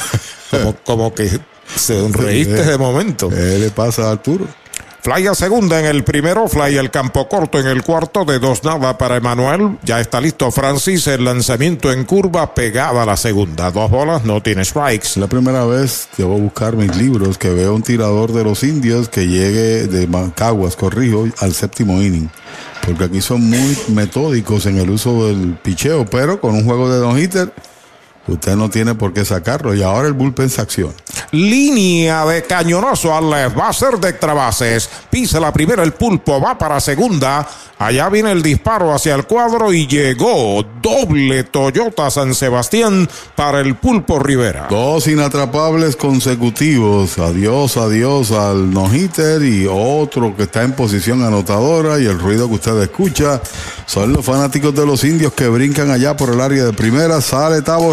como, como que se reíste de momento. ¿Qué le pasa a Arturo? Fly a segunda en el primero, fly al campo corto en el cuarto, de dos nada para Emanuel. Ya está listo Francis, el lanzamiento en curva pegada a la segunda. Dos bolas, no tiene strikes. La primera vez que voy a buscar mis libros que veo un tirador de los indios que llegue de Caguas, corrijo, al séptimo inning. Porque aquí son muy metódicos en el uso del picheo, pero con un juego de don hitter Usted no tiene por qué sacarlo y ahora el bullpen se acción. Línea de cañonazo al left. Va a ser de extra bases. Pisa la primera el pulpo. Va para segunda. Allá viene el disparo hacia el cuadro y llegó doble Toyota San Sebastián para el pulpo Rivera. Dos inatrapables consecutivos. Adiós, adiós al no-hitter y otro que está en posición anotadora y el ruido que usted escucha son los fanáticos de los indios que brincan allá por el área de primera. Sale Tavo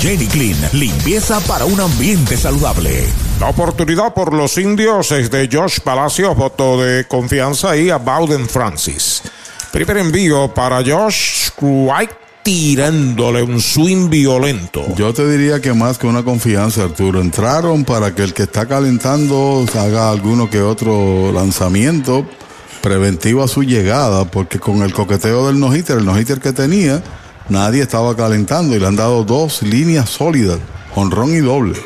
Jenny Clean, limpieza para un ambiente saludable. La oportunidad por los indios es de Josh Palacios, voto de confianza y a Bowden Francis. Primer envío para Josh White tirándole un swing violento. Yo te diría que más que una confianza, Arturo. Entraron para que el que está calentando haga alguno que otro lanzamiento preventivo a su llegada, porque con el coqueteo del no-hitter, el no-hitter que tenía, nadie estaba calentando y le han dado dos líneas sólidas, honrón y doble.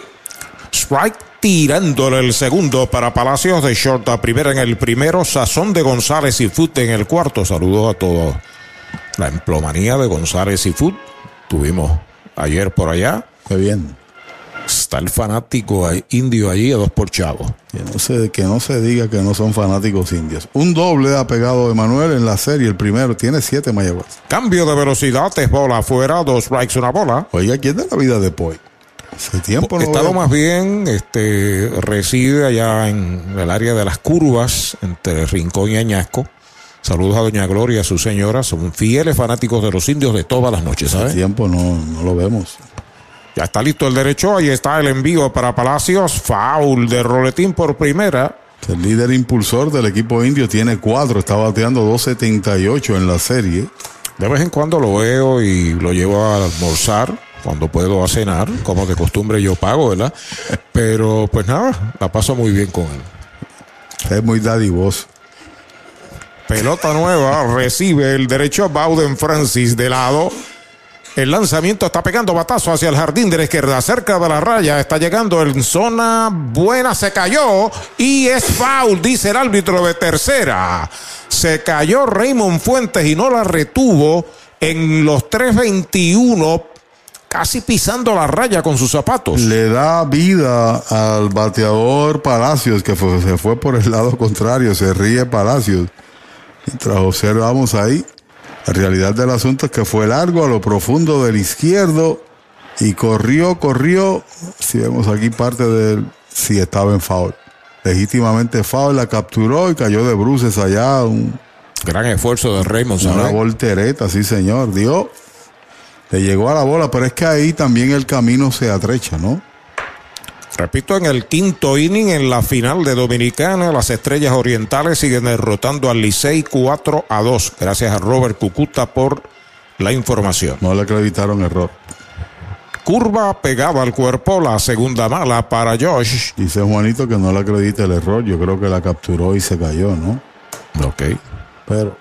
Strike tirándole el segundo para Palacios de short a primera en el primero, Sazón de González y Foot en el cuarto. Saludos a todos. La emplomanía de González y Foot tuvimos ayer por allá. Qué bien. Está el fanático indio allí a dos por chavo. Que no, se, que no se diga que no son fanáticos indios. Un doble ha pegado Emanuel en la serie, el primero, tiene siete Mayagüez. Cambio de velocidad, es bola afuera, dos strikes, una bola. Oiga, ¿quién da la vida de Poi? Hace tiempo no Estado más bien, este, reside allá en el área de las curvas, entre Rincón y Añasco. Saludos a Doña Gloria a su señora. Son fieles fanáticos de los indios de todas las noches, Hace ¿sabes? tiempo no, no lo vemos. Ya está listo el derecho. Ahí está el envío para Palacios. Foul de Roletín por primera. El líder impulsor del equipo indio tiene cuatro, está bateando 2.78 en la serie. De vez en cuando lo veo y lo llevo a almorzar. Cuando puedo a cenar, como de costumbre yo pago, ¿verdad? Pero pues nada, la paso muy bien con él. Es muy dadivoso. Pelota nueva, recibe el derecho Bauden Francis de lado. El lanzamiento está pegando batazo hacia el jardín de la izquierda, cerca de la raya. Está llegando en zona buena, se cayó y es foul, dice el árbitro de tercera. Se cayó Raymond Fuentes y no la retuvo en los 3.21, casi pisando la raya con sus zapatos. Le da vida al bateador Palacios, que fue- se fue por el lado contrario, se ríe Palacios. Mientras observamos ahí, la realidad del asunto es que fue largo a lo profundo del izquierdo y corrió, corrió. Si vemos aquí parte del. Si estaba en foul. Legítimamente foul, la capturó y cayó de bruces allá. Un, Gran esfuerzo de Raymond, una ¿sabes? voltereta, sí, señor. Dio. Le llegó a la bola, pero es que ahí también el camino se atrecha, ¿no? Repito, en el quinto inning, en la final de Dominicana, las Estrellas Orientales siguen derrotando al Licey 4 a 2. Gracias a Robert Cucuta por la información. No le acreditaron error. Curva pegada al cuerpo, la segunda mala para Josh. Dice Juanito que no le acredita el error. Yo creo que la capturó y se cayó, ¿no? Ok. Pero.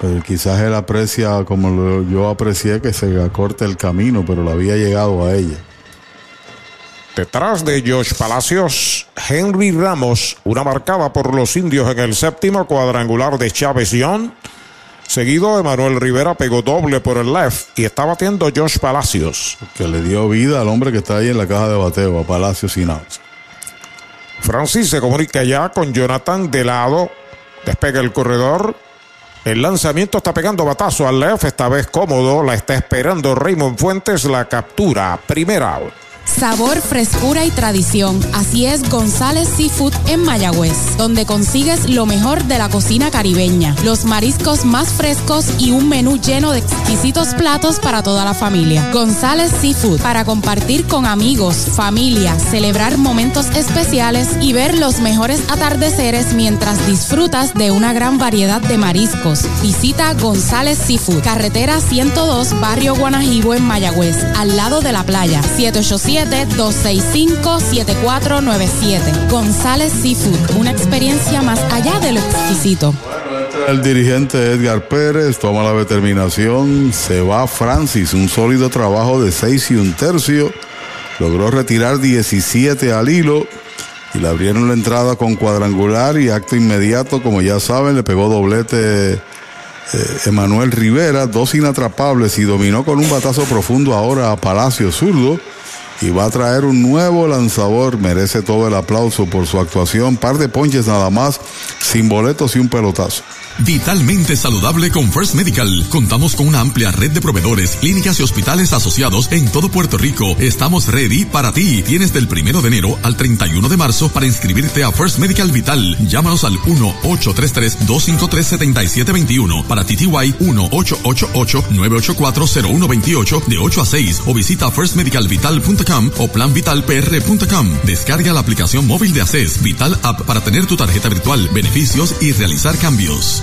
Pero quizás él aprecia, como yo aprecié, que se acorte el camino, pero le había llegado a ella. Detrás de Josh Palacios, Henry Ramos, una marcada por los indios en el séptimo cuadrangular de Chávez Young. Seguido, Emanuel Rivera pegó doble por el left y está batiendo Josh Palacios. Que le dio vida al hombre que está ahí en la caja de bateo, a Palacio sin outs. Francis se comunica ya con Jonathan de lado. Despega el corredor. El lanzamiento está pegando batazo al left, esta vez cómodo. La está esperando Raymond Fuentes. La captura. Primera out. Sabor, frescura y tradición. Así es González Seafood en Mayagüez, donde consigues lo mejor de la cocina caribeña, los mariscos más frescos y un menú lleno de exquisitos platos para toda la familia. González Seafood, para compartir con amigos, familia, celebrar momentos especiales y ver los mejores atardeceres mientras disfrutas de una gran variedad de mariscos. Visita González Seafood, carretera 102, barrio Guanajibo en Mayagüez, al lado de la playa. 787-265-7497. González Seafood, una experiencia más allá de lo exquisito. El dirigente Edgar Pérez toma la determinación, se va Francis, un sólido trabajo de seis y un tercio, logró retirar 17 al hilo y le abrieron la entrada con cuadrangular y acto inmediato, como ya saben, le pegó doblete eh, Emanuel Rivera, dos inatrapables y dominó con un batazo profundo ahora a Palacio Zurdo y va a traer un nuevo lanzador. Merece todo el aplauso por su actuación. Par de ponches nada más, sin boletos y un pelotazo. Vitalmente saludable con First Medical. Contamos con una amplia red de proveedores, clínicas y hospitales asociados en todo Puerto Rico. Estamos ready para ti. Tienes del primero de enero al 31 de marzo para inscribirte a First Medical Vital. Llámanos al 1-833-253-7721 para TTY 1-888-984-0128 de 8 a 6 o visita firstmedicalvital.com o planvitalpr.com. Descarga la aplicación móvil de ACES Vital App para tener tu tarjeta virtual, beneficios y realizar cambios.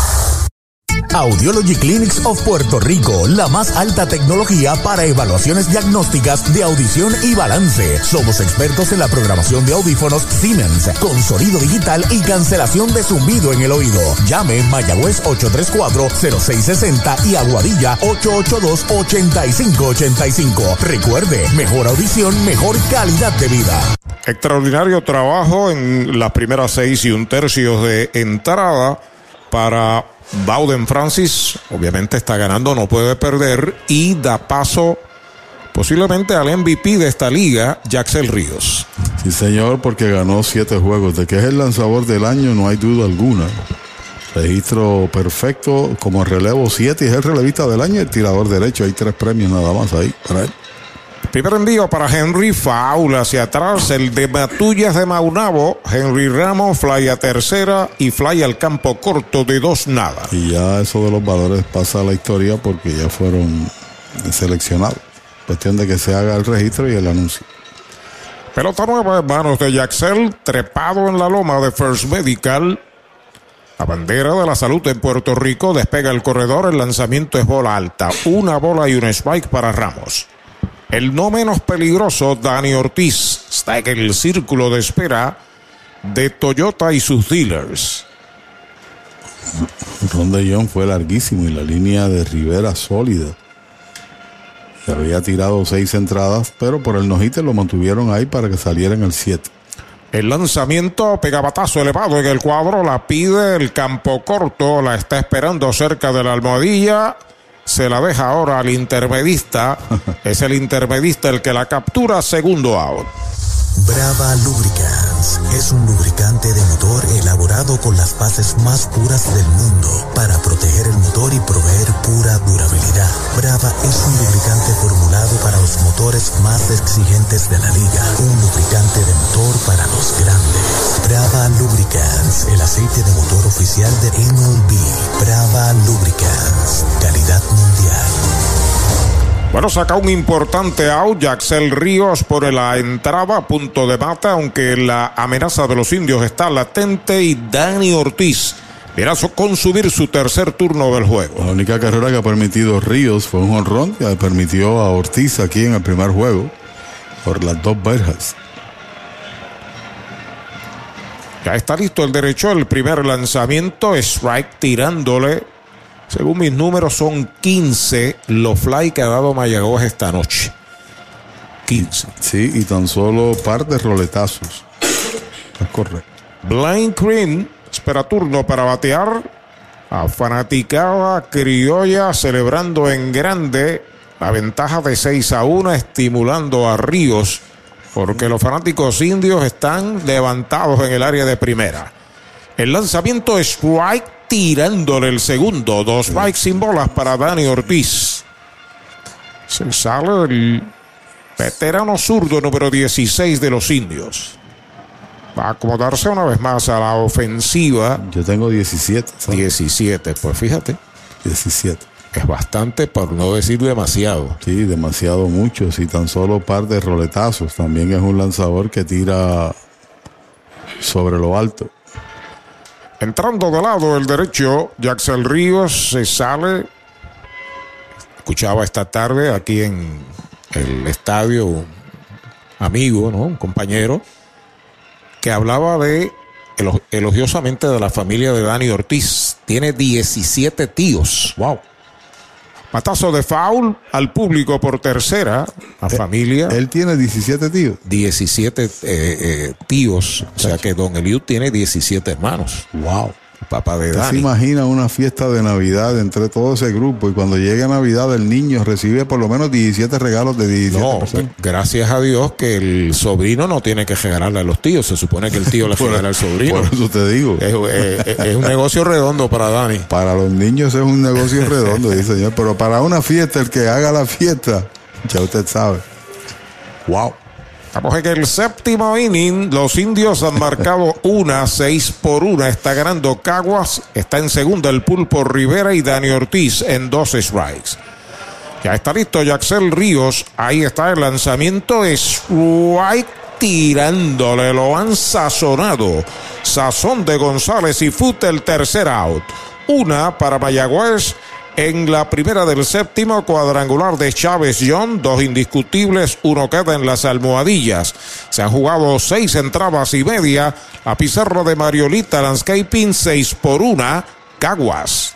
Audiology Clinics of Puerto Rico, la más alta tecnología para evaluaciones diagnósticas de audición y balance. Somos expertos en la programación de audífonos Siemens, con sonido digital y cancelación de zumbido en el oído. Llame Mayagüez 834-0660 y Aguadilla 882-8585. Recuerde, mejor audición, mejor calidad de vida. Extraordinario trabajo en las primeras seis y un tercio de entrada para Bowden Francis. Obviamente está ganando, no puede perder y da paso posiblemente al MVP de esta liga, Jaxel Ríos. Sí, señor, porque ganó siete juegos. De que es el lanzador del año, no hay duda alguna. Registro perfecto como relevo 7 y es el relevista del año, el tirador derecho. Hay tres premios nada más ahí para él. Primer envío para Henry, foul hacia atrás, el de Matullas de Maunabo, Henry Ramos, fly a tercera y fly al campo corto de dos nada. Y ya eso de los valores pasa a la historia porque ya fueron seleccionados. Cuestión de que se haga el registro y el anuncio. Pelota nueva en manos de Jaxel, trepado en la loma de First Medical. La bandera de la salud en Puerto Rico despega el corredor, el lanzamiento es bola alta, una bola y un spike para Ramos. El no menos peligroso, Dani Ortiz, está en el círculo de espera de Toyota y sus dealers. Ron de Jong fue larguísimo y la línea de Rivera sólida. Se había tirado seis entradas, pero por el nojite lo mantuvieron ahí para que saliera en el 7. El lanzamiento pegabatazo elevado en el cuadro, la pide el campo corto, la está esperando cerca de la almohadilla se la deja ahora al intermedista. es el intermedista el que la captura, segundo out. Brava Lubricants es un lubricante de motor elaborado con las bases más puras del mundo para proteger el motor y proveer pura durabilidad. Brava es un lubricante formulado para los motores más exigentes de la liga. Un lubricante de motor para los grandes. Brava Lubricants, el aceite de motor oficial de MLB. Brava Lubricants, mundial. Bueno, saca un importante out Jaxel Ríos por la entrada punto de mata, aunque la amenaza de los indios está latente y Dani Ortiz viene a consumir su tercer turno del juego. La única carrera que ha permitido Ríos fue un honrón que permitió a Ortiz aquí en el primer juego por las dos verjas. Ya está listo el derecho, el primer lanzamiento, strike tirándole según mis números, son 15 los fly que ha dado Mayagüez esta noche. 15. Sí, y tan solo par de roletazos. Es correcto. Blind Green espera turno para batear. A fanaticada criolla celebrando en grande la ventaja de 6 a 1, estimulando a Ríos, porque los fanáticos indios están levantados en el área de primera. El lanzamiento es strike tirándole el segundo. Dos bikes sin bolas para Dani Ortiz. Se sale el veterano zurdo número 16 de los indios. Va a acomodarse una vez más a la ofensiva. Yo tengo 17. 17, pues fíjate. 17. Es bastante, por no decir demasiado. Sí, demasiado mucho. Si tan solo par de roletazos. También es un lanzador que tira sobre lo alto. Entrando de lado el derecho, Jaxel Ríos se sale. Escuchaba esta tarde aquí en el estadio un amigo, ¿no? un compañero, que hablaba de elogiosamente de la familia de Dani Ortiz. Tiene 17 tíos. ¡Wow! Matazo de foul al público por tercera. La familia. Él tiene 17 tíos. 17 eh, eh, tíos. O sea que Don Eliud tiene 17 hermanos. Wow. Papá de ¿Usted se Dani. imagina una fiesta de Navidad entre todo ese grupo y cuando llega Navidad el niño recibe por lo menos 17 regalos de 17 No, personas? gracias a Dios que el sobrino no tiene que regalarle a los tíos. Se supone que el tío le regala al sobrino. Por eso te digo. Es, es- es un negocio redondo para Dani. Para los niños es un negocio redondo, dice señor. Pero para una fiesta, el que haga la fiesta, ya usted sabe. Wow. Estamos en el séptimo inning. Los indios han marcado una, seis por una. Está ganando Caguas. Está en segunda el Pulpo Rivera y Dani Ortiz en dos strikes. Ya está listo Yaxel Ríos. Ahí está el lanzamiento. Strike tirándole. Lo han sazonado. Sazón de González y Fute el tercer out. Una para Mayagüez. En la primera del séptimo cuadrangular de Chávez John, dos indiscutibles, uno queda en las almohadillas. Se han jugado seis entradas y media. A pizarra de Mariolita Landscaping, seis por una, Caguas.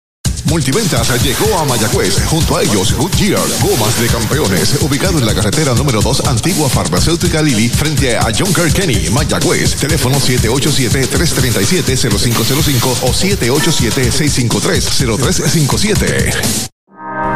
Multiventas llegó a Mayagüez. Junto a ellos, Goodyear, Gomas de Campeones, ubicado en la carretera número 2, antigua farmacéutica Lili, frente a John Kenny, Mayagüez. Teléfono 787-337-0505 o 787-653-0357.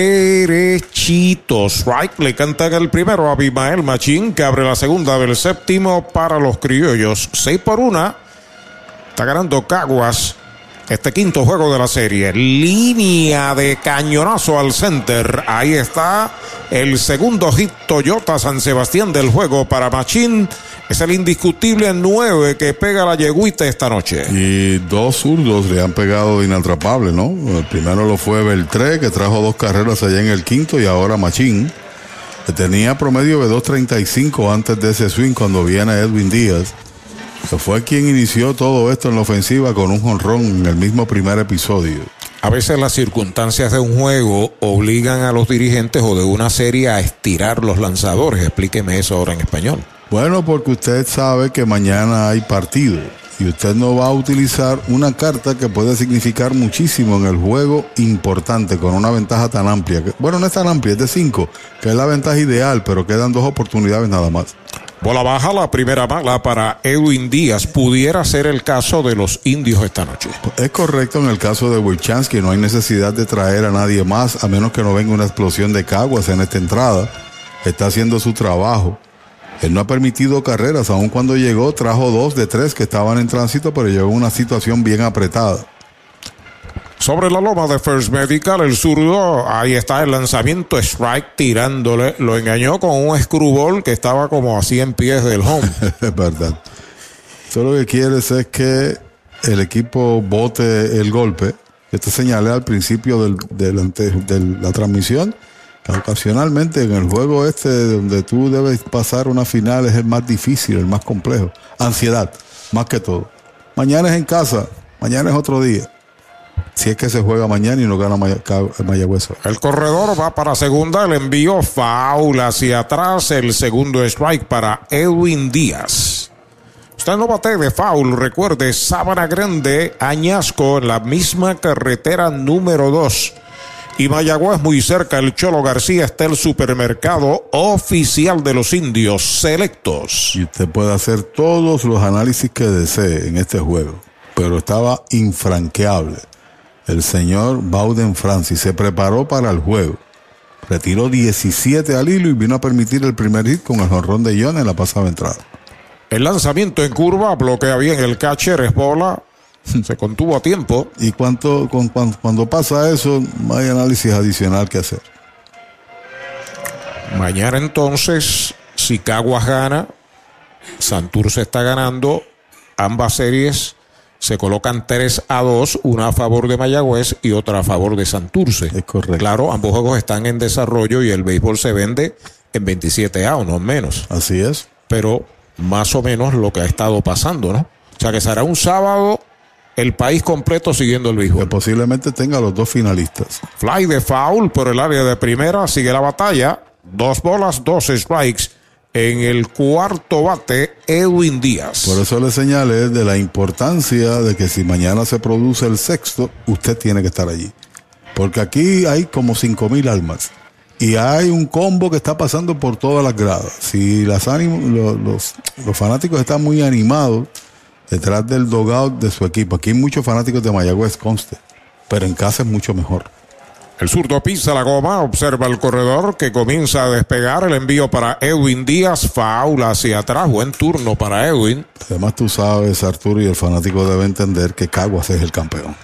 Derechitos. Right, le cantan el primero a Abimael Machín, que abre la segunda del séptimo para los criollos. 6 por una. Está ganando Caguas. Este quinto juego de la serie. Línea de cañonazo al center. Ahí está el segundo hit Toyota San Sebastián del juego para Machín. Es el indiscutible 9 que pega la yeguita esta noche. Y dos zurdos le han pegado de inatrapable, ¿no? El primero lo fue Beltré, que trajo dos carreras allá en el quinto, y ahora Machín, que tenía promedio de 2.35 antes de ese swing cuando viene Edwin Díaz. Que fue quien inició todo esto en la ofensiva con un jonrón en el mismo primer episodio. A veces las circunstancias de un juego obligan a los dirigentes o de una serie a estirar los lanzadores. Explíqueme eso ahora en español. Bueno, porque usted sabe que mañana hay partido y usted no va a utilizar una carta que puede significar muchísimo en el juego importante con una ventaja tan amplia. que- Bueno, no es tan amplia, es de 5, que es la ventaja ideal, pero quedan dos oportunidades nada más. Bola baja, la primera mala para Edwin Díaz. Pudiera ser el caso de los indios esta noche. Es correcto en el caso de Wilchansky, no hay necesidad de traer a nadie más, a menos que no venga una explosión de caguas en esta entrada. Está haciendo su trabajo. Él no ha permitido carreras, aun cuando llegó, trajo dos de tres que estaban en tránsito, pero llegó una situación bien apretada. Sobre la loma de First Medical, el zurdo, ahí está el lanzamiento strike tirándole. Lo engañó con un screwball que estaba como a 100 pies del home. es verdad. Tú lo que quieres es que el equipo bote el golpe. Yo te señalé al principio del, de la transmisión ocasionalmente en el juego este donde tú debes pasar una final es el más difícil, el más complejo. Ansiedad, más que todo. Mañana es en casa, mañana es otro día. Si es que se juega mañana y no gana Mayagüez. El corredor va para segunda, el envío foul hacia atrás, el segundo strike para Edwin Díaz. Usted no bate de foul, recuerde, Sábana Grande, Añasco, en la misma carretera número 2. Y Mayagüez muy cerca, el Cholo García está el supermercado oficial de los indios selectos. Y usted puede hacer todos los análisis que desee en este juego, pero estaba infranqueable. El señor Bauden Francis se preparó para el juego. Retiró 17 al hilo y vino a permitir el primer hit con el jonrón de John en la pasada entrada. El lanzamiento en curva bloquea bien el catcher, es bola, se contuvo a tiempo. Y cuánto, con- cuan- cuando pasa eso, no hay análisis adicional que hacer. Mañana entonces, si Caguas gana, Santurce está ganando, ambas series se colocan 3 a 2, una a favor de Mayagüez y otra a favor de Santurce. Es correcto. Claro, ambos juegos están en desarrollo y el béisbol se vende en 27 a o no menos. Así es. Pero más o menos lo que ha estado pasando, ¿no? O sea que será un sábado el país completo siguiendo el béisbol. Que posiblemente tenga los dos finalistas. Fly de foul por el área de primera, sigue la batalla. Dos bolas, dos strikes. En el cuarto bate, Edwin Díaz. Por eso le señalé de la importancia de que si mañana se produce el sexto, usted tiene que estar allí. Porque aquí hay como cinco mil almas. Y hay un combo que está pasando por todas las gradas. Si las ánimo- lo- los, los fanáticos están muy animados detrás del dogout de su equipo. Aquí hay muchos fanáticos de Mayagüez, conste. Pero en casa es mucho mejor. El zurdo pisa la goma, observa el corredor que comienza a despegar. El envío para Edwin Díaz, foul hacia atrás. Buen turno para Edwin. Además, tú sabes, Arturo, y el fanático debe entender que Caguas es el campeón.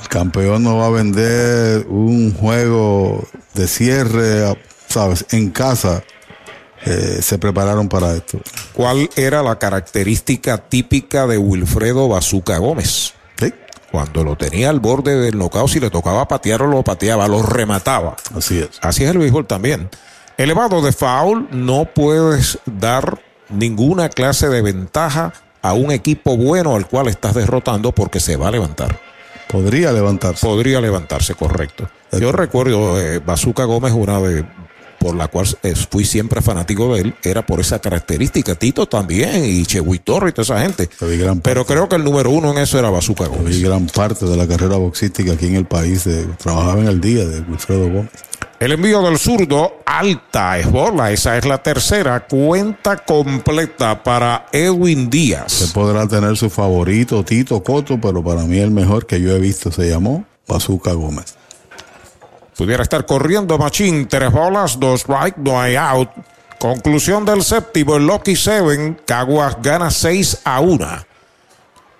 El campeón no va a vender un juego de cierre, sabes, en casa. Eh, se prepararon para esto. ¿Cuál era la característica típica de Wilfredo Bazuca Gómez? Sí. Cuando lo tenía al borde del knockout, si le tocaba patearlo, lo pateaba, lo remataba. Así es. Así es el béisbol también. Elevado de foul, no puedes dar ninguna clase de ventaja a un equipo bueno al cual estás derrotando porque se va a levantar. Podría levantarse. Podría levantarse, correcto. Yo recuerdo eh, Bazooka Gómez, una de por la cual eh, fui siempre fanático de él, era por esa característica. Tito también, y Chehuitorro y toda esa gente. Pero creo que el número uno en eso era Bazooka Gómez. Gran parte de la carrera boxística aquí en el país de- trabajaba en el día de Wilfredo Gómez. El envío del zurdo, alta es bola, esa es la tercera, cuenta completa para Edwin Díaz. Se podrá tener su favorito, Tito Coto, pero para mí el mejor que yo he visto se llamó Bazooka Gómez. Pudiera estar corriendo Machín, tres bolas, dos strike, no hay out. Conclusión del séptimo, el Lucky Seven, Caguas gana 6 a 1.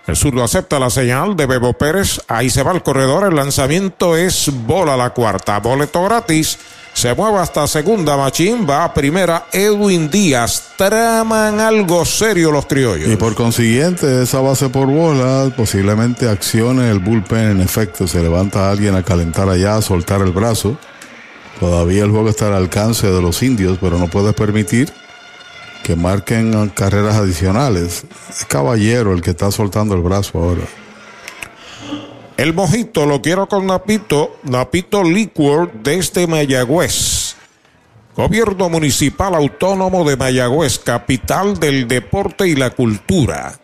El zurdo acepta la señal de Bebo Pérez, ahí se va el corredor, el lanzamiento es bola la cuarta, boleto gratis. Se mueve hasta segunda, Machín va a primera, Edwin Díaz. Traman algo serio los criollos. Y por consiguiente, esa base por bola posiblemente accione el bullpen. En efecto, se levanta alguien a calentar allá, a soltar el brazo. Todavía el juego está al alcance de los indios, pero no puedes permitir que marquen carreras adicionales. Es Caballero el que está soltando el brazo ahora. El mojito lo quiero con Napito, Napito Liquor desde Mayagüez. Gobierno Municipal Autónomo de Mayagüez, capital del deporte y la cultura.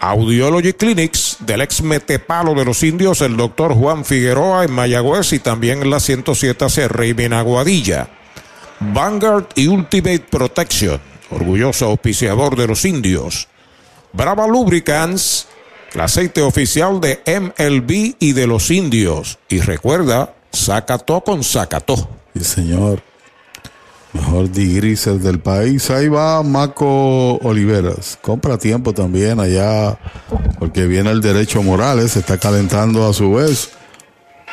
Audiology Clinics del ex metepalo de los indios, el doctor Juan Figueroa en Mayagüez y también en la 107 CR y en Aguadilla. Vanguard y Ultimate Protection, orgulloso auspiciador de los indios. Brava Lubricants, aceite oficial de MLB y de los indios. Y recuerda, Zacató con Zacató. Sí, señor. Mejor digriser del país. Ahí va Maco Oliveras. Compra tiempo también allá, porque viene el derecho Morales, se está calentando a su vez.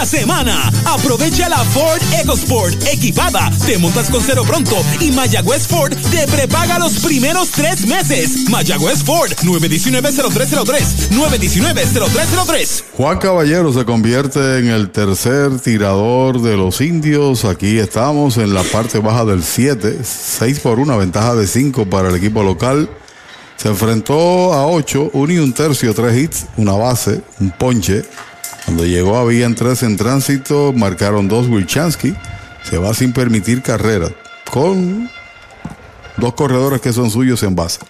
Esta semana, aprovecha la Ford EcoSport equipada. Te montas con cero pronto y Mayagüez Ford te prepaga los primeros tres meses. Mayagüez Ford 919-0303. 919-0303. Juan Caballero se convierte en el tercer tirador de los indios. Aquí estamos en la parte baja del 7. 6 por 1, ventaja de 5 para el equipo local. Se enfrentó a 8, 1 y un tercio, 3 hits, una base, un ponche. Cuando llegó habían 3 en tránsito, marcaron 2 Wilchansky. Se va sin permitir carrera. Con dos corredores que son suyos en base.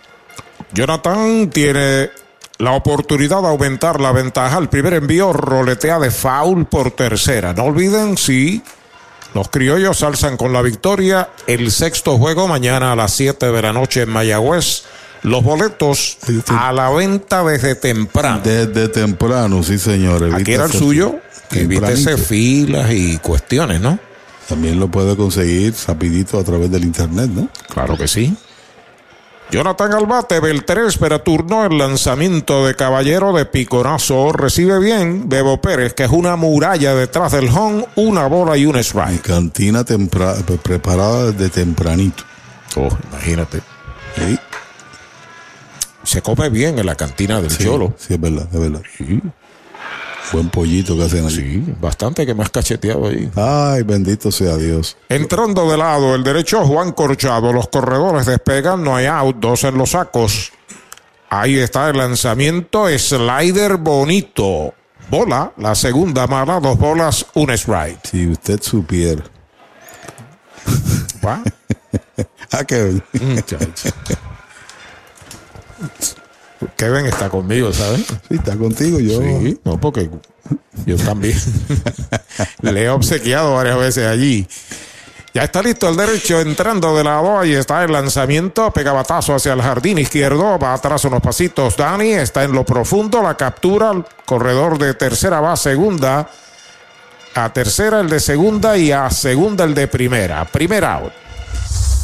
Jonathan tiene la oportunidad de aumentar la ventaja. El primer envío roletea de foul por tercera. No olviden si los criollos alzan con la victoria el sexto juego mañana a las 7 de la noche en Mayagüez. Los boletos a la venta desde temprano. Desde temprano, sí, señores. Aquí era el suyo. Evítese filas y cuestiones, ¿no? También lo puede conseguir rapidito a través del internet, ¿no? Claro que sí. Jonathan Albate, Beltré espera turno. El lanzamiento de Caballero de Piconazo recibe bien Bebo Pérez, que es una muralla detrás del home, una bola y un strike. Cantina preparada desde tempranito. Oh, imagínate. Se come bien en la cantina del Sí, Cholo. Sí, es verdad, es verdad. Buen pollito que hacen allí. Sí, bastante que me has cacheteado ahí. Ay, bendito sea Dios. Entrando de lado, el derecho Juan Corchado. Los corredores despegan, no hay out, dos en los sacos. Ahí está el lanzamiento, slider bonito. Bola, la segunda mala, dos bolas, un strike. Si usted supiera. ¿Va? ah, Kevin. Kevin está conmigo, ¿sabes? Sí, está contigo yo. Sí, no, porque yo también le he obsequiado varias veces allí. Ya está listo el derecho entrando de lado. Ahí está el lanzamiento. Pegabatazo hacia el jardín izquierdo. Va atrás unos pasitos. Dani está en lo profundo. La captura. El corredor de tercera va a segunda. A tercera el de segunda y a segunda el de primera. Primera out.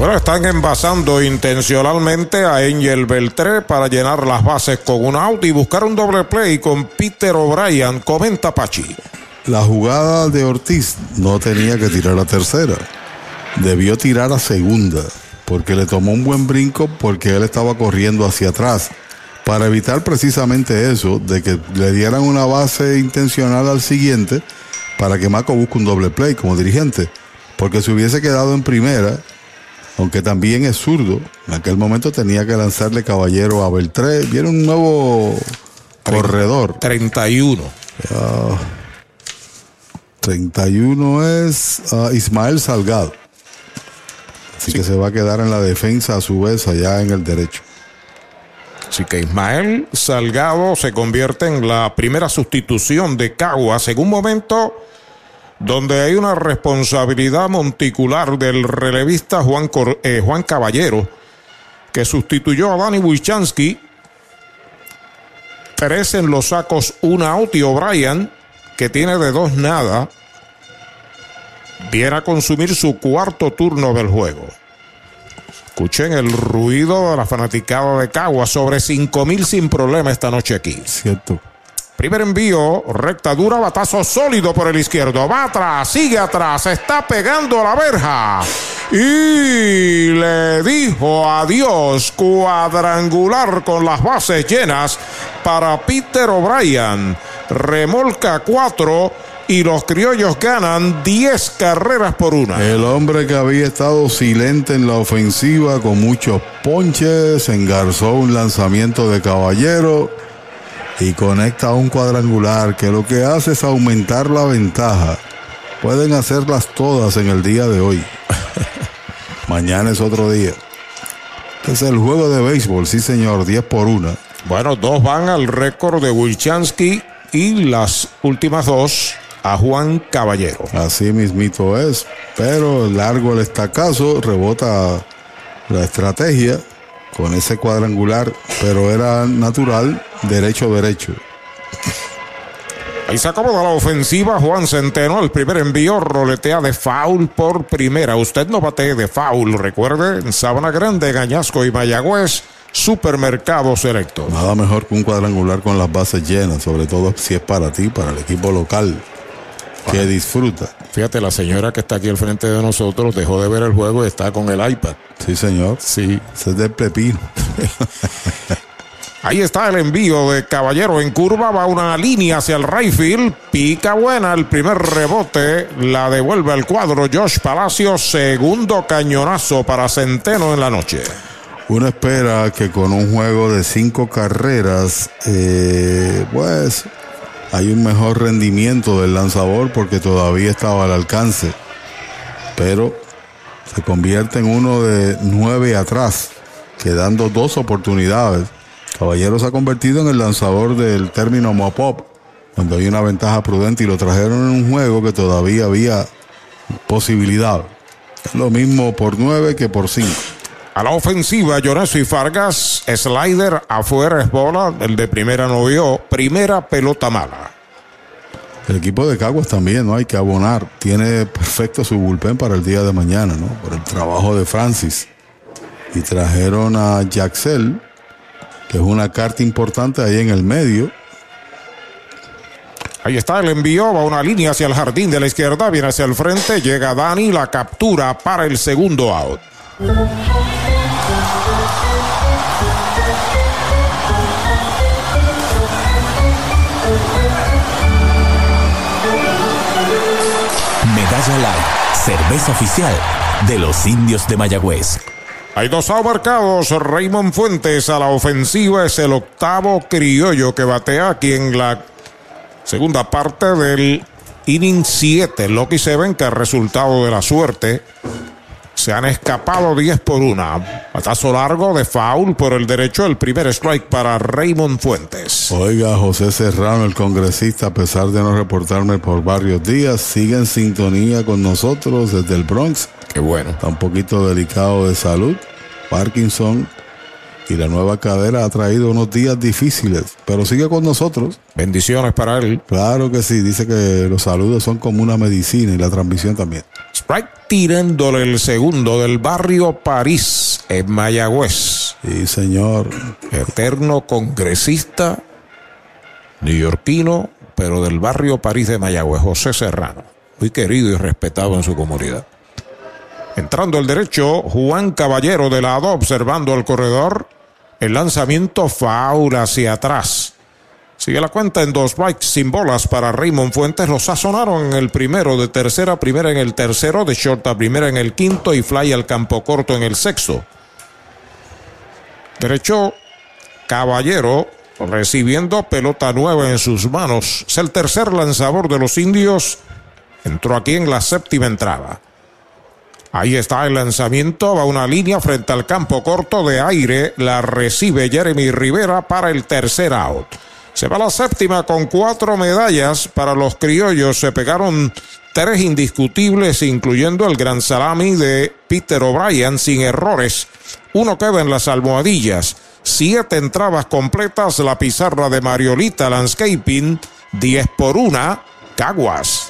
Bueno, están envasando intencionalmente a Angel Beltré para llenar las bases con un out y buscar un doble play con Peter O'Brien. Comenta Pachi. la jugada de Ortiz no tenía que tirar a tercera. Debió tirar a segunda, porque le tomó un buen brinco porque él estaba corriendo hacia atrás. Para evitar precisamente eso, de que le dieran una base intencional al siguiente, para que Maco busque un doble play como dirigente. Porque si hubiese quedado en primera, aunque también es zurdo, en aquel momento tenía que lanzarle caballero a Beltré. Viene un nuevo corredor. 31. Ah, 31 es ah, Ismael Salgado. Así que se va a quedar en la defensa a su vez allá en el derecho. Así que Ismael Salgado se convierte en la primera sustitución de Caguas en un momento donde hay una responsabilidad monticular del relevista Juan, eh, Juan Caballero, que sustituyó a Dani Wilchansky. Tres en los sacos, un out y O'Brien, que tiene de dos nada, viene a consumir su cuarto turno del juego. Escuchen el ruido de la fanaticada de Cagua sobre 5000 sin problema esta noche aquí. Cierto. Primer envío, recta dura, batazo sólido por el izquierdo. Va atrás, sigue atrás, está pegando a la verja. Y le dijo adiós, cuadrangular con las bases llenas para Peter O'Brien. Remolca cuatro y los criollos ganan 10 carreras por una. El hombre que había estado silente en la ofensiva con muchos ponches, engarzó un lanzamiento de caballero y conecta un cuadrangular que lo que hace es aumentar la ventaja. Pueden hacerlas todas en el día de hoy. Mañana es otro día. Este es el juego de béisbol, sí señor, 10 por 1. Bueno, dos van al récord de Wilchansky y las últimas dos a Juan Caballero. Así mismito es, pero largo el estacazo, rebota la estrategia con ese cuadrangular, pero era natural, derecho, derecho. Ahí se acomoda la ofensiva Juan Centeno. El primer envío roletea de foul por primera. Usted no batee de foul. Recuerde, en Sabana Grande, Gañasco y Mayagüez, supermercado selecto. Nada mejor que un cuadrangular con las bases llenas, sobre todo si es para ti, para el equipo local, que disfruta. Fíjate, la señora que está aquí al frente de nosotros dejó de ver el juego y está con el iPad. Sí, señor. Sí. Ese es del pepino. Ahí está el envío de Caballero en curva, va una línea hacia el right field, pica buena, el primer rebote, la devuelve al cuadro Josh Palacios, segundo cañonazo para Centeno en la noche. Uno espera que con un juego de cinco carreras, eh, pues hay un mejor rendimiento del lanzador porque todavía estaba al alcance. Pero se convierte en uno de nueve atrás, quedando dos oportunidades. Caballero se ha convertido en el lanzador del término mop-up, donde hay una ventaja prudente y lo trajeron en un juego que todavía había posibilidad. Es lo mismo por nueve que por cinco. A la ofensiva, Llorenzo y Fargas, slider afuera es bola, el de primera no vio, primera pelota mala. El equipo de Caguas también, ¿no? Hay que abonar. Tiene perfecto su bullpen para el día de mañana, ¿no? Por el trabajo de Francis. Y trajeron a Jaxel, que es una carta importante ahí en el medio. Ahí está el envío, va una línea hacia el jardín de la izquierda, viene hacia el frente, llega Dani, la captura para el segundo out. Cerveza oficial de los indios de Mayagüez. Hay dos outs marcados. Raymond Fuentes a la ofensiva es el octavo criollo que batea aquí en la segunda parte del inning 7. Loki Seven, que es resultado de la suerte. Se han escapado 10 por 1. Batazo largo de foul por el derecho. El primer strike para Raymond Fuentes. Oiga, José Serrano, el congresista, a pesar de no reportarme por varios días, sigue en sintonía con nosotros desde el Bronx. Qué bueno. Está un poquito delicado de salud. Parkinson y la nueva cadera ha traído unos días difíciles, pero sigue con nosotros. Bendiciones para él. Claro que sí, dice que los saludos son como una medicina y la transmisión también. Strike tirándole el segundo del barrio París en Mayagüez. Sí, señor. Eterno congresista neoyorquino, pero del barrio París de Mayagüez, José Serrano. Muy querido y respetado en su comunidad. Entrando el derecho, Juan Caballero de lado, observando el corredor. El lanzamiento faula hacia atrás. Sigue la cuenta en dos bikes sin bolas para Raymond Fuentes. Lo sazonaron en el primero, de tercera, primera en el tercero, de short a primera en el quinto y fly al campo corto en el sexto. Derecho, Caballero recibiendo pelota nueva en sus manos. Es el tercer lanzador de los indios. Entró aquí en la séptima entrada. Ahí está el lanzamiento, va una línea frente al campo corto de aire, la recibe Jeremy Rivera para el tercer out. Se va la séptima con cuatro medallas para los criollos, se pegaron tres indiscutibles, incluyendo el gran salami de Peter O'Brien sin errores. Uno queda en las almohadillas, siete entradas completas, la pizarra de Mariolita Landscaping, 10 por una, Caguas.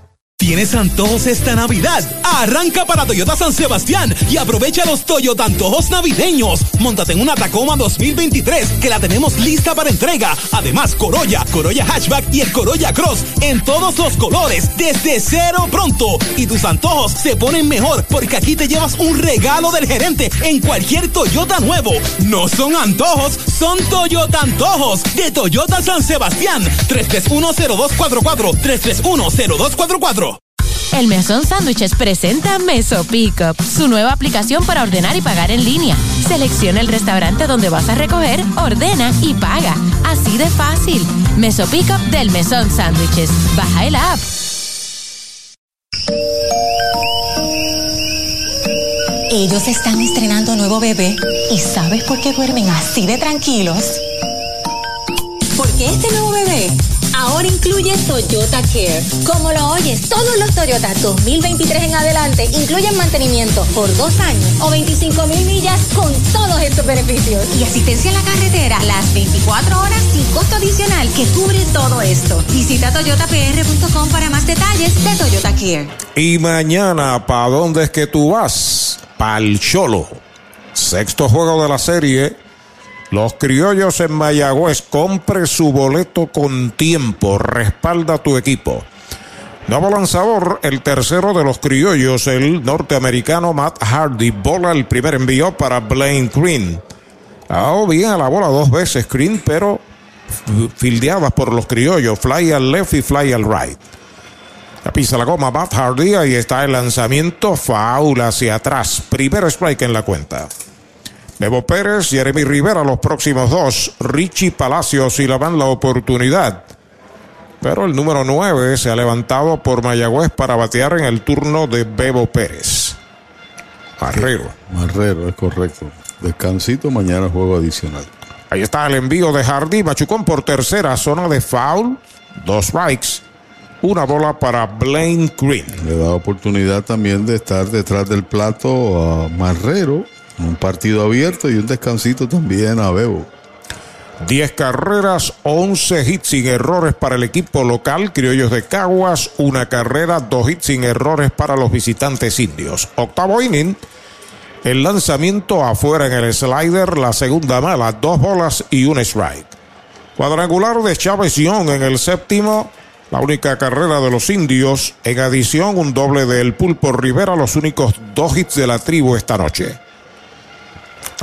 ¿Tienes antojos esta Navidad? Arranca para Toyota San Sebastián y aprovecha los Toyota antojos navideños. Móntate en una Tacoma 2023 que la tenemos lista para entrega. Además, Corolla, Corolla Hatchback y el Corolla Cross en todos los colores desde cero pronto. Y tus antojos se ponen mejor porque aquí te llevas un regalo del gerente en cualquier Toyota nuevo. No son antojos, son Toyota antojos de Toyota San Sebastián. 3310244 3310244 el Mesón Sándwiches presenta Meso Pickup, su nueva aplicación para ordenar y pagar en línea. Selecciona el restaurante donde vas a recoger, ordena y paga. Así de fácil. Meso Pickup del Mesón Sándwiches. Baja el app. Ellos están estrenando nuevo bebé. ¿Y sabes por qué duermen así de tranquilos? Porque este nuevo bebé ahora incluye Toyota Care. Como lo oyes, todos los Toyota 2023 en adelante incluyen mantenimiento por dos años o 25 mil millas con todos estos beneficios. Y asistencia en la carretera las 24 horas sin costo adicional que cubre todo esto. Visita toyotapr.com para más detalles de Toyota Care. Y mañana, ¿para dónde es que tú vas? Pa'l Cholo. Sexto juego de la serie los criollos en Mayagüez, compre su boleto con tiempo, respalda tu equipo. Nuevo lanzador, el tercero de los criollos, el norteamericano Matt Hardy, bola el primer envío para Blaine Green. Ha bien a la bola dos veces Green, pero fildeadas por los criollos, fly al left y fly al right. La pisa la goma Matt Hardy, ahí está el lanzamiento, faula hacia atrás, primer strike en la cuenta. Bebo Pérez, Jeremy Rivera, los próximos dos. Richie Palacios y la van la oportunidad. Pero el número 9 se ha levantado por Mayagüez para batear en el turno de Bebo Pérez. Marrero. Marrero, es correcto. Descansito, mañana juego adicional. Ahí está el envío de Hardy. Machucón por tercera, zona de foul. Dos strikes. Una bola para Blaine Green. Le da oportunidad también de estar detrás del plato a Marrero un partido abierto y un descansito también a Bebo. 10 carreras, 11 hits sin errores para el equipo local, Criollos de Caguas, una carrera, dos hits sin errores para los visitantes indios. Octavo inning, el lanzamiento afuera en el slider, la segunda mala, dos bolas y un strike. Cuadrangular de Chávez Young en el séptimo, la única carrera de los indios, en adición un doble del Pulpo Rivera, los únicos dos hits de la tribu esta noche.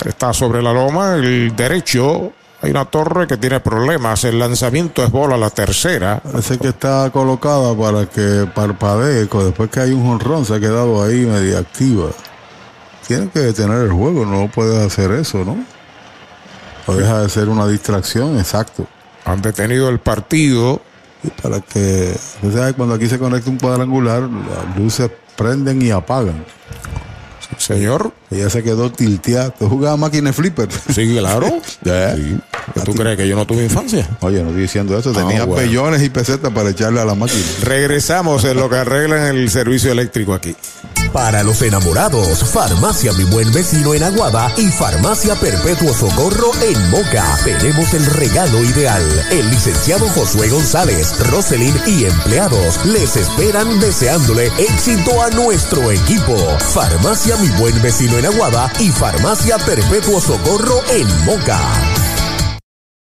Está sobre la loma, el derecho Hay una torre que tiene problemas. El lanzamiento es bola la tercera. Parece que está colocada para que parpadee. Después que hay un jonrón, se ha quedado ahí media activa. Tiene que detener el juego, no puede hacer eso, ¿no? O deja de ser una distracción, exacto. Han detenido el partido. Y para que, usted cuando aquí se conecta un cuadrangular, las luces prenden y apagan. Señor. Ella se quedó tilteada. ¿Tú jugabas máquina flipper? Sí, claro. Sí. ¿Tú crees que yo no tuve infancia? Oye, no estoy diciendo eso. Tenía bueno. pellones y pesetas para echarle a la máquina. Regresamos en lo que arreglan el servicio eléctrico aquí. Para los enamorados, Farmacia Mi Buen Vecino en Aguada y Farmacia Perpetuo Socorro en Moca. Tenemos el regalo ideal. El licenciado Josué González, Roselyn y empleados les esperan deseándole éxito a nuestro equipo. Farmacia Mi Buen Vecino en Aguada y Farmacia Perpetuo Socorro en Moca.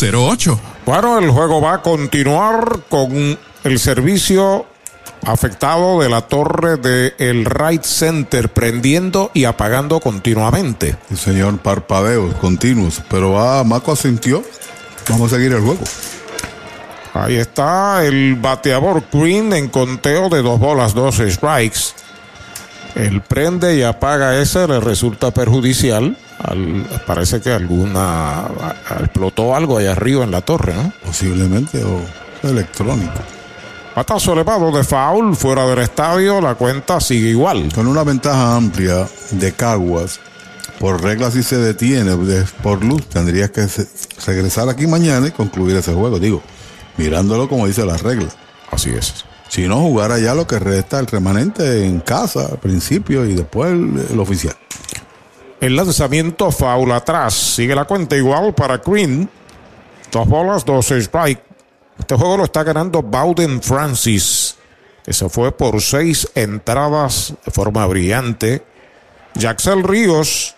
408-8808 bueno, el juego va a continuar con el servicio afectado de la torre del el Right Center prendiendo y apagando continuamente. El señor parpadeos continuos, pero va, Marco asintió. Vamos a seguir el juego. Ahí está el bateador Green en conteo de dos bolas, dos strikes. El prende y apaga ese le resulta perjudicial. Al, parece que alguna explotó algo ahí arriba en la torre, ¿no? Posiblemente o electrónico. Patazo elevado de foul fuera del estadio, la cuenta sigue igual. Con una ventaja amplia de Caguas, por regla si se detiene por luz, tendrías que regresar aquí mañana y concluir ese juego, digo, mirándolo como dice la regla. Así es. Si no, jugar allá lo que resta, el remanente en casa al principio y después el, el oficial. El lanzamiento foul atrás. Sigue la cuenta igual para Green. Dos bolas, dos strike. Este juego lo está ganando Bowden Francis, que se fue por seis entradas de forma brillante. Jaxel Ríos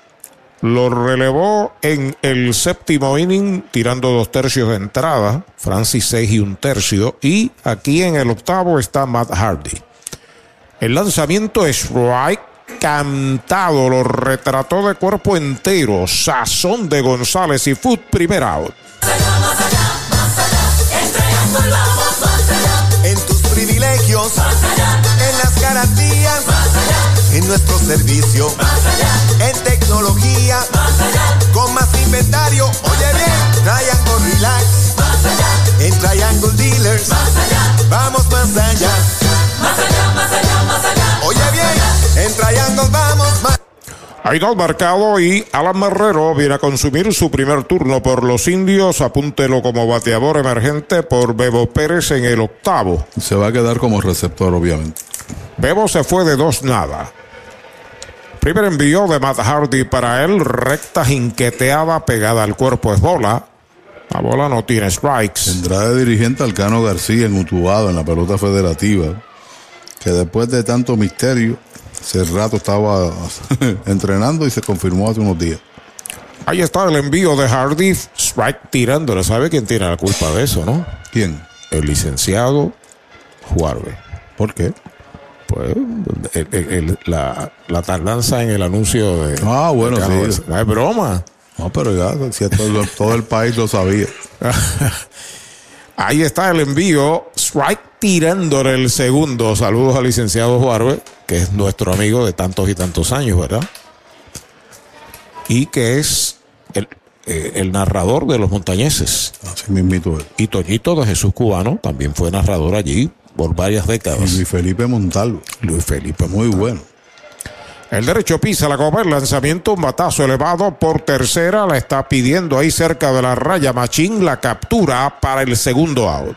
lo relevó en el séptimo inning, tirando dos tercios de entrada. Francis seis y un tercio. Y aquí en el octavo está Matt Hardy. El lanzamiento strike cantado, lo retrató de cuerpo entero. Sazón de González y Foot primer out. En tus privilegios, en las garantías, en nuestro servicio, en tecnología, con más inventario. Oye bien, Triangle Relax, en Triangle Dealers, vamos más allá. Más allá, más allá. Hay dos marcado y Alan Marrero viene a consumir su primer turno por los indios. Apúntelo como bateador emergente por Bebo Pérez en el octavo. Se va a quedar como receptor, obviamente. Bebo se fue de dos nada. Primer envío de Matt Hardy para él, recta jinqueteada pegada al cuerpo es bola. La bola no tiene strikes. Tendrá de dirigente Alcano García en Utubado en la pelota federativa, que después de tanto misterio, hace rato estaba entrenando y se confirmó hace unos días. Ahí está el envío de Hardy, strike tirándole. ¿Sabe quién tiene la culpa de eso, no? ¿Quién? El licenciado Juarbe. ¿Por qué? Pues el- el- el- la, la tardanza en el anuncio de. Ah, bueno, de sí. No es broma. No, pero ya, si todo, todo el país lo sabía. Ahí está el envío. Strike tirándole el segundo. Saludos al licenciado Juarbe, que es nuestro amigo de tantos y tantos años, ¿verdad? Y que es el, eh, el narrador de los montañeses. Así mismito es. Y Toñito de Jesús Cubano también fue narrador allí por varias décadas. Y Luis Felipe Montalvo. Luis Felipe Muy bueno. El derecho pisa la copa, el lanzamiento, un batazo elevado por tercera, la está pidiendo ahí cerca de la raya Machín, la captura para el segundo out.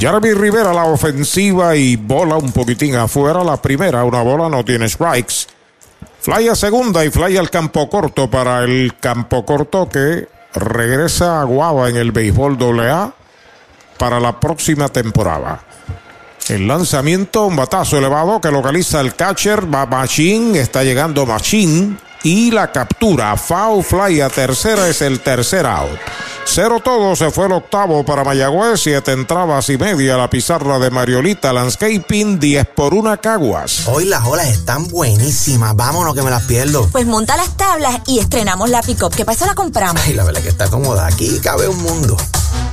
Jeremy Rivera la ofensiva y bola un poquitín afuera. La primera, una bola no tiene strikes. Fly a segunda y fly al campo corto para el campo corto que regresa a Guava en el béisbol AA para la próxima temporada. El lanzamiento, un batazo elevado que localiza el catcher. Va Machín, está llegando Machín. Y la captura, foul fly a tercera es el tercer out. Cero todo, se fue el octavo para Mayagüez, siete entradas y media la pizarra de Mariolita Landscaping, 10 por una Caguas. Hoy las olas están buenísimas. Vámonos que me las pierdo. Pues monta las tablas y estrenamos la pick-up. ¿Qué pasa? La compramos. Ay, la verdad que está cómoda. Aquí cabe un mundo.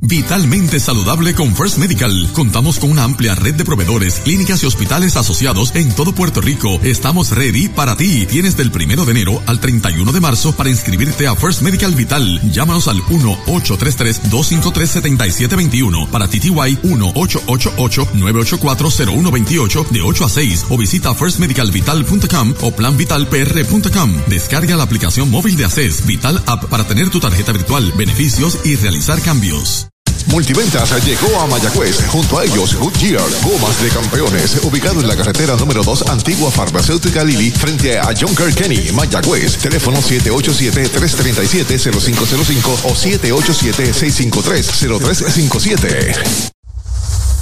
Vitalmente saludable con First Medical. Contamos con una amplia red de proveedores, clínicas y hospitales asociados en todo Puerto Rico. Estamos ready para ti. Tienes del primero de enero al 31 de marzo para inscribirte a First Medical Vital. Llámanos al 1-833-253-7721 para TTY 1-888-984-0128 de 8 a 6 o visita firstmedicalvital.com o planvitalpr.com. Descarga la aplicación móvil de ACES Vital App para tener tu tarjeta virtual, beneficios y realizar cambios. Multiventas llegó a Mayagüez. Junto a ellos, Goodyear, Gomas de Campeones, ubicado en la carretera número 2, antigua farmacéutica Lili, frente a Junker Kenny, Mayagüez. Teléfono 787-337-0505 o 787-653-0357.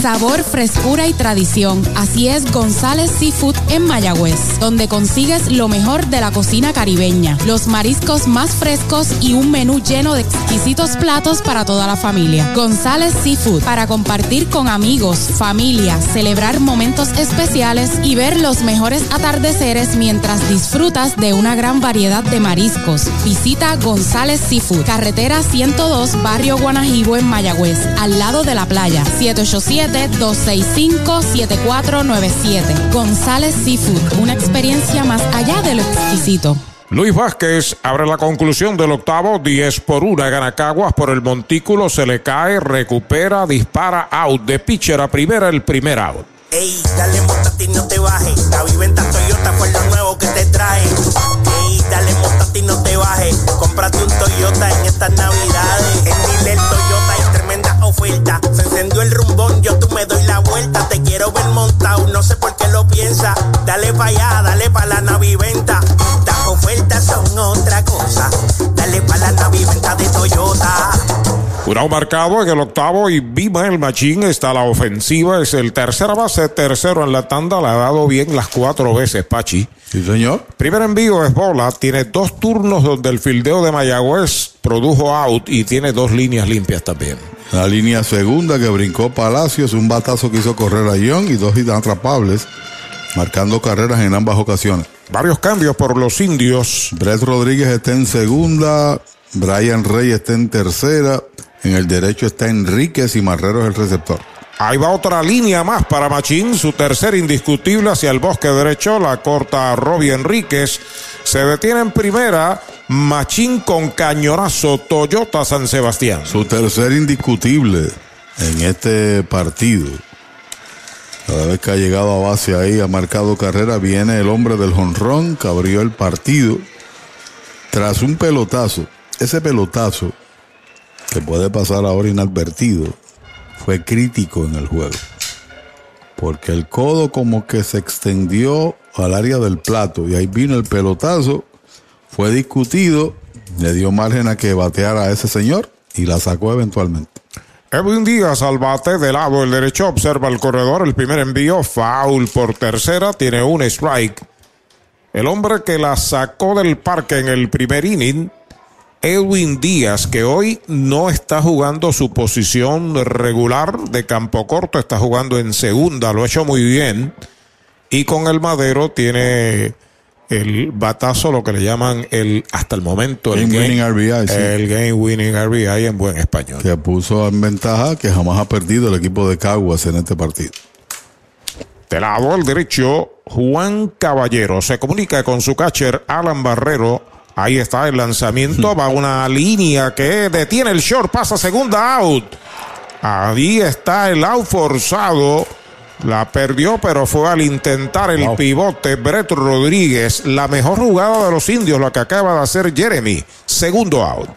Sabor, frescura y tradición. Así es González Seafood en Mayagüez, donde consigues lo mejor de la cocina caribeña, los mariscos más frescos y un menú lleno de exquisitos platos para toda la familia. González Seafood, para compartir con amigos, familia, celebrar momentos especiales y ver los mejores atardeceres mientras disfrutas de una gran variedad de mariscos. Visita González Seafood, carretera 102, barrio Guanajibo en Mayagüez, al lado de la playa. 787 787-265-7497. González Seafood, una experiencia más allá de lo exquisito. Luis Vázquez abre la conclusión del octavo, 10 por 1, gana Caguas por el montículo, se le cae, recupera, dispara, out, de pitcher a primera, el primer out. Ey, dale montate y no te bajes, la viventa Toyota fue lo nuevo que te trae. Ey, dale montate y no te bajes, cómprate un Toyota en estas navidades. En oferta, se encendió el rumbón, yo tú me doy la vuelta, te quiero ver montado, no sé por qué lo piensa. Dale pa' allá, dale pa' la naviventa. Las ofertas son otra cosa. Dale pa' la naviventa de Toyota. Curao marcado en el octavo y Vima el Machín está a la ofensiva. Es el tercera base, tercero en la tanda. Le ha dado bien las cuatro veces, Pachi. Sí, señor. Primer envío es bola. Tiene dos turnos donde el fildeo de Mayagüez produjo out y tiene dos líneas limpias también. La línea segunda que brincó Palacios, un batazo que hizo correr a Young y dos inatrapables, marcando carreras en ambas ocasiones. Varios cambios por los indios. Brett Rodríguez está en segunda, Brian Rey está en tercera, en el derecho está Enríquez y Marrero es el receptor. Ahí va otra línea más para Machín, su tercer indiscutible hacia el bosque derecho, la corta Robbie Enríquez. Se detiene en primera, Machín con cañonazo, Toyota San Sebastián. Su tercer indiscutible en este partido. Cada vez que ha llegado a base ahí, ha marcado carrera, viene el hombre del jonrón que abrió el partido. Tras un pelotazo, ese pelotazo que puede pasar ahora inadvertido, fue crítico en el juego. Porque el codo como que se extendió al área del plato y ahí vino el pelotazo, fue discutido, le dio margen a que bateara a ese señor y la sacó eventualmente. Edwin Díaz al bate de lado el derecho observa el corredor, el primer envío, foul por tercera, tiene un strike. El hombre que la sacó del parque en el primer inning, Edwin Díaz, que hoy no está jugando su posición regular de campo corto, está jugando en segunda, lo ha hecho muy bien. Y con el Madero tiene el batazo, lo que le llaman el, hasta el momento, el Game winning RBI, sí. el game winning RBI en buen español. Que puso en ventaja que jamás ha perdido el equipo de Caguas en este partido. De lado al derecho, Juan Caballero se comunica con su catcher Alan Barrero. Ahí está el lanzamiento, va una línea que detiene el short, pasa segunda out. Ahí está el out forzado. La perdió, pero fue al intentar el pivote Brett Rodríguez. La mejor jugada de los indios, la que acaba de hacer Jeremy. Segundo out.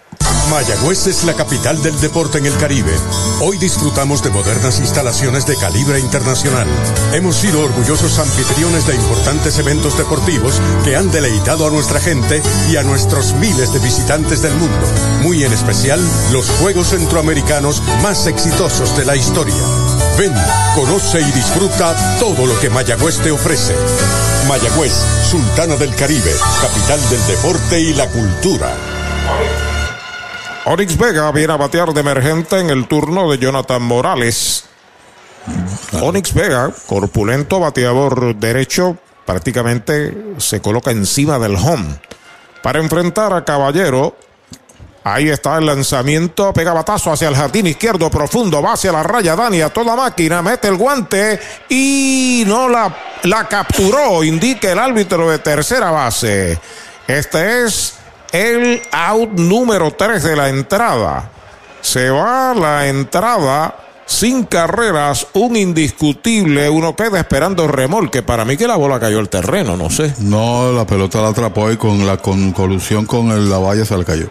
Mayagüez es la capital del deporte en el Caribe. Hoy disfrutamos de modernas instalaciones de calibre internacional. Hemos sido orgullosos anfitriones de importantes eventos deportivos que han deleitado a nuestra gente y a nuestros miles de visitantes del mundo. Muy en especial los Juegos Centroamericanos más exitosos de la historia. Ven, conoce y disfruta todo lo que Mayagüez te ofrece. Mayagüez, Sultana del Caribe, capital del deporte y la cultura. Onyx Vega viene a batear de emergente en el turno de Jonathan Morales. Onyx Vega, corpulento bateador derecho, prácticamente se coloca encima del home. Para enfrentar a Caballero, ahí está el lanzamiento, pega batazo hacia el jardín izquierdo profundo, va hacia la raya Dani a toda máquina, mete el guante y no la, la capturó, indica el árbitro de tercera base. Este es el out número 3 de la entrada. Se va la entrada sin carreras, un indiscutible, uno queda esperando remolque. Para mí que la bola cayó al terreno, no sé. No, la pelota la atrapó y con la con colusión con el, la valla se le cayó.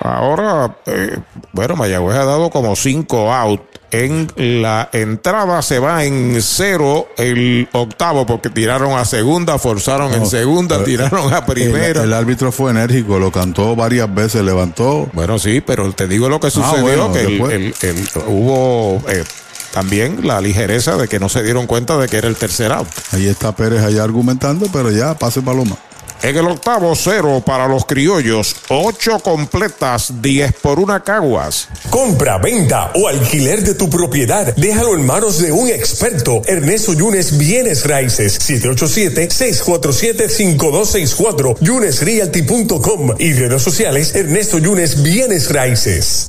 Ahora, eh, bueno, Mayagüez ha dado como cinco out. En la entrada se va en cero el octavo porque tiraron a segunda, forzaron en segunda, tiraron a primera. El, el árbitro fue enérgico, lo cantó varias veces, levantó. Bueno, sí, pero te digo lo que Ah, sucedió, bueno, que el- el- hubo eh, también la ligereza de que no se dieron cuenta de que era el tercer out. Ahí está Pérez allá argumentando, pero ya pase paloma. En el octavo, cero para los criollos. Ocho completas, diez por una caguas. Compra, venta o alquiler de tu propiedad. Déjalo en manos de un experto. Ernesto Yunes Bienes Raíces. 787-647-5264. YunesRealty.com y redes sociales Ernesto Yunes Bienes Raíces.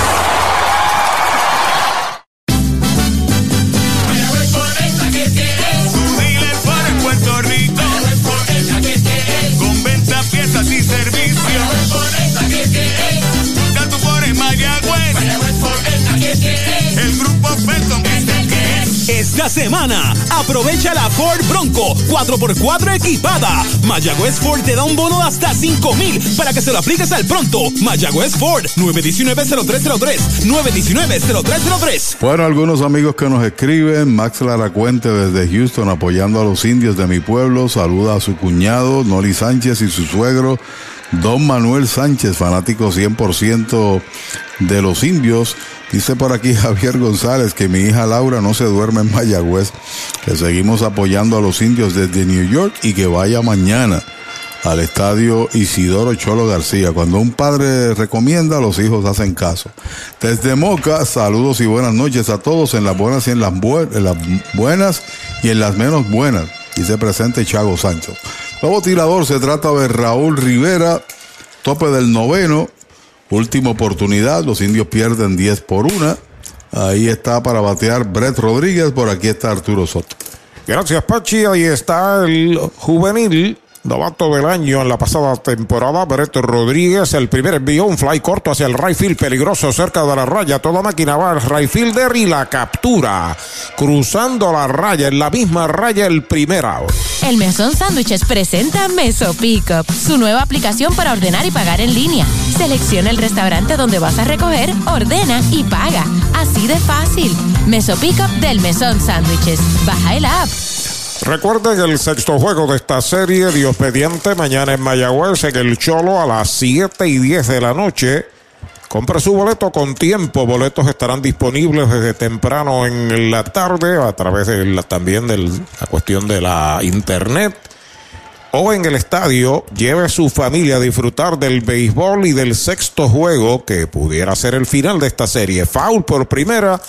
Semana, aprovecha la Ford Bronco 4x4 equipada. Mayagüez Ford te da un bono de hasta 5 mil para que se lo apliques al pronto. Mayagüez Ford 919-0303. 919-0303. Bueno, algunos amigos que nos escriben, Max Laracuente desde Houston apoyando a los indios de mi pueblo, saluda a su cuñado Noli Sánchez y su suegro Don Manuel Sánchez, fanático 100% de los indios. Dice por aquí Javier González que mi hija Laura no se duerme en Mayagüez, que seguimos apoyando a los indios desde New York y que vaya mañana al estadio Isidoro Cholo García. Cuando un padre recomienda, los hijos hacen caso. Desde Moca, saludos y buenas noches a todos en las buenas y en las, bue- en las buenas y en las menos buenas. Dice presente Chago Sancho. Nuevo tirador se trata de Raúl Rivera, tope del noveno, última oportunidad. Los indios pierden 10 por una. Ahí está para batear Brett Rodríguez, por aquí está Arturo Soto. Gracias, Pachi. Ahí está el juvenil. Novato del año en la pasada temporada, Bereto Rodríguez, el primer envió un fly corto hacia el right peligroso cerca de la raya, toda máquina va al right fielder y la captura, cruzando la raya, en la misma raya el primer out. El Mesón Sándwiches presenta Meso Pickup, su nueva aplicación para ordenar y pagar en línea. Selecciona el restaurante donde vas a recoger, ordena y paga. Así de fácil. Meso Pickup del Mesón Sándwiches. Baja el app. Recuerden el sexto juego de esta serie, Dios mediante, mañana en Mayagüez, en el Cholo, a las 7 y 10 de la noche. Compre su boleto con tiempo. Boletos estarán disponibles desde temprano en la tarde, a través de la, también de la cuestión de la internet. O en el estadio, lleve a su familia a disfrutar del béisbol y del sexto juego que pudiera ser el final de esta serie. Foul por primera.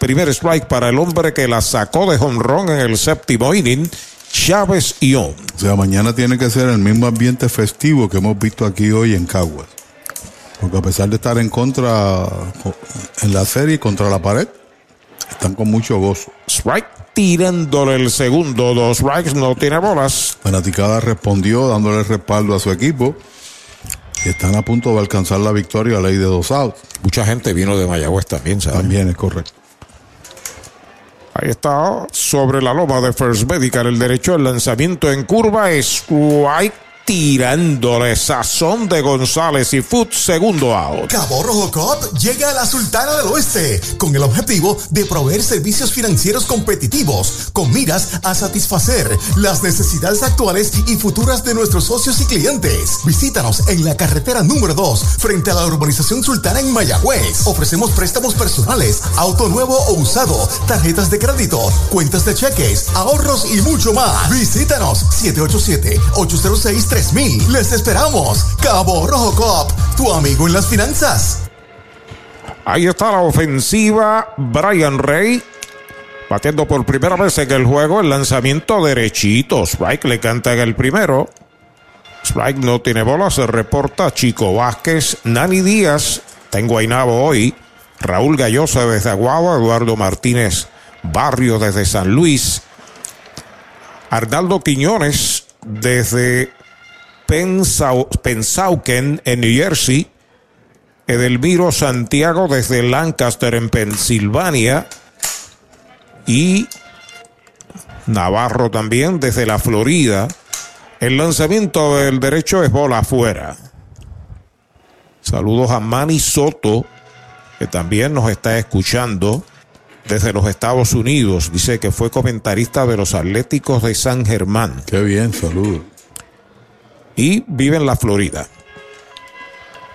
Primer strike para el hombre que la sacó de jonrón en el séptimo inning, Chávez Ión. O sea, mañana tiene que ser el mismo ambiente festivo que hemos visto aquí hoy en Caguas. Porque a pesar de estar en contra, en la serie, contra la pared, están con mucho gozo. Strike tirándole el segundo, dos strikes, no tiene bolas. Fanaticada respondió dándole respaldo a su equipo. Y están a punto de alcanzar la victoria a ley de dos outs. Mucha gente vino de Mayagüez también, ¿sabes? También es correcto. Ahí está, sobre la loma de First Medical, el derecho al lanzamiento en curva, strike tirándole sazón de González y Foot, segundo out. Cabo Rojo Cop llega a la Sultana del Oeste con el objetivo de proveer servicios financieros competitivos con miras a satisfacer las necesidades actuales y futuras de nuestros socios y clientes. Visítanos en la carretera número 2 frente a la urbanización Sultana en Mayagüez. Ofrecemos préstamos personales, auto nuevo o usado, tarjetas de crédito, cuentas de cheques, ahorros y mucho más. Visítanos 787-806-3000. Les esperamos. Cabo Rojo Cop, tu amigo en las finanzas. Ahí está la ofensiva, Brian Rey. Batiendo por primera vez en el juego el lanzamiento derechito. Strike le canta en el primero. Strike no tiene bola, se reporta Chico Vázquez, Nani Díaz, tengo Ainabo hoy, Raúl Gallosa desde Aguada, Eduardo Martínez Barrio desde San Luis, Arnaldo Quiñones desde Pensau- Pensauken en New Jersey. Edelmiro Santiago desde Lancaster en Pensilvania. Y Navarro también desde la Florida. El lanzamiento del derecho es bola afuera. Saludos a Manny Soto, que también nos está escuchando desde los Estados Unidos. Dice que fue comentarista de los Atléticos de San Germán. Qué bien, saludos. Y vive en la Florida.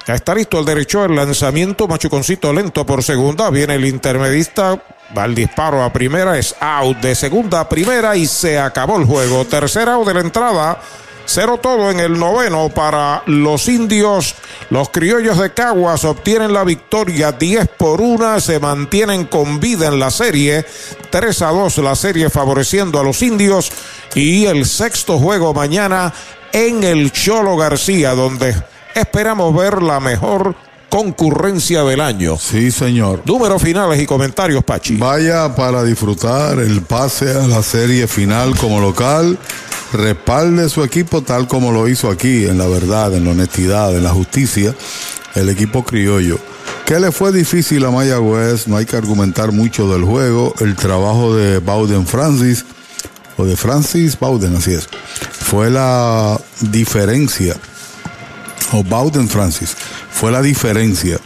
Ya está listo el derecho, el lanzamiento, machuconcito lento por segunda. Viene el intermedista, va el disparo a primera, es out de segunda a primera y se acabó el juego. Tercera out de la entrada. Cero todo en el noveno para los indios. Los criollos de Caguas obtienen la victoria 10 por 1. Se mantienen con vida en la serie. 3 a 2 la serie favoreciendo a los indios. Y el sexto juego mañana en el Cholo García, donde esperamos ver la mejor concurrencia del año. Sí, señor. Números finales y comentarios, Pachi. Vaya para disfrutar el pase a la serie final como local. Respalde su equipo tal como lo hizo aquí, en la verdad, en la honestidad, en la justicia, el equipo criollo. ¿Qué le fue difícil a Mayagüez? No hay que argumentar mucho del juego. El trabajo de Bowden Francis, o de Francis Bowden, así es, fue la diferencia, o Bowden Francis, fue la diferencia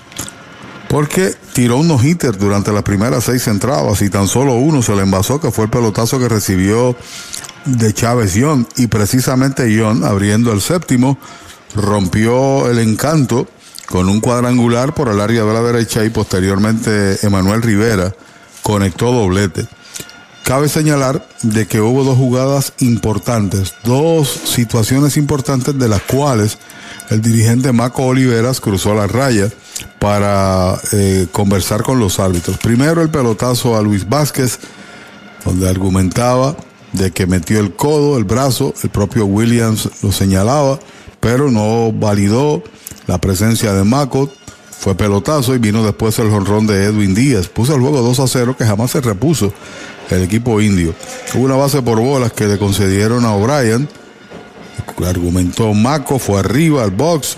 porque tiró unos hitters durante las primeras seis entradas y tan solo uno se le envasó, que fue el pelotazo que recibió de Chávez John. Y precisamente John, abriendo el séptimo, rompió el encanto con un cuadrangular por el área de la derecha y posteriormente Emanuel Rivera conectó doblete. Cabe señalar de que hubo dos jugadas importantes, dos situaciones importantes de las cuales el dirigente Maco Oliveras cruzó la raya para eh, conversar con los árbitros. Primero el pelotazo a Luis Vázquez, donde argumentaba de que metió el codo, el brazo, el propio Williams lo señalaba, pero no validó la presencia de Maco. Fue pelotazo y vino después el jonrón de Edwin Díaz. Puso el juego 2 a 0 que jamás se repuso el equipo indio. Hubo una base por bolas que le concedieron a O'Brien. Argumentó Maco, fue arriba al box.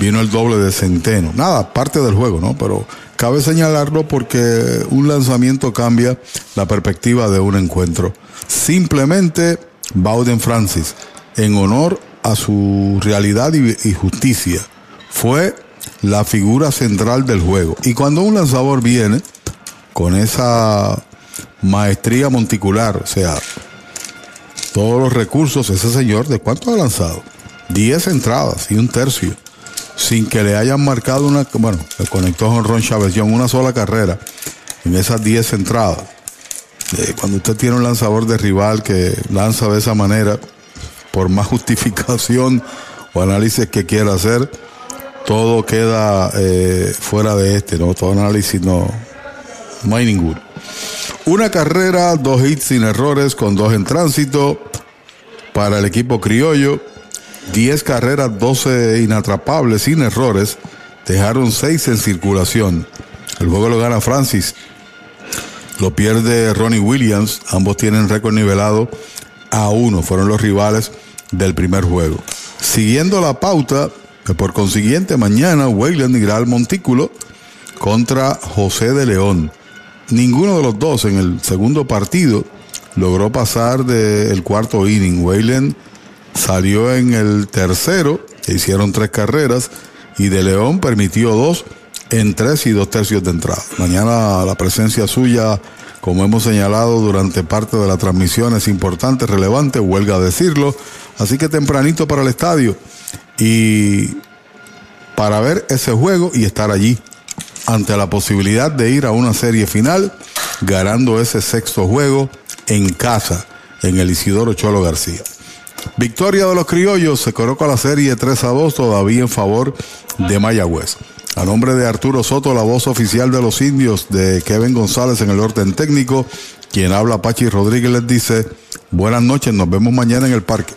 Vino el doble de Centeno. Nada, parte del juego, ¿no? Pero cabe señalarlo porque un lanzamiento cambia la perspectiva de un encuentro. Simplemente Bowden Francis, en honor a su realidad y justicia, fue la figura central del juego. Y cuando un lanzador viene con esa maestría monticular, o sea, todos los recursos, ese señor, ¿de cuánto ha lanzado? 10 entradas y un tercio, sin que le hayan marcado una, bueno, le conectó con Ron Chávez una sola carrera en esas 10 entradas. Eh, cuando usted tiene un lanzador de rival que lanza de esa manera, por más justificación o análisis que quiera hacer, todo queda eh, fuera de este, ¿no? Todo análisis no, no hay ninguno. Una carrera, dos hits sin errores con dos en tránsito para el equipo criollo. 10 carreras, 12 inatrapables sin errores. Dejaron 6 en circulación. El juego lo gana Francis. Lo pierde Ronnie Williams. Ambos tienen récord nivelado a uno. Fueron los rivales del primer juego. Siguiendo la pauta, por consiguiente, mañana Wayland irá al Montículo contra José de León. Ninguno de los dos en el segundo partido logró pasar del cuarto inning. Wayland salió en el tercero, hicieron tres carreras, y De León permitió dos en tres y dos tercios de entrada. Mañana la presencia suya, como hemos señalado durante parte de la transmisión, es importante, relevante, huelga decirlo. Así que tempranito para el estadio y para ver ese juego y estar allí ante la posibilidad de ir a una serie final, ganando ese sexto juego en casa, en el Isidoro Cholo García. Victoria de los criollos, se coloca la serie 3 a 2 todavía en favor de Mayagüez. A nombre de Arturo Soto, la voz oficial de los indios, de Kevin González en el orden técnico, quien habla Pachi Rodríguez les dice, buenas noches, nos vemos mañana en el parque.